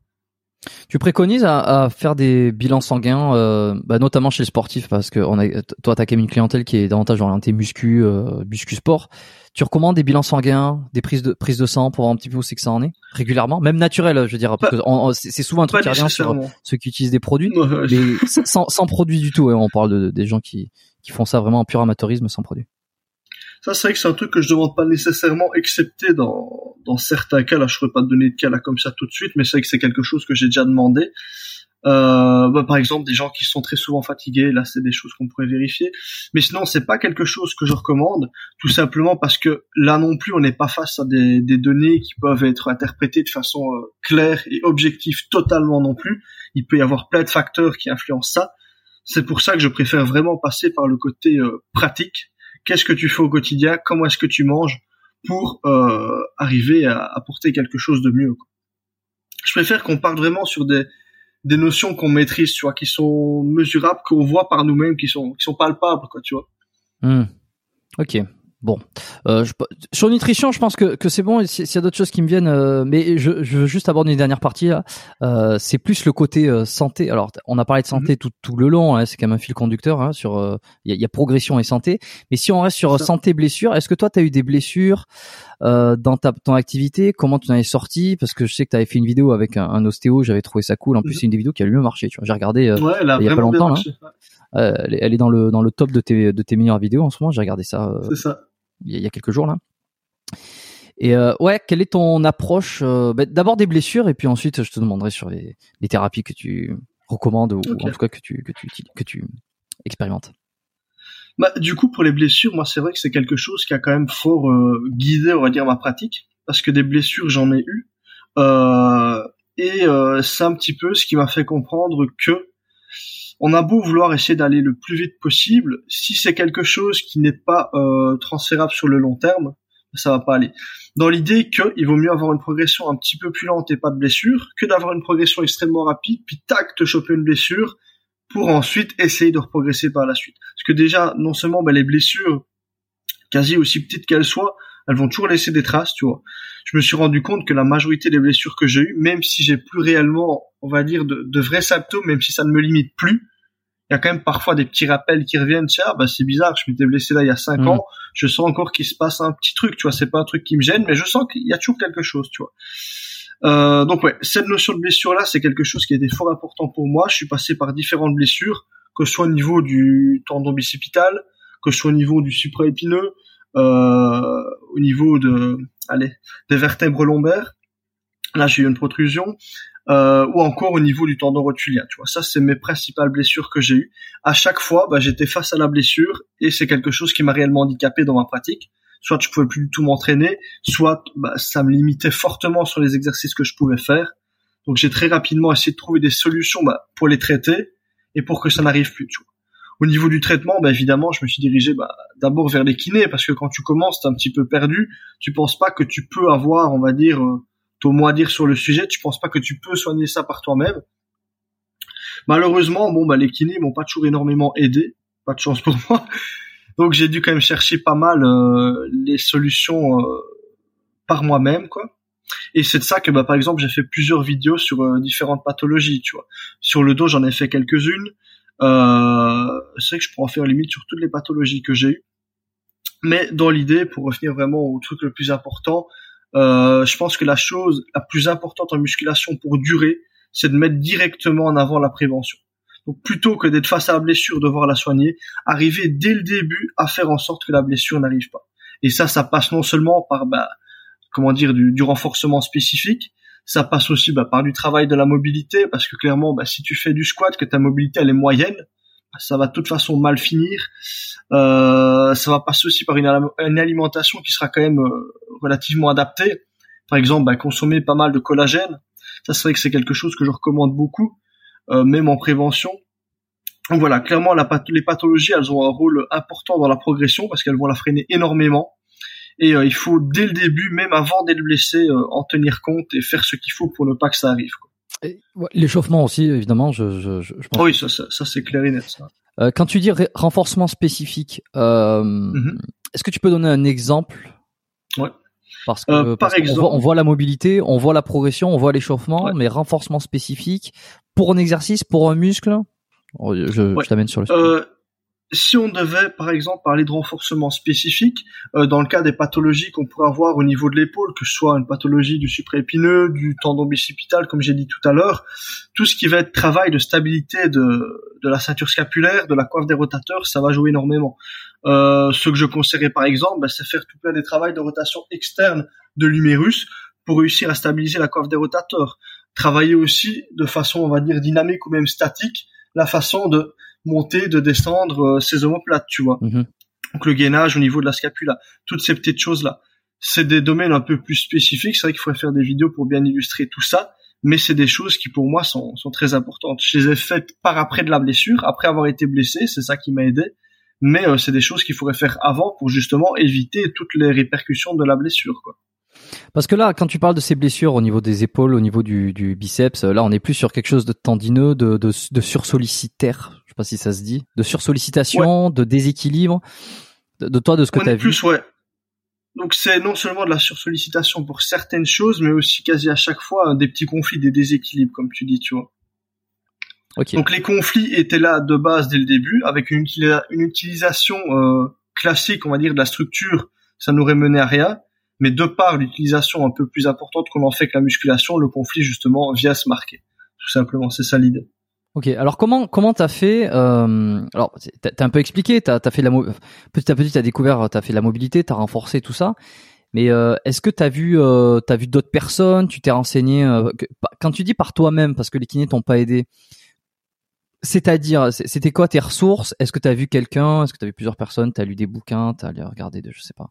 Tu préconises à, faire des bilans sanguins, euh, bah, notamment chez les sportifs, parce que on a, toi, t'as quand même une clientèle qui est davantage orientée muscu, euh, muscu sport. Tu recommandes des bilans sanguins, des prises de prises de sang pour voir un petit peu où c'est que ça en est régulièrement, même naturel, je veux dire, parce que c'est souvent un truc qui revient sur ceux qui utilisent des produits, mais sans, sans produits du tout. on parle de, des gens qui qui font ça vraiment en pur amateurisme sans produits. Ça, c'est vrai que c'est un truc que je demande pas nécessairement, excepté dans, dans certains cas. Là, je pourrais pas te donner de cas là comme ça tout de suite, mais c'est vrai que c'est quelque chose que j'ai déjà demandé. Euh, bah, par exemple, des gens qui sont très souvent fatigués, là, c'est des choses qu'on pourrait vérifier. Mais sinon, c'est pas quelque chose que je recommande, tout simplement parce que là non plus, on n'est pas face à des, des, données qui peuvent être interprétées de façon euh, claire et objective totalement non plus. Il peut y avoir plein de facteurs qui influencent ça. C'est pour ça que je préfère vraiment passer par le côté euh, pratique qu'est-ce que tu fais au quotidien, comment est-ce que tu manges pour euh, arriver à apporter quelque chose de mieux. Je préfère qu'on parte vraiment sur des, des notions qu'on maîtrise, tu vois, qui sont mesurables, qu'on voit par nous-mêmes, qui sont qui sont palpables, quoi, tu vois. Hmm. Ok. Bon, euh, je, sur nutrition, je pense que, que c'est bon. S'il y a d'autres choses qui me viennent, euh, mais je, je, veux juste aborder une dernière partie. Là. Euh, c'est plus le côté euh, santé. Alors, on a parlé de santé mhm. tout, tout le long. Hein, c'est quand même un fil conducteur. Hein, sur euh, il y, a, progression et santé. Mais si on reste sur santé blessure, est-ce que toi, tu as eu des blessures dans ta ton activité? Comment tu en es sorti? Parce que je sais que tu avais fait une vidéo avec un, un ostéo. J'avais trouvé ça cool. En plus, mhm. c'est une des vidéos qui a le mieux marché. Tu vois, j'ai regardé ouais, il y a pas longtemps. Là. Elle, elle, est dans le dans le top de tes de tes meilleures vidéos en ce moment. J'ai regardé ça. c'est ça il y, a quelques jours là. Et euh, ouais, quelle est ton approche euh, bah, D'abord des blessures et puis ensuite je te demanderai sur les, thérapies que tu recommandes ou en tout cas que tu que tu que tu expérimentes. Bah, du coup, pour les blessures, moi, c'est vrai que c'est quelque chose qui a quand même fort euh, guidé, on va dire, ma pratique, parce que des blessures, j'en ai eu, et c'est un petit peu ce qui m'a fait comprendre que on a beau vouloir essayer d'aller le plus vite possible, si c'est quelque chose qui n'est pas euh, transférable sur le long terme, ça va pas aller. Dans l'idée qu'il vaut mieux avoir une progression un petit peu plus lente et pas de blessure, que d'avoir une progression extrêmement rapide, puis tac, te choper une blessure, pour ensuite essayer de reprogresser par la suite. Parce que déjà, non seulement ben, les blessures, quasi aussi petites qu'elles soient, elles vont toujours laisser des traces, tu vois. Je me suis rendu compte que la majorité des blessures que j'ai eues, même si j'ai plus réellement, on va dire, de, vrais symptômes, même si ça ne me limite plus, il y a quand même parfois des petits rappels qui reviennent. Tiens, bah c'est bizarre, je m'étais blessé là il y a cinq mm. ans, je sens encore qu'il se passe un petit truc, tu vois. C'est pas un truc qui me gêne, mais je sens qu'il y a toujours quelque chose, tu vois. Euh, donc ouais, cette notion de blessure là, c'est quelque chose qui a été fort important pour moi. Je suis passé par différentes blessures, que ce soit au niveau du tendon bicipital, que ce soit au niveau du supraépineux, au niveau de, allez, des vertèbres lombaires. Là, j'ai eu une protrusion. Euh, ou encore au niveau du tendon rotulien. Tu vois, ça c'est mes principales blessures que j'ai eues. À chaque fois, bah, j'étais face à la blessure et c'est quelque chose qui m'a réellement handicapé dans ma pratique. Soit je pouvais plus du tout m'entraîner, soit bah, ça me limitait fortement sur les exercices que je pouvais faire. Donc j'ai très rapidement essayé de trouver des solutions bah, pour les traiter et pour que ça n'arrive plus. Tu vois. Au niveau du traitement, bah, évidemment, je me suis dirigé bah, d'abord vers les kinés parce que quand tu commences, t'es un petit peu perdu. Tu penses pas que tu peux avoir, on va dire, euh, ton mot à dire sur le sujet. Tu penses pas que tu peux soigner ça par toi-même. Malheureusement, bon, bah, les kinés m'ont pas toujours énormément aidé. Pas de chance pour moi. Donc j'ai dû quand même chercher pas mal euh, les solutions euh, par moi-même, quoi. Et c'est de ça que, bah, par exemple, j'ai fait plusieurs vidéos sur différentes pathologies, tu vois. Sur le dos, j'en ai fait quelques-unes. Euh, c'est vrai que je pourrais en faire limite sur toutes les pathologies que j'ai eues. Mais dans l'idée, pour revenir vraiment au truc le plus important, euh, je pense que la chose la plus importante en musculation pour durer, c'est de mettre directement en avant la prévention. Donc plutôt que d'être face à la blessure, devoir la soigner, arriver dès le début à faire en sorte que la blessure n'arrive pas. Et ça, ça passe non seulement par, bah, comment dire, du, du renforcement spécifique, ça passe aussi bah, par du travail de la mobilité, parce que clairement, bah, si tu fais du squat, que ta mobilité elle est moyenne, bah, ça va de toute façon mal finir. Euh, ça va passer aussi par une, alimentation qui sera quand même euh, relativement adaptée. Par exemple, bah, consommer pas mal de collagène. Ça, c'est vrai que c'est quelque chose que je recommande beaucoup, euh, même en prévention. Donc voilà, clairement, la, les pathologies, elles ont un rôle important dans la progression parce qu'elles vont la freiner énormément et euh, il faut dès le début, même avant d'être blessé, euh, en tenir compte et faire ce qu'il faut pour ne pas que ça arrive. L'échauffement aussi, évidemment, je, je, je pense. oui, ça, ça, ça c'est clair et net. Ça. Euh, quand tu dis renforcement spécifique, euh, mm-hmm. est-ce que tu peux donner un exemple? Ouais. Parce que, par exemple, on voit, la mobilité, on voit la progression, on voit l'échauffement, mais renforcement spécifique pour un exercice, pour un muscle? Oh, je, je t'amène sur le sujet si on devait, par exemple, parler de renforcement spécifique, euh, dans le cas des pathologies qu'on pourrait avoir au niveau de l'épaule, que ce soit une pathologie du supraépineux, du tendon bicipital, comme j'ai dit tout à l'heure, tout ce qui va être travail de stabilité de, de la ceinture scapulaire, de la coiffe des rotateurs, ça va jouer énormément. Euh, ce que je conseillerais, par exemple, bah, c'est faire tout plein des travaux de rotation externe de l'humérus pour réussir à stabiliser la coiffe des rotateurs. Travailler aussi de façon, on va dire, dynamique ou même statique, la façon de monter, de descendre ses euh, omoplates, tu vois. Mhm. Donc le gainage au niveau de la scapula, toutes ces petites choses-là. C'est des domaines un peu plus spécifiques. C'est vrai qu'il faudrait faire des vidéos pour bien illustrer tout ça, mais c'est des choses qui pour moi sont, sont très importantes. Je les ai faites par après de la blessure, après avoir été blessé, c'est ça qui m'a aidé. Mais euh, c'est des choses qu'il faudrait faire avant pour justement éviter toutes les répercussions de la blessure, quoi. Parce que là, quand tu parles de ces blessures au niveau des épaules, au niveau du, du biceps, là, on est plus sur quelque chose de tendineux, de, de, de sursollicitaire. Je sais pas si ça se dit. De sursollicitation, de déséquilibre. De, toi, de ce que tu as plus, vu. Ouais. Donc c'est non seulement de la sursollicitation pour certaines choses, mais aussi quasi à chaque fois des petits conflits, des déséquilibres, comme tu dis, tu vois. Donc les conflits étaient là de base dès le début, avec une, une utilisation euh, classique, on va dire, de la structure, ça n'aurait mené à rien. Mais de par l'utilisation un peu plus importante qu'on en fait que la musculation, le conflit justement vient se marquer. Tout simplement, c'est ça l'idée. Ok, alors comment comment t'as fait euh, Alors t'as as un peu expliqué, t'as as fait la petit à petit t'as découvert, t'as fait la mobilité, t'as renforcé tout ça. Mais euh, est-ce que t'as vu euh, t'as vu d'autres personnes, tu t'es renseigné euh, quand tu dis par toi-même parce que les kinés t'ont pas aidé. C'est-à-dire, c'était quoi tes ressources? Est-ce que tu as vu quelqu'un? Est-ce que tu as vu plusieurs personnes? Tu as lu des bouquins? Tu as regardé de, je sais pas.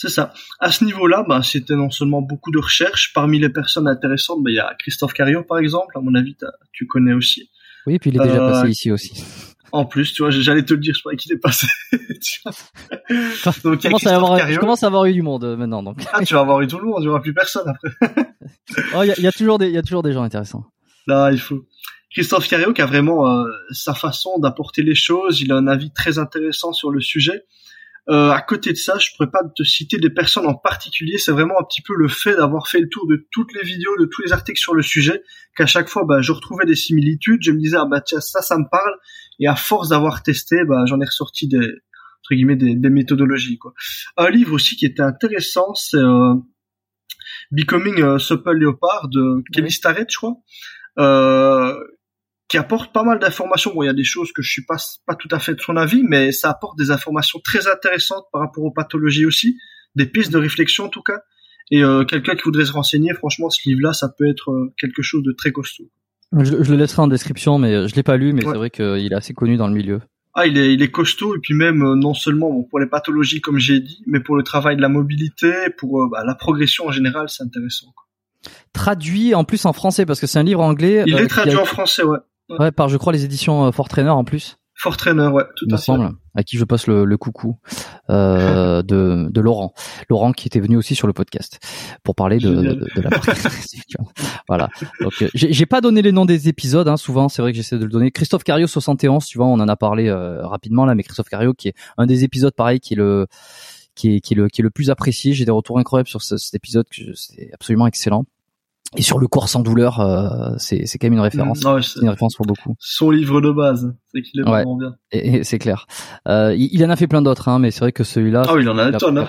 C'est ça. À ce niveau-là, bah, c'était non seulement beaucoup de recherches. Parmi les personnes intéressantes, bah, il y a Christophe Carriot, par exemple. À mon avis, tu connais aussi. Oui, puis il est déjà passé euh, ici aussi. En plus, tu vois, j'allais te le dire, je croyais qu'il est passé. donc, je, commence à avoir, je commence à avoir eu du monde euh, maintenant. Donc. Ah, tu vas avoir eu tout le monde, il n'y aura plus personne après. oh, il y, a, toujours des, y a toujours des gens intéressants. Là, il faut. Christophe Carriot qui a vraiment euh, sa façon d'apporter les choses, il a un avis très intéressant sur le sujet. Euh, à côté de ça, je pourrais pas te citer des personnes en particulier. C'est vraiment un petit peu le fait d'avoir fait le tour de toutes les vidéos, de tous les articles sur le sujet, qu'à chaque fois, bah, je retrouvais des similitudes. Je me disais, ah bah tiens, ça, ça me parle. Et à force d'avoir testé, bah, j'en ai ressorti des entre guillemets des, des, méthodologies. Quoi. Un livre aussi qui était intéressant, c'est euh, Becoming a Supple Leopard de Kelly Starrett, je crois. Euh, qui apporte pas mal d'informations. Bon, il y a des choses que je suis pas pas tout à fait de son avis, mais ça apporte des informations très intéressantes par rapport aux pathologies aussi, des pistes de réflexion en tout cas. Et euh, quelqu'un qui voudrait se renseigner, franchement, ce livre-là, ça peut être euh, quelque chose de très costaud. Je, le laisserai en description, mais je l'ai pas lu, mais c'est vrai qu'il est assez connu dans le milieu. Ah, il est, il est costaud et puis même euh, non seulement bon, pour les pathologies comme j'ai dit, mais pour le travail de la mobilité, pour bah, la progression en général, c'est intéressant. Quoi. Traduit en plus en français parce que c'est un livre anglais. Il est traduit en français, ouais. Ouais, par je crois les éditions euh, Fort Trainer en plus. Fort Trainer, ouais, tout à fait. à qui je passe le, le coucou euh, de, de Laurent. Laurent qui était venu aussi sur le podcast pour parler de, de, de, la Voilà. Donc euh, j'ai pas donné les noms des épisodes. Hein, souvent, c'est vrai que j'essaie de le donner. Christophe Cario 71, tu vois, on en a parlé euh, rapidement là, mais Christophe Cario qui est un des épisodes pareil qui est le qui est, qui est le qui est le plus apprécié. J'ai des retours incroyables sur cet épisode que c'est absolument excellent. Et sur le corps sans douleur, euh, c'est c'est quand même une référence. C'est une référence pour beaucoup. Son livre de base, c'est qu'il est vraiment bien. Et, c'est clair. Euh, il, en a fait plein d'autres, hein, mais c'est vrai que celui-là. Ah oui, il en a un tonne. Hein.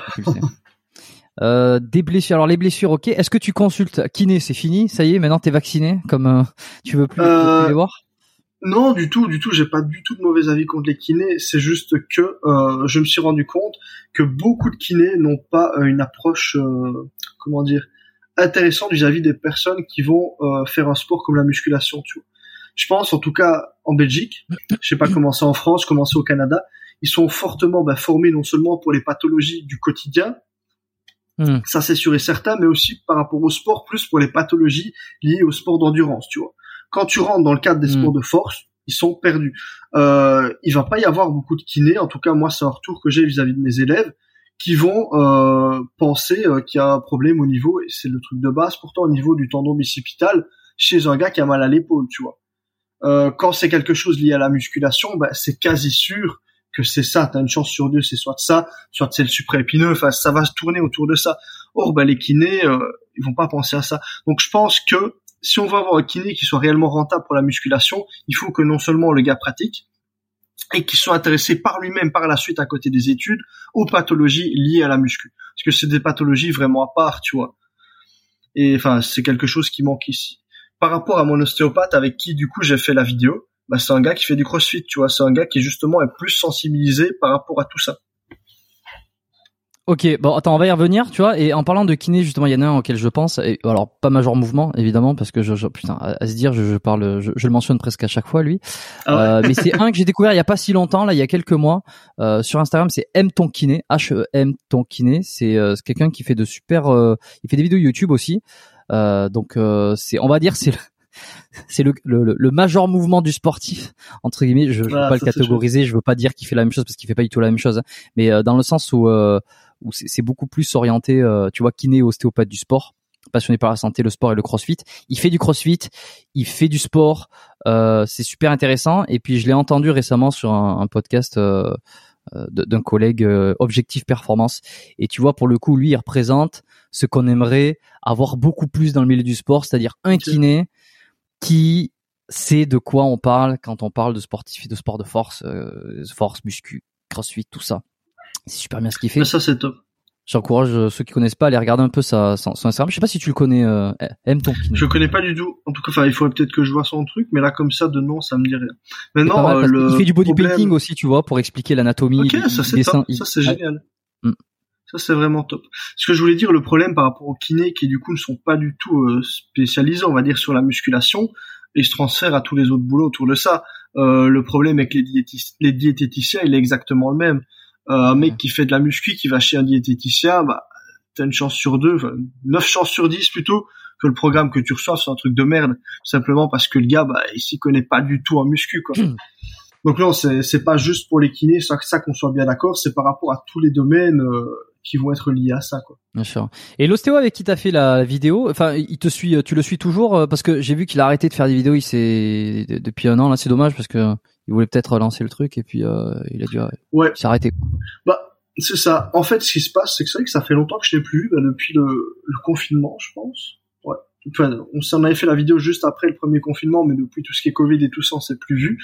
Euh, des blessures. Alors les blessures, ok. Est-ce que tu consultes kiné? C'est fini, ça y est. Maintenant t'es vacciné, comme tu veux plus, les voir? Non, du tout, du tout. J'ai pas du tout de mauvais avis contre les kinés. C'est juste que je me suis rendu compte que beaucoup de kinés n'ont pas une approche, comment dire, intéressant vis-à-vis des personnes qui vont euh, faire un sport comme la musculation. Tu vois. Je pense, en tout cas, en Belgique, je sais pas comment c'est en France, comment c'est au Canada, ils sont fortement bah, formés non seulement pour les pathologies du quotidien, hmm. ça c'est sûr et certain, mais aussi par rapport au sport, plus pour les pathologies liées au sport d'endurance. Tu vois. Quand tu rentres dans le cadre des hmm. sports de force, ils sont perdus. Euh, il va pas y avoir beaucoup de kinés, en tout cas moi c'est un retour que j'ai vis-à-vis de mes élèves qui vont euh, penser euh, qu'il y a un problème au niveau, et c'est le truc de base pourtant au niveau du tendon bicipital chez un gars qui a mal à l'épaule, tu vois. Euh, quand c'est quelque chose lié à la musculation, bah, c'est quasi sûr que c'est ça. T'as une chance sur deux, c'est soit ça, soit c'est le supraépineux. Enfin, ça va se tourner autour de ça. Or, bah, les kinés, euh, ils vont pas penser à ça. Donc, je pense que si on veut avoir un kiné qui soit réellement rentable pour la musculation, il faut que non seulement le gars pratique, et qui sont intéressés par lui-même par la suite à côté des études aux pathologies liées à la muscu. Parce que c'est des pathologies vraiment à part, tu vois. Et enfin, c'est quelque chose qui manque ici. Par rapport à mon ostéopathe avec qui du coup j'ai fait la vidéo, bah, c'est un gars qui fait du crossfit, tu vois. C'est un gars qui justement est plus sensibilisé par rapport à tout ça. Ok, bon attends, on va y revenir, tu vois. Et en parlant de kiné, justement, il y en a un auquel je pense. Et, alors pas major mouvement, évidemment, parce que je, je putain, à, se dire, je, je parle, je, je, le mentionne presque à chaque fois, lui. Ah euh, mais c'est un que j'ai découvert il y a pas si longtemps, là, il y a quelques mois, euh, sur Instagram. C'est M ton kiné, H E M ton kiné. C'est euh, quelqu'un qui fait de super, euh, il fait des vidéos YouTube aussi. Euh, donc c'est, on va dire, c'est c'est le, le, le, major mouvement du sportif entre guillemets. Je, je veux pas le catégoriser, je veux pas dire qu'il fait la même chose parce qu'il fait pas du tout la même chose, hein. mais dans le sens où où c'est beaucoup plus orienté, euh, tu vois, kiné, ostéopathe du sport, passionné par la santé, le sport et le crossfit. Il fait du crossfit, il fait du sport, euh, c'est super intéressant. Et puis je l'ai entendu récemment sur un, podcast. Euh, d'un collègue Objectif Performance. Et tu vois, pour le coup, lui, il représente ce qu'on aimerait avoir beaucoup plus dans le milieu du sport, c'est-à-dire un kiné qui sait de quoi on parle quand on parle de sportif et de sport de force, force, muscu, crossfit, tout ça. C'est super bien ce qu'il fait. ça, c'est top. J'encourage euh, ceux qui connaissent pas à aller regarder un peu sa, son, Instagram. Je sais pas si tu le connais, euh, M ton Je le connais pas du tout. En tout cas, enfin, il faudrait peut-être que je vois son truc, mais là, comme ça, de nom, ça me dit rien. Maintenant, euh, le il fait du bodybuilding aussi, tu vois, pour expliquer l'anatomie. Ok, ça c'est top. Ça c'est génial. Mm. Ça c'est vraiment top. Ce que je voulais dire, le problème par rapport aux kinés qui du coup ne sont pas du tout euh, spécialisés, on va dire, sur la musculation, et se transfèrent à tous les autres boulots autour de ça. Euh, le problème avec les diététiciens, il est exactement le même. Euh, un mec qui fait de la muscu, qui va chez un diététicien, bah, t'as une chance sur deux, enfin, neuf chances sur dix plutôt, que le programme que tu reçois c'est un truc de merde, simplement parce que le gars, bah, il s'y connaît pas du tout en muscu, quoi. Donc non, c'est c'est pas juste pour les kinés, ça, ça qu'on soit bien d'accord, c'est par rapport à tous les domaines euh, qui vont être liés à ça, quoi. Bien sûr. Et l'ostéo avec qui t'as fait la vidéo, enfin, il te suit, tu le suis toujours euh, parce que j'ai vu qu'il a arrêté de faire des vidéos, il s'est depuis un an là, c'est dommage parce que il voulait peut-être relancer le truc et puis euh, il a dû ouais. s'arrêter. Bah c'est ça. En fait, ce qui se passe, c'est que c'est vrai que ça fait longtemps que je l'ai plus vu, bah, depuis le, le, confinement, je pense. Ouais. Enfin, on s'en avait fait la vidéo juste après le premier confinement, mais depuis tout ce qui est Covid et tout ça, on s'est plus vu.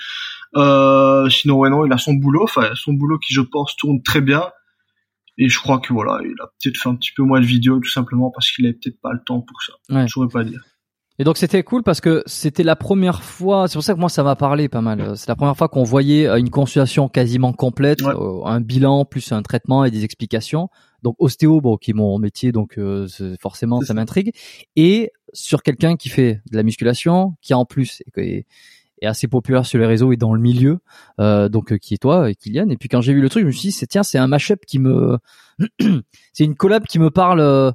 Euh, sinon, ouais, non, il a son boulot, enfin, son boulot qui, je pense, tourne très bien. Et je crois que voilà, il a peut-être fait un petit peu moins de vidéos, tout simplement parce qu'il avait peut-être pas le temps pour ça. Ouais. Je pourrais pas dire. Et donc c'était cool parce que c'était la première fois, c'est pour ça que moi ça m'a parlé pas mal. C'est la première fois qu'on voyait euh, une consultation quasiment complète, euh, un bilan plus un traitement et des explications. Donc ostéo, bon, qui est mon métier, donc euh, forcément ça m'intrigue. Et sur quelqu'un qui fait de la musculation, qui en plus est, est, assez populaire sur les réseaux et dans le milieu, euh, donc qui est toi, et Kylian. Et puis quand j'ai vu le truc, je me suis dit, c'est tiens, c'est un mashup qui me, c'est une collab qui me parle euh,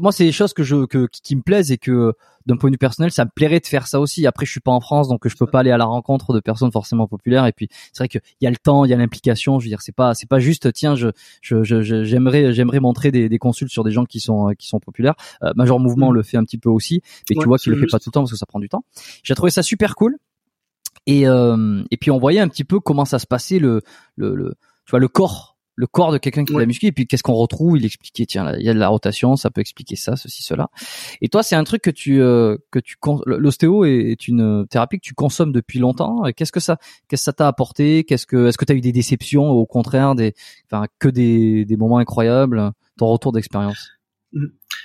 moi c'est des choses que je que, qui me plaisent et que d'un point de vue personnel ça me plairait de faire ça aussi. Après je suis pas en France donc je peux pas aller à la rencontre de personnes forcément populaires. Et puis c'est vrai qu'il y a le temps il y a l'implication. Je veux dire c'est pas c'est pas juste tiens je je j'aimerais j'aimerais montrer des, des consultes sur des gens qui sont qui sont populaires. Euh, Major Mouvement mm. le fait un petit peu aussi mais tu vois qu'il le fait pas tout le temps parce que ça prend du temps. J'ai trouvé ça super cool. Et euh, et puis on voyait un petit peu comment ça se passait le le, le tu vois le corps le corps de quelqu'un qui ouais. l'a muscu et puis qu'est-ce qu'on retrouve? Il expliquait tiens là, il y a de la rotation ça peut expliquer ça ceci cela. Et toi c'est un truc que tu euh, que tu l'ostéo est une thérapie que tu consommes depuis longtemps? Qu'est-ce que ça qu'est-ce que ça t'a apporté? Qu'est-ce que est-ce que tu as eu des déceptions au contraire des enfin que des des moments incroyables? Ton retour d'expérience?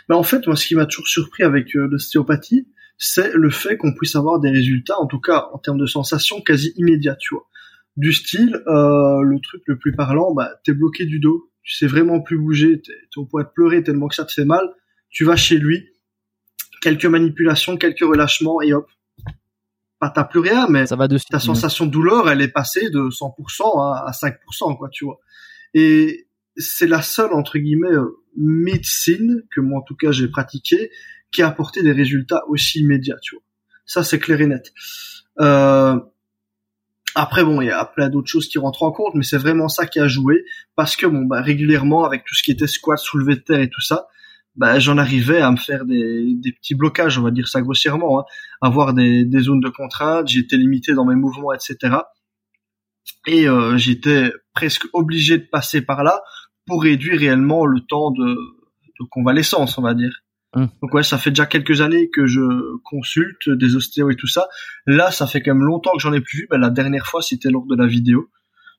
Bah en fait moi ce qui m'a toujours surpris avec euh, l'ostéopathie c'est le fait qu'on puisse avoir des résultats en tout cas en termes de sensations quasi immédiats tu vois du style, euh, le truc le plus parlant, bah, t'es bloqué du dos, tu sais vraiment plus bouger, t'es au point de pleurer tellement que ça te fait mal, tu vas chez lui, quelques manipulations, quelques relâchements et hop, bah, t'as plus rien, mais ça va ta sensation de douleur, elle est passée de 100% à, 5%, quoi, tu vois. Et c'est la seule, entre guillemets, euh, médecine que moi, en tout cas, j'ai pratiquée, qui a apporté des résultats aussi immédiats, tu vois. Ça, c'est clair et net. Euh, après bon, il y a plein d'autres choses qui rentrent en compte, mais c'est vraiment ça qui a joué parce que bon, bah, régulièrement avec tout ce qui était squat, soulevé de terre et tout ça, bah, j'en arrivais à me faire des, des petits blocages, on va dire ça grossièrement, hein, avoir des, des zones de contrainte, j'étais limité dans mes mouvements, etc. Et euh, j'étais presque obligé de passer par là pour réduire réellement le temps de, de convalescence, on va dire. Hum. Donc ouais, ça fait déjà quelques années que je consulte des ostéos et tout ça. Là, ça fait quand même longtemps que j'en ai plus vu. Ben, la dernière fois, c'était lors de la vidéo.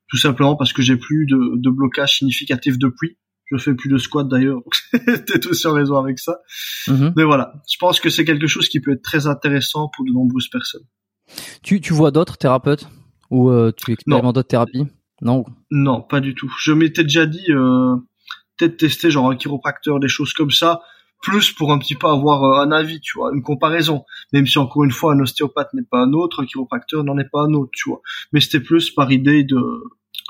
Tout simplement parce que j'ai plus de, de blocage significatif depuis. Je fais plus de squat d'ailleurs. T'es aussi en raison avec ça. Hum. Mais voilà, je pense que c'est quelque chose qui peut être très intéressant pour de nombreuses personnes. Tu, tu vois d'autres thérapeutes ou euh, tu expérimentes d'autres thérapies? Non. Non, pas du tout. Je m'étais déjà dit euh, peut-être tester genre un chiropracteur, des choses comme ça plus pour un petit peu avoir euh, un avis, tu vois, une comparaison. Même si encore une fois, un ostéopathe n'est pas un autre, un chiropracteur n'en est pas un autre, tu vois. Mais c'était plus par idée de,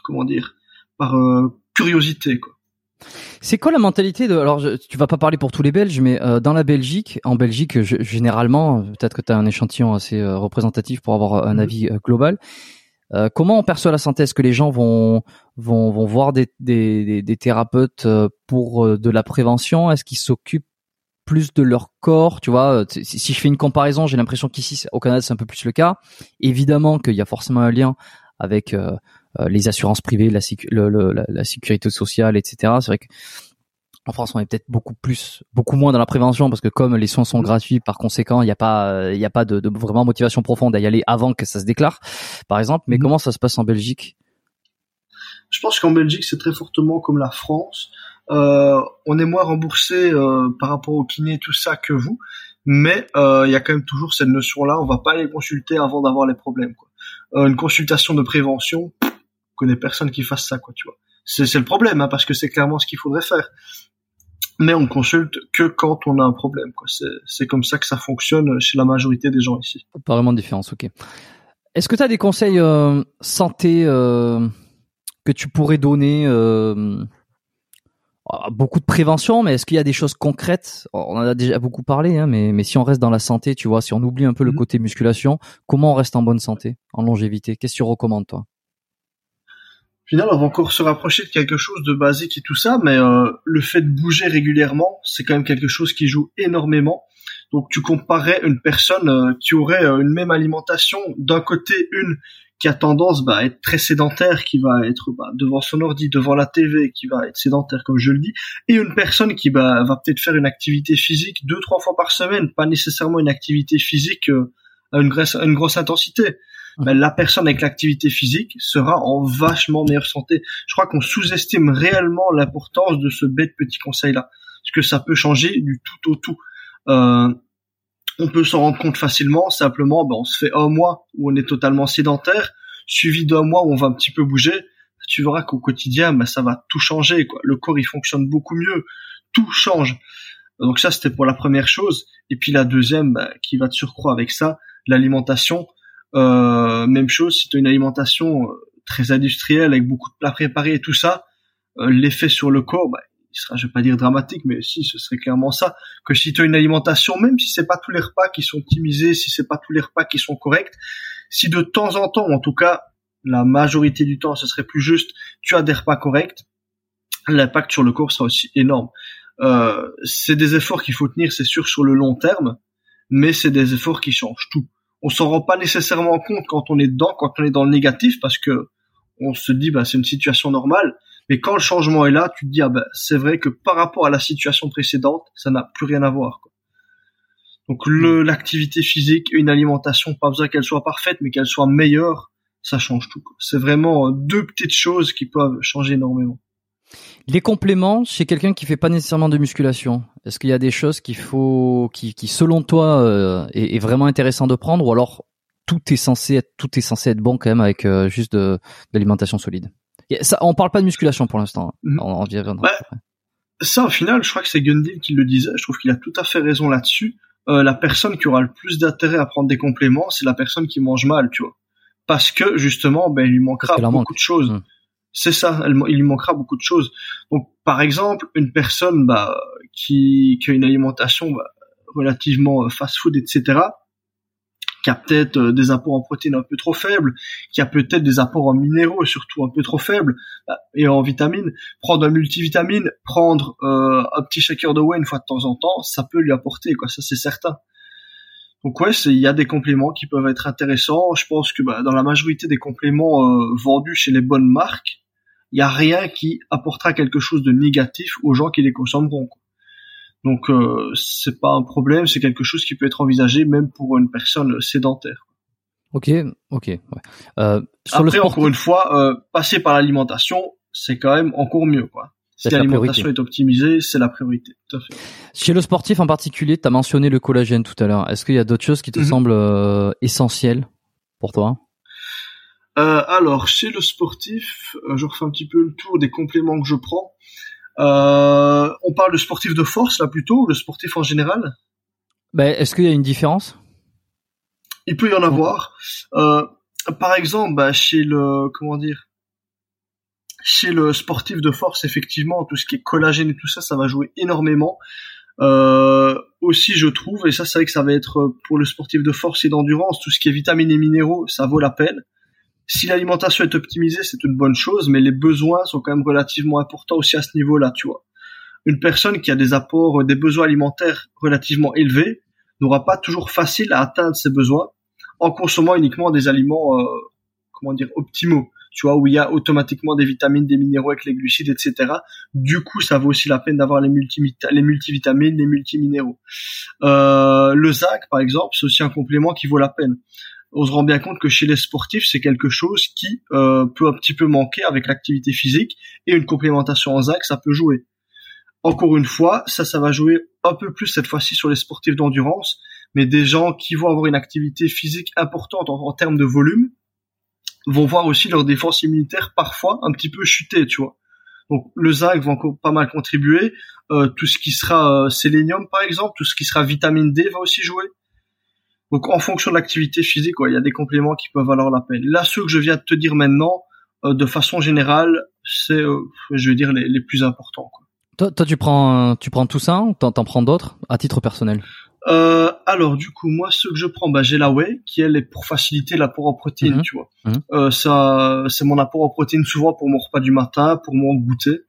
comment dire, par euh, curiosité, quoi. C'est quoi la mentalité de alors tu vas pas parler pour tous les Belges mais euh, dans la Belgique en Belgique généralement peut-être que tu as un échantillon assez représentatif pour avoir un mhm. avis global comment on perçoit la santé? Est-ce que les gens vont vont, vont voir des, des, des thérapeutes pour de la prévention? Est-ce qu'ils s'occupent plus de leur corps, tu vois. Si je fais une comparaison, j'ai l'impression qu'ici au Canada c'est un peu plus le cas. Évidemment qu'il y a forcément un lien avec euh, les assurances privées, la, la, sécurité sociale, etc. C'est vrai que en France, on est peut-être beaucoup plus, beaucoup moins dans la prévention parce que comme les soins sont gratuits, par conséquent, il n'y a pas, il n'y a pas de, de, vraiment motivation profonde à y aller avant que ça se déclare, par exemple. Mais mmh. comment ça se passe en Belgique? Je pense qu'en Belgique, c'est très fortement comme la France. Euh, on est moins remboursé euh, par rapport au kiné tout ça que vous, mais euh, il y a quand même toujours cette notion-là. On va pas aller consulter avant d'avoir les problèmes. Quoi. Une consultation de prévention, je connais personne qui fasse ça, quoi. Tu vois. C'est le problème, hein, parce que c'est clairement ce qu'il faudrait faire mais on consulte que quand on a un problème. C'est comme ça que ça fonctionne chez la majorité des gens ici. Pas vraiment de différence, ok. Est-ce que tu as des conseils euh, santé euh, que tu pourrais donner euh, Beaucoup de prévention, mais est-ce qu'il y a des choses concrètes? On en a déjà beaucoup parlé, hein, mais, mais si on reste dans la santé, tu vois, si on oublie un peu le mhm. côté musculation, comment on reste en bonne santé, en longévité? Qu'est-ce que tu recommandes, toi? Final, on va encore se rapprocher de quelque chose de basique et tout ça, mais euh, le fait de bouger régulièrement, c'est quand même quelque chose qui joue énormément. Donc tu comparais une personne euh, qui aurait euh, une même alimentation, d'un côté une qui a tendance bah, à être très sédentaire, qui va être bah, devant son ordi, devant la TV, qui va être sédentaire comme je le dis, et une personne qui bah, va peut-être faire une activité physique deux trois fois par semaine, pas nécessairement une activité physique à une une grosse intensité ben, la personne avec l'activité physique sera en vachement meilleure santé. Je crois qu'on sous-estime réellement l'importance de ce bête petit conseil-là, parce que ça peut changer du tout au tout. Euh, on peut s'en rendre compte facilement, simplement, ben, on se fait un mois où on est totalement sédentaire, suivi d'un mois où on va un petit peu bouger, tu verras qu'au quotidien, ben, ça va tout changer. Quoi. Le corps, il fonctionne beaucoup mieux, tout change. Donc ça, c'était pour la première chose. Et puis la deuxième, ben, qui va de surcroît avec ça, l'alimentation. Euh, même chose, si tu as une alimentation euh, très industrielle avec beaucoup de plats préparés et tout ça, euh, l'effet sur le corps, bah, il sera, je vais pas dire dramatique, mais si, ce serait clairement ça. Que si tu as une alimentation, même si c'est pas tous les repas qui sont optimisés, si c'est pas tous les repas qui sont corrects, si de temps en temps, en tout cas, la majorité du temps, ce serait plus juste, tu as des repas corrects, l'impact sur le corps sera aussi énorme. Euh, c'est des efforts qu'il faut tenir, c'est sûr, sur le long terme, mais c'est des efforts qui changent tout on s'en rend pas nécessairement compte quand on est dedans, quand on est dans le négatif, parce que on se dit bah c'est une situation normale. Mais quand le changement est là, tu te dis ah ben c'est vrai que par rapport à la situation précédente, ça n'a plus rien à voir. Quoi. Donc le, l'activité physique, une alimentation, pas besoin qu'elle soit parfaite, mais qu'elle soit meilleure, ça change tout. C'est vraiment deux petites choses qui peuvent changer énormément. Les compléments chez quelqu'un qui fait pas nécessairement de musculation, est-ce qu'il y a des choses qu'il faut, qui, qui selon toi euh, est, vraiment intéressant de prendre, ou alors tout est censé être, tout est censé être bon quand même avec euh, juste de, l'alimentation solide? Ça, on parle pas de musculation pour l'instant. Hein. Mhm. On, bah, ça, au final, je crois que c'est Gundil qui le disait. Je trouve qu'il a tout à fait raison là-dessus. Euh, la personne qui aura le plus d'intérêt à prendre des compléments, c'est la personne qui mange mal, tu vois, parce que justement, ben, il lui manquera beaucoup de choses. Mmh c'est ça, il lui manquera beaucoup de choses. Donc, par exemple, une personne bah, qui, qui a une alimentation bah, relativement euh, fast-food, etc., qui a peut-être euh, des apports en protéines un peu trop faibles, qui a peut-être des apports en minéraux surtout un peu trop faibles, bah, et en vitamines, prendre un multivitamine, prendre euh, un petit shaker de whey une fois de temps en temps, ça peut lui apporter, quoi, ça c'est certain. Donc ouais, il y a des compléments qui peuvent être intéressants. Je pense que bah, dans la majorité des compléments euh, vendus chez les bonnes marques, il y a rien qui apportera quelque chose de négatif aux gens qui les consommeront. Donc euh, c'est pas un problème, c'est quelque chose qui peut être envisagé même pour une personne sédentaire. Ok, ok. Ouais. Euh, sur Après, encore une fois, euh, passer par l'alimentation, c'est quand même encore mieux, quoi. Si l'alimentation est optimisée, c'est la priorité. Tout à fait. Chez le sportif en particulier, tu as mentionné le collagène tout à l'heure. Est-ce qu'il y a d'autres choses qui te mhm. semblent euh, essentielles pour toi? Euh, Alors, chez le sportif, euh, je refais un petit peu le tour des compléments que je prends. Euh, on parle de sportif de force là plutôt, ou le sportif en général? Ben, Est-ce qu'il y a une différence? Il peut y en avoir. Euh, par exemple, bah, chez le comment dire chez le sportif de force, effectivement, tout ce qui est collagène et tout ça, ça va jouer énormément. Euh, aussi, je trouve, et ça, c'est vrai que ça va être pour le sportif de force et d'endurance, tout ce qui est vitamines et minéraux, ça vaut la peine. Si l'alimentation est optimisée, c'est une bonne chose, mais les besoins sont quand même relativement importants aussi à ce niveau-là, tu vois. Une personne qui a des apports, des besoins alimentaires relativement élevés, n'aura pas toujours facile à atteindre ses besoins en consommant uniquement des aliments, euh, comment dire, optimaux tu vois, où il y a automatiquement des vitamines, des minéraux avec les glucides, etc. Du coup, ça vaut aussi la peine d'avoir les, multivitamines, les multiminéraux. Euh, le ZAC, par exemple, c'est aussi un complément qui vaut la peine. On se rend bien compte que chez les sportifs, c'est quelque chose qui euh, peut un petit peu manquer avec l'activité physique et une complémentation en ZAC, ça peut jouer. Encore une fois, ça, ça va jouer un peu plus cette fois-ci sur les sportifs d'endurance, mais des gens qui vont avoir une activité physique importante en termes de volume, vont voir aussi leur défense immunitaire parfois un petit peu chuter, tu vois. Donc le zinc va encore pas mal contribuer. Euh, tout ce qui sera euh, sélénium par exemple, tout ce qui sera vitamine D va aussi jouer. Donc en fonction de l'activité physique, il y a des compléments qui peuvent valoir la peine. Là, ceux que je viens de te dire maintenant, euh, de façon générale, c'est, je vais dire, les, les plus importants. Quoi. Toi, toi, tu prends, tu prends tout ça ou t'en prends d'autres à titre personnel? Euh, alors du coup moi ce que je prends bah j'ai la whey qui elle est pour faciliter l'apport en protéines mhm. tu vois mhm. euh, ça c'est mon apport en protéines souvent pour mon repas du matin pour mon goûter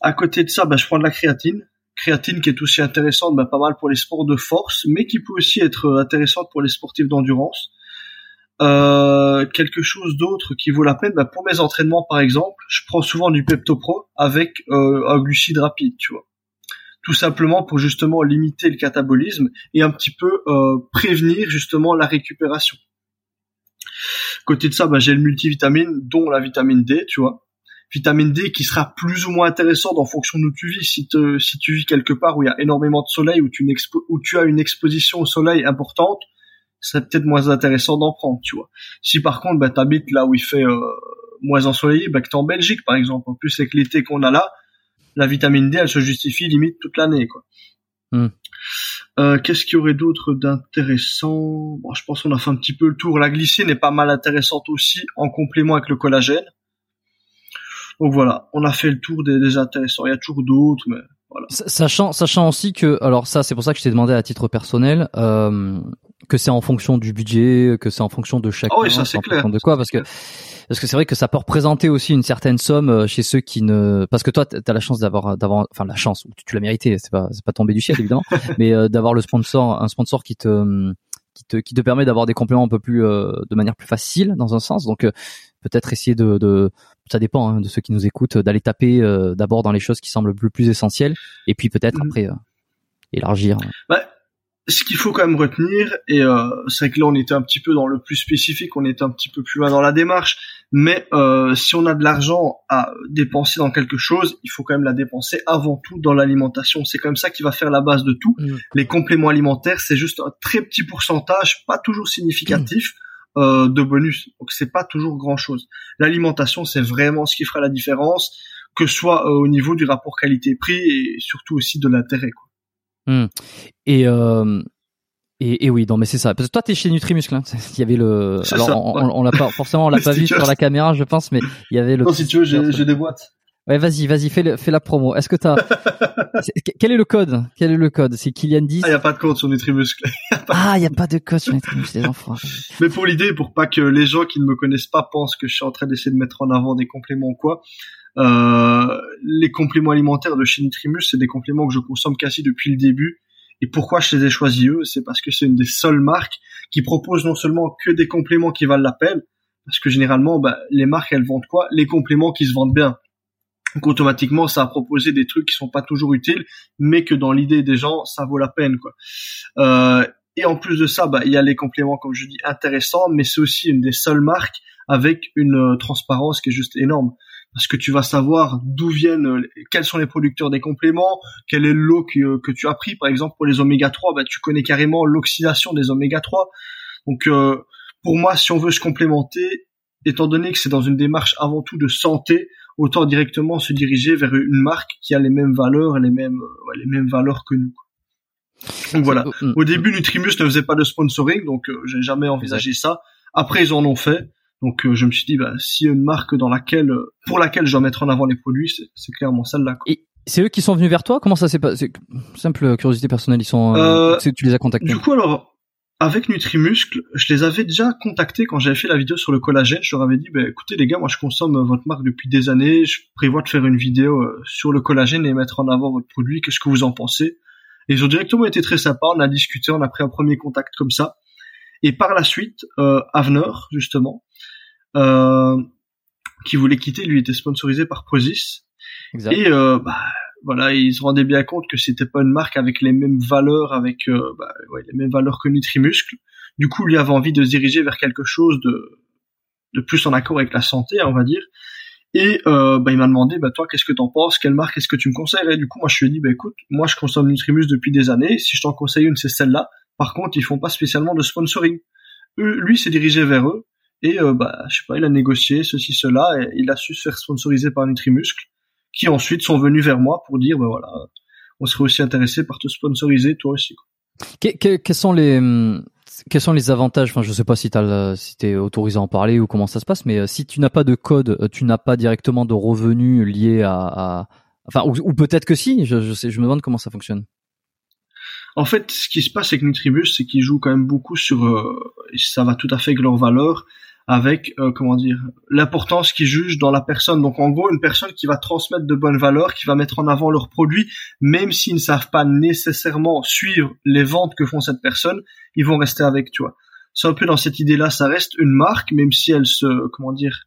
à côté de ça bah je prends de la créatine créatine qui est aussi intéressante bah, pas mal pour les sports de force mais qui peut aussi être intéressante pour les sportifs d'endurance euh, quelque chose d'autre qui vaut la peine bah, pour mes entraînements par exemple je prends souvent du Pepto-Pro avec euh, un glucide rapide tu vois tout simplement pour justement limiter le catabolisme et un petit peu euh, prévenir justement la récupération. Côté de ça, bah, j'ai le multivitamine, dont la vitamine D, tu vois. Vitamine D qui sera plus ou moins intéressante en fonction d'où tu vis. Si, si tu vis quelque part où il y a énormément de soleil, où tu, où tu as une exposition au soleil importante, c'est peut-être moins intéressant d'en prendre, tu vois. Si par contre, bah, tu habites là où il fait euh, moins ensoleillé, bah, que tu en Belgique, par exemple. En plus, avec l'été qu'on a là, la vitamine D, elle se justifie limite toute l'année, quoi. Hmm. Euh, Qu'est-ce qu'il y aurait d'autre d'intéressant? Bon, Je pense qu'on a fait un petit peu le tour. La glycine est pas mal intéressante aussi en complément avec le collagène. Donc voilà, on a fait le tour des, des intéressants. Il y a toujours d'autres, mais voilà. Sachant, sachant aussi que, alors ça, c'est pour ça que je t'ai demandé à titre personnel, euh, que c'est en fonction du budget, que c'est en fonction de chaque. Ah oui, ça c'est clair. De quoi Parce que parce que c'est vrai que ça peut représenter aussi une certaine somme euh, chez ceux qui ne parce que toi tu as la chance d'avoir d'avoir enfin la chance tu, tu l'as mérité c'est pas c'est pas tombé du ciel évidemment mais euh, d'avoir le sponsor un sponsor qui te qui te qui te permet d'avoir des compléments un peu plus euh, de manière plus facile dans un sens donc peut-être essayer de, de ça dépend hein, de ceux qui nous écoutent d'aller taper d'abord dans les choses qui semblent le plus essentielles et puis peut-être mmh. après élargir bah, ce qu'il faut quand même retenir, et euh, c'est que là on était un petit peu dans le plus spécifique, on était un petit peu plus loin dans la démarche, mais euh, si on a de l'argent à dépenser dans quelque chose, il faut quand même la dépenser avant tout dans l'alimentation. C'est comme ça qui va faire la base de tout. Mmh. Les compléments alimentaires, c'est juste un très petit pourcentage, pas toujours significatif. Euh, de bonus, donc c'est pas toujours grand chose. L'alimentation, c'est vraiment ce qui fera la différence, que ce soit au niveau du rapport qualité-prix et surtout aussi de l'intérêt. Quoi. Mmh. Et, euh, et, et oui, non, mais c'est ça. Parce que toi, t'es chez Nutrimuscle. Hein. Il y avait le. Alors, on, on, l'a pas forcément, on l'a pas vu sur la caméra, je pense, mais il y avait le. Non, si tu veux, j'ai des boîtes. Ouais, vas-y, vas-y, fais, fais la promo. Est-ce que t'as quel est le code? Quel est le code? C'est Kylian 10 Ah, y a pas de code sur Nutrimuscle. ah, y a pas de code sur Nutrimuscle, les enfants. Mais pour l'idée, pour pas que les gens qui ne me connaissent pas pensent que je suis en train d'essayer de mettre en avant des compléments ou quoi, euh, les compléments alimentaires de chez Nutrimus, c'est des compléments que je consomme quasi depuis le début. Et pourquoi je les ai choisis eux? C'est parce que c'est une des seules marques qui propose non seulement que des compléments qui valent la peine, parce que généralement, bah, les marques, elles vendent quoi? Les compléments qui se vendent bien. Donc automatiquement, ça a proposé des trucs qui sont pas toujours utiles, mais que dans l'idée des gens, ça vaut la peine. quoi. Euh, et en plus de ça, bah, il y a les compléments, comme je dis, intéressants, mais c'est aussi une des seules marques avec une euh, transparence qui est juste énorme parce que tu vas savoir d'où viennent, euh, quels sont les producteurs des compléments, quel est l'eau que, euh, que, tu as pris. Par exemple, pour les oméga 3, bah, tu connais carrément l'oxydation des oméga 3. Donc, euh, pour moi, si on veut se complémenter, étant donné que c'est dans une démarche avant tout de santé, autant directement se diriger vers une marque qui a les mêmes valeurs, les mêmes, les mêmes valeurs que nous. Donc voilà. Au début, Nutrimus ne faisait pas de sponsoring, donc j'ai jamais envisagé ça. Après, ils en ont fait. Donc euh, je me suis dit, bah, a une marque dans laquelle, pour laquelle je dois mettre en avant les produits, c'est clairement celle-là. Et c'est eux qui sont venus vers toi? Comment ça s'est passé Simple curiosité personnelle, ils sont. Euh, euh tu les as contactés? Du coup, alors, avec Nutrimuscle, je les avais déjà contactés quand j'avais fait la vidéo sur le collagène. Je leur avais dit, bah, écoutez les gars, moi je consomme votre marque depuis des années. Je prévois de faire une vidéo euh, sur le collagène et mettre en avant votre produit. Qu'est-ce que vous en pensez? Et ils ont directement été très sympas. On a discuté, on a pris un premier contact comme ça. Et par la suite, euh, Avner, justement, euh, qui voulait quitter, lui était sponsorisé par Prozis. Exact. Et euh, bah, voilà, ils se rendaient bien compte que c'était pas une marque avec les mêmes valeurs, avec euh, bah, les mêmes valeurs que Nutrimuscle. Du coup, lui avait envie de se diriger vers quelque chose de, plus en accord avec la santé, on va dire. Et euh, bah, il m'a demandé, bah, toi, qu'est-ce que t'en penses? Quelle marque est-ce que tu me conseilles? Et du coup, moi, je lui ai dit, bah, écoute, moi, je consomme Nutrimus depuis des années. Si je t'en conseille une, c'est celle-là. Par contre, ils font pas spécialement de sponsoring. Lui, s'est dirigé vers eux. Et euh, bah, je sais pas, il a négocié ceci, cela, et il a su se faire sponsoriser par Nutrimuscle, qui ensuite sont venus vers moi pour dire, bah voilà, on serait aussi intéressé par te sponsoriser, toi aussi. Que, que, quels sont les hum, quels sont les avantages? Enfin, je sais pas si tu si es autorisé à en parler ou comment ça se passe, mais euh, si tu n'as pas de code, euh, tu n'as pas directement de revenus liés à, à enfin, ou, ou peut-être que si. Je, je sais, je me demande comment ça fonctionne. En fait, ce qui se passe avec Nutribus, c'est qu'ils jouent quand même beaucoup sur, euh, ça va tout à fait avec leur valeur, avec euh, comment dire l'importance qu'ils jugent dans la personne. Donc en gros, une personne qui va transmettre de bonnes valeurs, qui va mettre en avant leurs produits, même s'ils ne savent pas nécessairement suivre les ventes que font cette personne, ils vont rester avec, tu vois. C'est un peu dans cette idée-là, ça reste une marque, même si elle se, comment dire,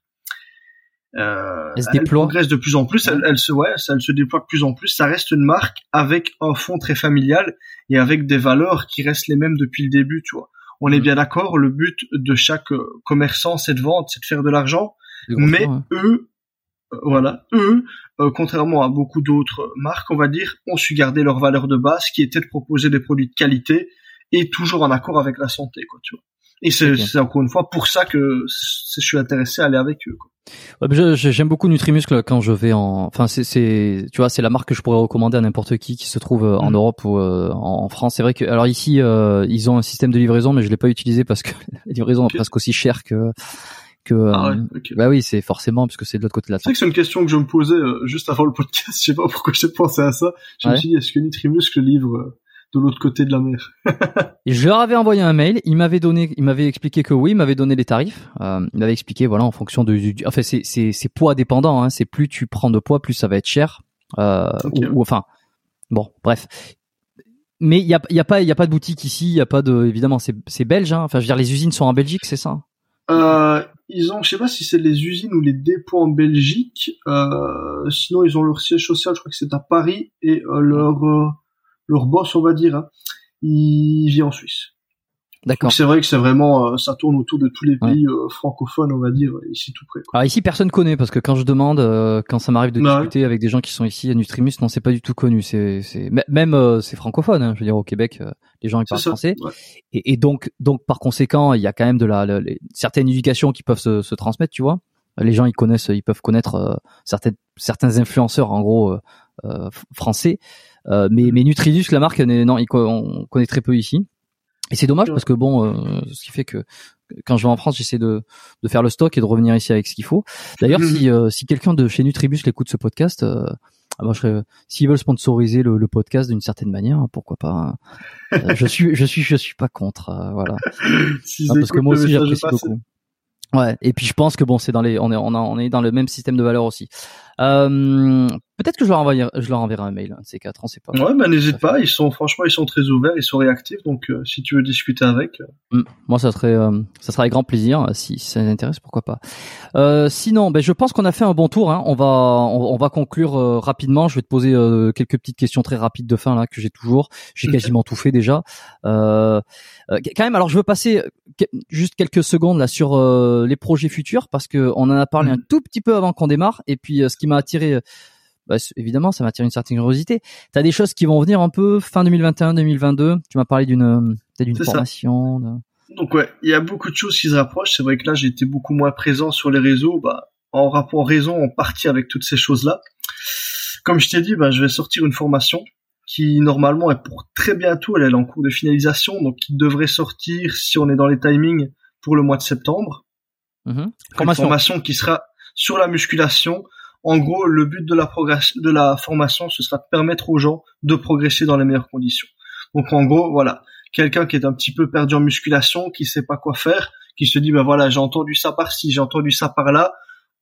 euh, elle se déploie. Elle progresse de plus en plus, elle, elle, se, ouais, ça, elle se déploie de plus en plus. Ça reste une marque avec un fond très familial et avec des valeurs qui restent les mêmes depuis le début, tu vois on est bien d'accord, le but de chaque euh, commerçant, c'est de vendre, c'est de faire de l'argent. Mais eux, euh, voilà, eux, euh, contrairement à beaucoup d'autres marques, on va dire, ont su garder leur valeur de base, qui était de proposer des produits de qualité et toujours en accord avec la santé, quoi, tu vois. Et c'est encore une fois pour ça que je suis intéressé à aller avec eux. Quoi. J'aime beaucoup Nutrimuscle quand je vais en, enfin c'est, tu vois, c'est la marque que je pourrais recommander à n'importe qui qui se trouve euh, en mm. Europe ou euh, en France. C'est vrai que, alors ici, euh, ils ont un système de livraison, mais je l'ai pas utilisé parce que la livraison est presque aussi chère que que. Ah Bah oui, c'est forcément parce que c'est de l'autre côté de la. C'est que c'est une question que je me posais juste avant le podcast. Je sais pas pourquoi j'ai pensé à ça. Je me suis dit, est-ce que Nutrimuscle livre de l'autre côté de la mer. je leur avais envoyé un mail. Il m'avait donné, il m'avait expliqué que oui, il m'avait donné les tarifs. Euh, il m'avait expliqué, voilà, en fonction de, du, enfin, c'est, c'est, c'est poids dépendant. Hein, c'est plus tu prends de poids, plus ça va être cher. Euh, ou, enfin, bon, bref. Mais il y a, y a pas, il y a pas de boutique ici. Il y a pas de, évidemment, c'est, c'est belge. Hein. Enfin, je veux dire, les usines sont en Belgique, c'est ça. Euh, ils ont, je sais pas si c'est les usines ou les dépôts en Belgique. Euh, sinon, ils ont leur siège social. Je crois que c'est à Paris et euh, leur leur boss, on va dire, hein, il vit en Suisse. D'accord. C'est vrai que c'est vraiment, euh, ça tourne autour de tous les pays euh, francophones, on va dire, ici tout près. Quoi. Alors ici, personne connaît parce que quand je demande, euh, quand ça m'arrive de discuter avec des gens qui sont ici à Nutrimus, non, c'est pas du tout connu. C'est, c'est même c'est francophone. Hein, je veux dire, au Québec, les gens ils parlent français. Et, et, donc, donc par conséquent, il y a quand même de la, certaines éducations qui peuvent se, se, transmettre, tu vois. Les gens ils connaissent, ils peuvent connaître certaines certains influenceurs en gros français. Euh, mais, mais Nutrilus, la marque, non, on connaît très peu ici. Et c'est dommage parce que bon, euh, ce qui fait que quand je vais en France, j'essaie de, de faire le stock et de revenir ici avec ce qu'il faut. D'ailleurs, si, euh, si quelqu'un de chez Nutribus l'écoute ce podcast, euh, ah ben, je s'ils veulent sponsoriser le, le podcast d'une certaine manière, hein, pourquoi pas. Hein. je suis, je suis, je suis pas contre, voilà. parce que moi aussi j'apprécie beaucoup. Ouais, et puis je pense que bon, c'est dans les, on est, on, on est dans le même système de valeur aussi. Euh, peut-être que je leur enverrai, je leur enverrai un mail. Hein, ces quatre, on sait pas. Ouais, bah n'hésite pas. Ils sont, franchement, ils sont très ouverts, ils sont réactifs. Donc, euh, si tu veux discuter avec. Euh. Mm. moi, ça serait, euh, ça serait avec grand plaisir. Si, si ça les intéresse, pourquoi pas. sinon, ben, je pense qu'on a fait un bon tour. Hein. On va, on, on va conclure rapidement. Je vais te poser quelques petites questions très rapides de fin là que j'ai toujours. J'ai quasiment tout fait déjà. quand même, alors je veux passer juste quelques secondes là sur les projets futurs parce que on en a parlé mm. un tout petit peu avant qu'on démarre. Et puis, ce qui m'a attiré, euh, bah, évidemment, ça m'a attiré une certaine curiosité. Tu as des choses qui vont venir un peu fin 2021, 2022. Tu m'as parlé d'une euh, d'une formation. Donc ouais, il y a beaucoup de choses qui se rapprochent. C'est vrai que là, j'ai été beaucoup moins présent sur les réseaux, bah, en rapport raison, en partie avec toutes ces choses-là. Comme je t'ai dit, bah, je vais sortir une formation qui normalement est pour très bientôt, elle est en cours de finalisation, donc qui devrait sortir si on est dans les timings pour le mois de septembre. Mmh. Une formation qui sera sur la musculation, en gros, le but de la, de la formation, ce sera de permettre aux gens de progresser dans les meilleures conditions. Donc en gros, voilà, quelqu'un qui est un petit peu perdu en musculation, qui sait pas quoi faire, qui se dit ben voilà, j'ai entendu ça par-ci, j'ai entendu ça par-là,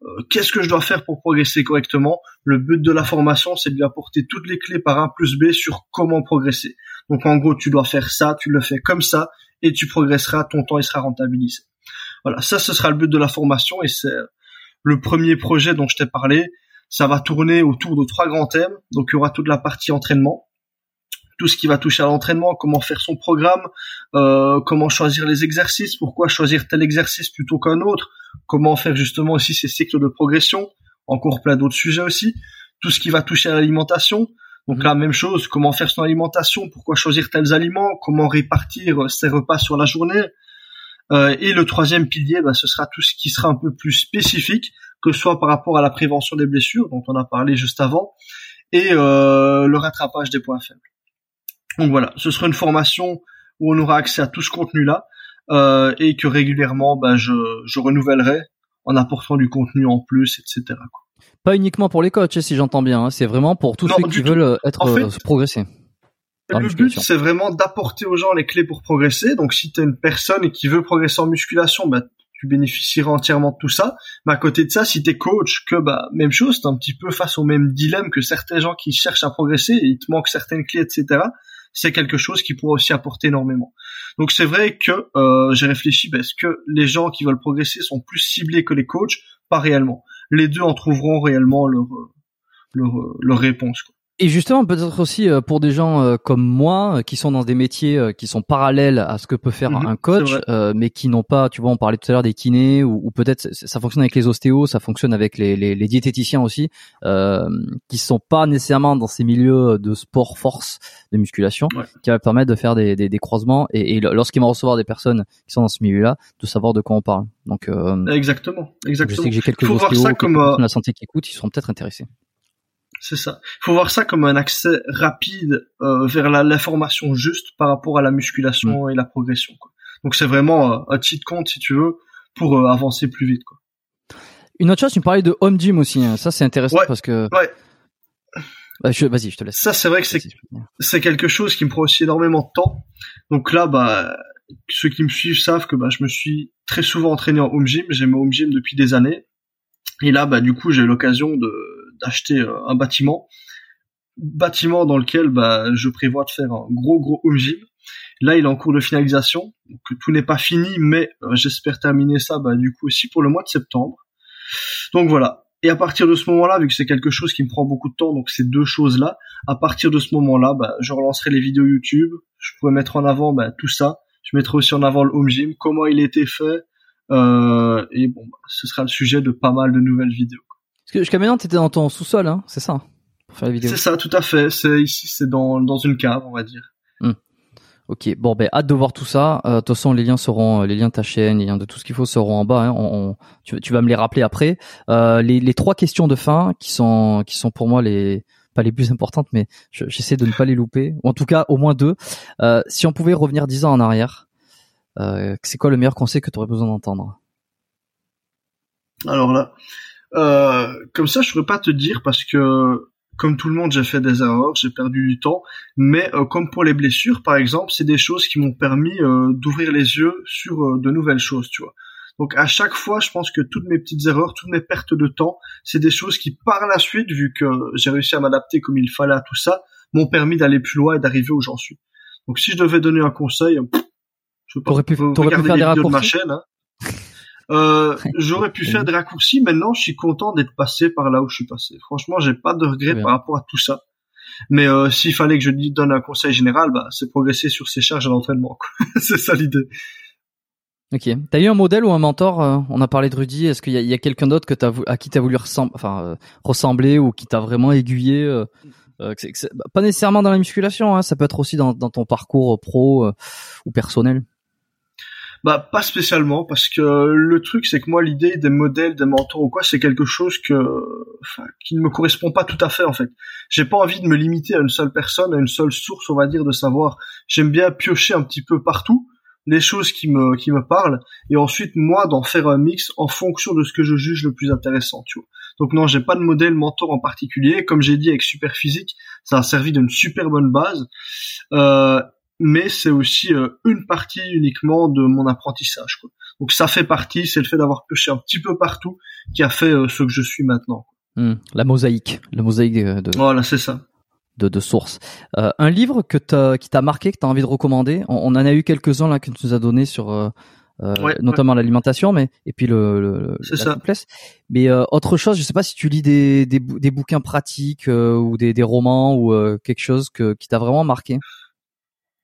euh, qu'est-ce que je dois faire pour progresser correctement? Le but de la formation, c'est de lui apporter toutes les clés par 1 plus B sur comment progresser. Donc en gros, tu dois faire ça, tu le fais comme ça, et tu progresseras, ton temps il sera rentabilisé. Voilà, ça ce sera le but de la formation et c'est le premier projet dont je t'ai parlé, ça va tourner autour de trois grands thèmes. Donc il y aura toute la partie entraînement, tout ce qui va toucher à l'entraînement, comment faire son programme, euh, comment choisir les exercices, pourquoi choisir tel exercice plutôt qu'un autre, comment faire justement aussi ces cycles de progression, encore plein d'autres sujets aussi, tout ce qui va toucher à l'alimentation. Donc la même chose, comment faire son alimentation, pourquoi choisir tels aliments, comment répartir ses repas sur la journée. Euh, et le troisième pilier, bah, ce sera tout ce qui sera un peu plus spécifique, que ce soit par rapport à la prévention des blessures, dont on a parlé juste avant, et euh, le rattrapage des points faibles. Donc voilà, ce sera une formation où on aura accès à tout ce contenu-là euh, et que régulièrement, bah, je, je renouvellerai en apportant du contenu en plus, etc. Pas uniquement pour les coachs, si j'entends bien. Hein. c'est vraiment pour tous ceux qui veulent être en progresser. Le but, c'est vraiment d'apporter aux gens les clés pour progresser. Donc, si tu es une personne qui veut progresser en musculation, bah, tu bénéficieras entièrement de tout ça. Mais à côté de ça, si t'es coach, que bah même chose, t'es un petit peu face au même dilemme que certains gens qui cherchent à progresser et il te manque certaines clés, etc c'est quelque chose qui pourrait aussi apporter énormément. Donc c'est vrai que euh, j'ai réfléchi, parce que les gens qui veulent progresser sont plus ciblés que les coachs Pas réellement. Les deux en trouveront réellement leur, leur, leur réponse. Quoi. Et justement, peut-être aussi euh, pour des gens euh, comme moi, euh, qui sont dans des métiers qui sont parallèles à ce que peut faire mhm, un coach, mais qui n'ont pas, tu vois, on parlait tout à l'heure des kinés, ou, peut-être ça fonctionne avec les ostéos, ça fonctionne avec les, les, les diététiciens aussi, euh, qui sont pas nécessairement dans ces milieux de sport force, de musculation, qui va permettre de faire des, des, des croisements, et, et lorsqu'ils vont recevoir des personnes qui sont dans ce milieu-là, de savoir de quoi on parle. Donc, exactement, exactement. Je sais que j'ai quelques ostéos, comme, la santé qui écoutent, ils seront peut-être intéressés. C'est ça. Il faut voir ça comme un accès rapide euh, vers l'information juste par rapport à la musculation mm. et la progression. Quoi. Donc c'est vraiment euh, un cheat compte si tu veux pour euh, avancer plus vite. Quoi. Une autre chose, tu me parlais de home gym aussi. Hein. Ça c'est intéressant parce que. Ouais. Bah, vas-y, je te laisse. Ça c'est vrai que c'est c'est quelque chose qui me prend aussi énormément de temps. Donc là, bah ceux qui me suivent savent que bah je me suis très souvent entraîné en home gym. J'ai mon home gym depuis des années. Et là, bah du coup, j'ai eu l'occasion de d'acheter euh, un bâtiment, bâtiment dans lequel bah, je prévois de faire un gros gros home gym. Là, il est en cours de finalisation, donc tout n'est pas fini, mais euh, j'espère terminer ça bah, du coup aussi pour le mois de septembre. Donc voilà. Et à partir de ce moment-là, vu que c'est quelque chose qui me prend beaucoup de temps, donc ces deux choses-là, à partir de ce moment-là, bah, je relancerai les vidéos YouTube, je pourrais mettre en avant bah, tout ça, je mettrai aussi en avant le home gym, comment il a été fait, euh, et bon, bah, ce sera le sujet de pas mal de nouvelles vidéos. Parce que jusqu'à maintenant, t'étais dans ton sous-sol, hein, c'est ça, pour faire la vidéo. C'est ça, tout à fait. C'est ici, c'est dans dans une cave, on va dire. Hmm. Ok, bon ben hâte de voir tout ça. Euh, de toute façon, les liens seront, euh, les liens de ta chaîne, les liens de tout ce qu'il faut seront en bas. Hein. On, tu, tu, vas me les rappeler après. Euh, les, les trois questions de fin qui sont qui sont pour moi les pas les plus importantes, mais j'essaie de ne pas les louper. Ou en tout cas, au moins deux. Euh, si on pouvait revenir dix ans en arrière, c'est quoi le meilleur conseil que tu aurais besoin d'entendre? Alors là, euh, comme ça, je pourrais pas te dire parce que comme tout le monde, j'ai fait des erreurs, j'ai perdu du temps. Mais euh, comme pour les blessures, par exemple, c'est des choses qui m'ont permis euh, d'ouvrir les yeux sur de nouvelles choses, tu vois. Donc à chaque fois, je pense que toutes mes petites erreurs, toutes mes pertes de temps, c'est des choses qui, par la suite, vu que j'ai réussi à m'adapter comme il fallait à tout ça, m'ont permis d'aller plus loin et d'arriver où j'en suis. Donc si je devais donner un conseil, je peux pas pu, pu faire les vidéos de ma chaîne. Hein. Euh, j'aurais pu faire des raccourcis. Maintenant, je suis content d'être passé par là où je suis passé. Franchement, j'ai pas de regrets par rapport à tout ça. Mais euh, s'il fallait que je donne un conseil général, bah, c'est progresser sur ses charges à l'entraînement. c'est ça l'idée. Ok. T'as eu un modèle ou un mentor euh, On a parlé de Rudy. Est-ce qu'il y a, quelqu'un d'autre que t'as à qui t'as voulu ressembler, enfin euh, ressembler ou qui t'a vraiment aiguillé euh, bah, Pas nécessairement dans la musculation. Hein, ça peut être aussi dans, dans ton parcours pro ou personnel. Bah pas spécialement parce que le truc c'est que moi l'idée des modèles, des mentors ou quoi, c'est quelque chose que enfin, qui ne me correspond pas tout à fait en fait. J'ai pas envie de me limiter à une seule personne, à une seule source, on va dire de savoir. J'aime bien piocher un petit peu partout les choses qui me qui me parlent et ensuite moi d'en faire un mix en fonction de ce que je juge le plus intéressant, tu vois. Donc non, j'ai pas de modèle mentor en particulier. Comme j'ai dit avec Super Physique, ça a servi d'une super bonne base. Euh, mais c'est aussi euh, une partie uniquement de mon apprentissage. Quoi. Donc ça fait partie, c'est le fait d'avoir pêché un petit peu partout qui a fait euh, ce que je suis maintenant. Hmm. la mosaïque, la mosaïque de. Voilà, c'est ça. De, de sources. Euh, un livre que qui t'a marqué, que t'as envie de recommander? On, en a eu quelques uns là que tu nous as donné sur notamment l'alimentation, mais et puis le, le la ça. souplesse. Mais autre chose, je sais pas si tu lis des des, des bouquins pratiques ou des, des romans ou quelque chose que qui t'a vraiment marqué.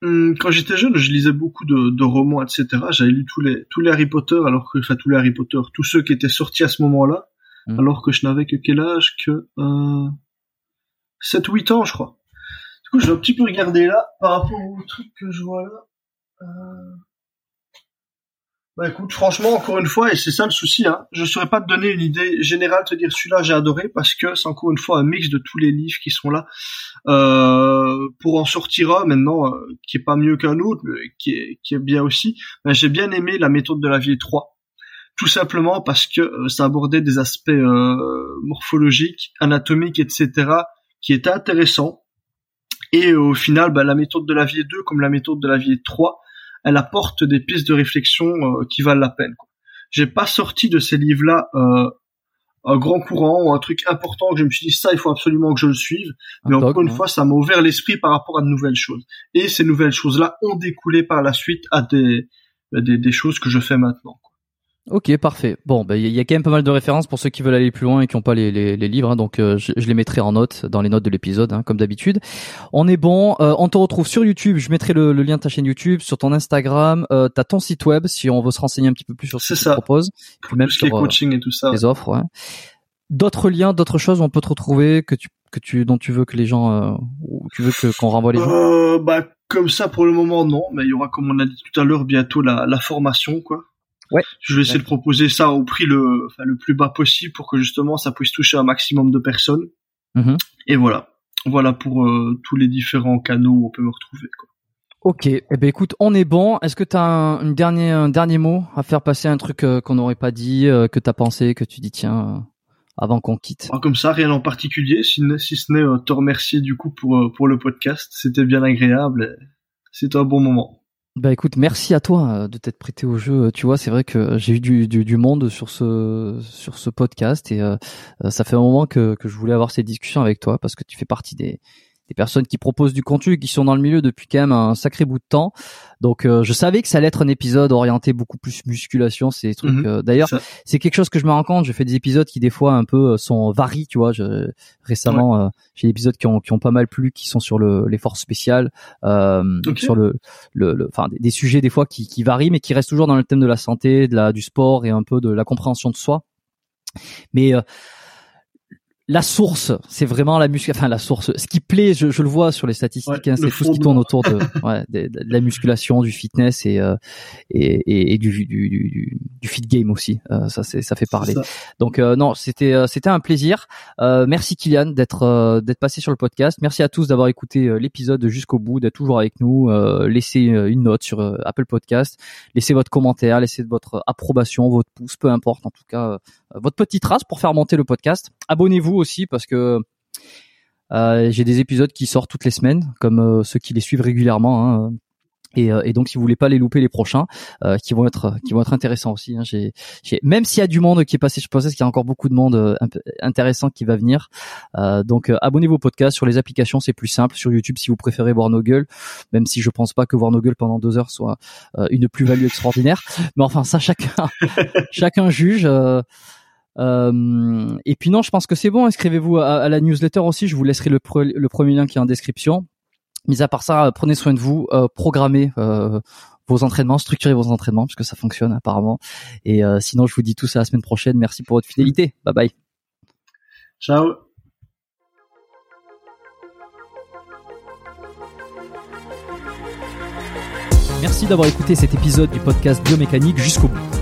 Hum, quand j'étais jeune, je lisais beaucoup de, de romans, etc. J'avais lu tous les tous les Harry Potter, alors que enfin tous les Harry Potter, tous ceux qui étaient sortis à ce moment-là, hum. alors que je n'avais que quel âge que euh, 7 8 ans, je crois. Du coup, je vais un petit peu regarder là par rapport au truc que je vois là. Euh... Bah écoute, franchement, encore une fois, et c'est ça le souci, hein, je saurais pas te donner une idée générale, te dire celui-là j'ai adoré, parce que c'est encore une fois un mix de tous les livres qui sont là. Euh, pour en sortir un maintenant, euh, qui est pas mieux qu'un autre, mais qui est, qui est bien aussi, ben, j'ai bien aimé la méthode de la vie 3. Tout simplement parce que euh, ça abordait des aspects euh, morphologiques, anatomiques, etc., qui étaient intéressants. Et au final, ben, la méthode de la vie 2, comme la méthode de la vie 3, elle apporte des pistes de réflexion euh, qui valent la peine. J'ai pas sorti de ces livres-là euh, un grand courant ou un truc important que je me suis dit ça il faut absolument que je le suive. Mais encore une fois ça m'a ouvert l'esprit par rapport à de nouvelles choses. Et ces nouvelles choses là ont découlé par la suite à des des, des choses que je fais maintenant Ok, parfait. Bon, bah, il y a quand même pas mal de références pour ceux qui veulent aller plus loin et qui n'ont pas les, les, les, livres, hein, donc euh, je, les mettrai en note dans les notes de l'épisode, hein, comme d'habitude. On est bon. Euh, on te retrouve sur YouTube. Je mettrai le, lien de ta chaîne YouTube, sur ton Instagram. Euh, T'as ton site web si on veut se renseigner un petit peu plus sur ce que tu proposes. Puis même sur les euh, coaching et tout ça. Les offres. Ouais. D'autres liens, d'autres choses où on peut te retrouver que tu que tu dont tu veux que les gens, ou tu veux que qu'on renvoie les gens? bah comme ça pour le moment non, mais il y aura comme on a dit tout à l'heure bientôt la, la formation quoi Ouais. Je vais essayer de proposer ça au prix le, enfin, le plus bas possible pour que justement ça puisse toucher un maximum de personnes. Mm-hmm. Et voilà. Voilà pour euh, tous les différents canaux où on peut me retrouver. Quoi. Ok, eh ben écoute, on est bon. Est-ce que tu as un, une dernier, un dernier mot à faire passer, un truc euh, qu'on n'aurait pas dit, euh, que tu as pensé, que tu dis tiens, avant qu'on quitte? Ah, Comme ça, rien en particulier, si, si ce n'est te remercier du coup pour, pour le podcast. C'était bien agréable. C'était un bon moment. Bah écoute, merci à toi euh, de t'être prêté au jeu. Tu vois, c'est vrai que j'ai eu du, monde sur ce sur ce podcast et euh, ça fait un moment que, que je voulais avoir ces discussions avec toi parce que tu fais partie des des personnes qui proposent du contenu, qui sont dans le milieu depuis quand même un sacré bout de temps. Donc euh, je savais que ça allait être un épisode orienté beaucoup plus musculation, des trucs. Mhm. Euh, d'ailleurs, c'est quelque chose que je me rends compte. Je fais des épisodes qui des fois un peu euh, sont varis, tu vois. Je, récemment, j'ai des épisodes qui ont qui ont pas mal plu, qui sont sur le l'effort spécial, sur le le, enfin des, des, sujets des fois qui, qui varient, mais qui restent toujours dans le thème de la santé, de la du sport et un peu de la compréhension de soi. Mais la source, c'est vraiment la musculation. Enfin, la source. Ce qui plaît, je, je le vois sur les statistiques, hein, c'est tout ce qui tourne autour de, ouais, de, la musculation, du fitness et euh, et, et, du, du, du, du, fit game aussi. Euh, ça, c'est ça fait parler. Donc euh, non, c'était euh, c'était un plaisir. merci Kylian d'être d'être passé sur le podcast. Merci à tous d'avoir écouté l'épisode jusqu'au bout, d'être toujours avec nous. laissez une note sur Apple Podcast, laissez votre commentaire, laissez votre approbation, votre pouce, peu importe. En tout cas, votre petite trace pour faire monter le podcast. Abonnez-vous aussi parce que euh, j'ai des épisodes qui sortent toutes les semaines, comme euh, ceux qui les suivent régulièrement. Hein. Et, euh, et, donc, si vous voulez pas les louper les prochains, qui vont être qui vont être intéressants aussi. Hein. J'ai, même s'il y a du monde qui est passé, je pense qu'il y a encore beaucoup de monde intéressant qui va venir. Donc, abonnez-vous au podcast sur les applications, c'est plus simple. Sur YouTube, si vous préférez voir nos gueules, même si je pense pas que voir nos gueules pendant deux heures soit une plus-value extraordinaire. Mais enfin, ça, chacun chacun juge. Euh, et puis non, je pense que c'est bon. Inscrivez-vous à, la newsletter aussi. Je vous laisserai le, le, premier lien qui est en description. Mis à part ça, prenez soin de vous, euh, programmez euh, vos entraînements, structurez vos entraînements parce que ça fonctionne apparemment. Et euh, sinon, je vous dis tout ça la semaine prochaine. Merci pour votre fidélité. Bye bye. Ciao. Merci d'avoir écouté cet épisode du podcast Biomécanique jusqu'au bout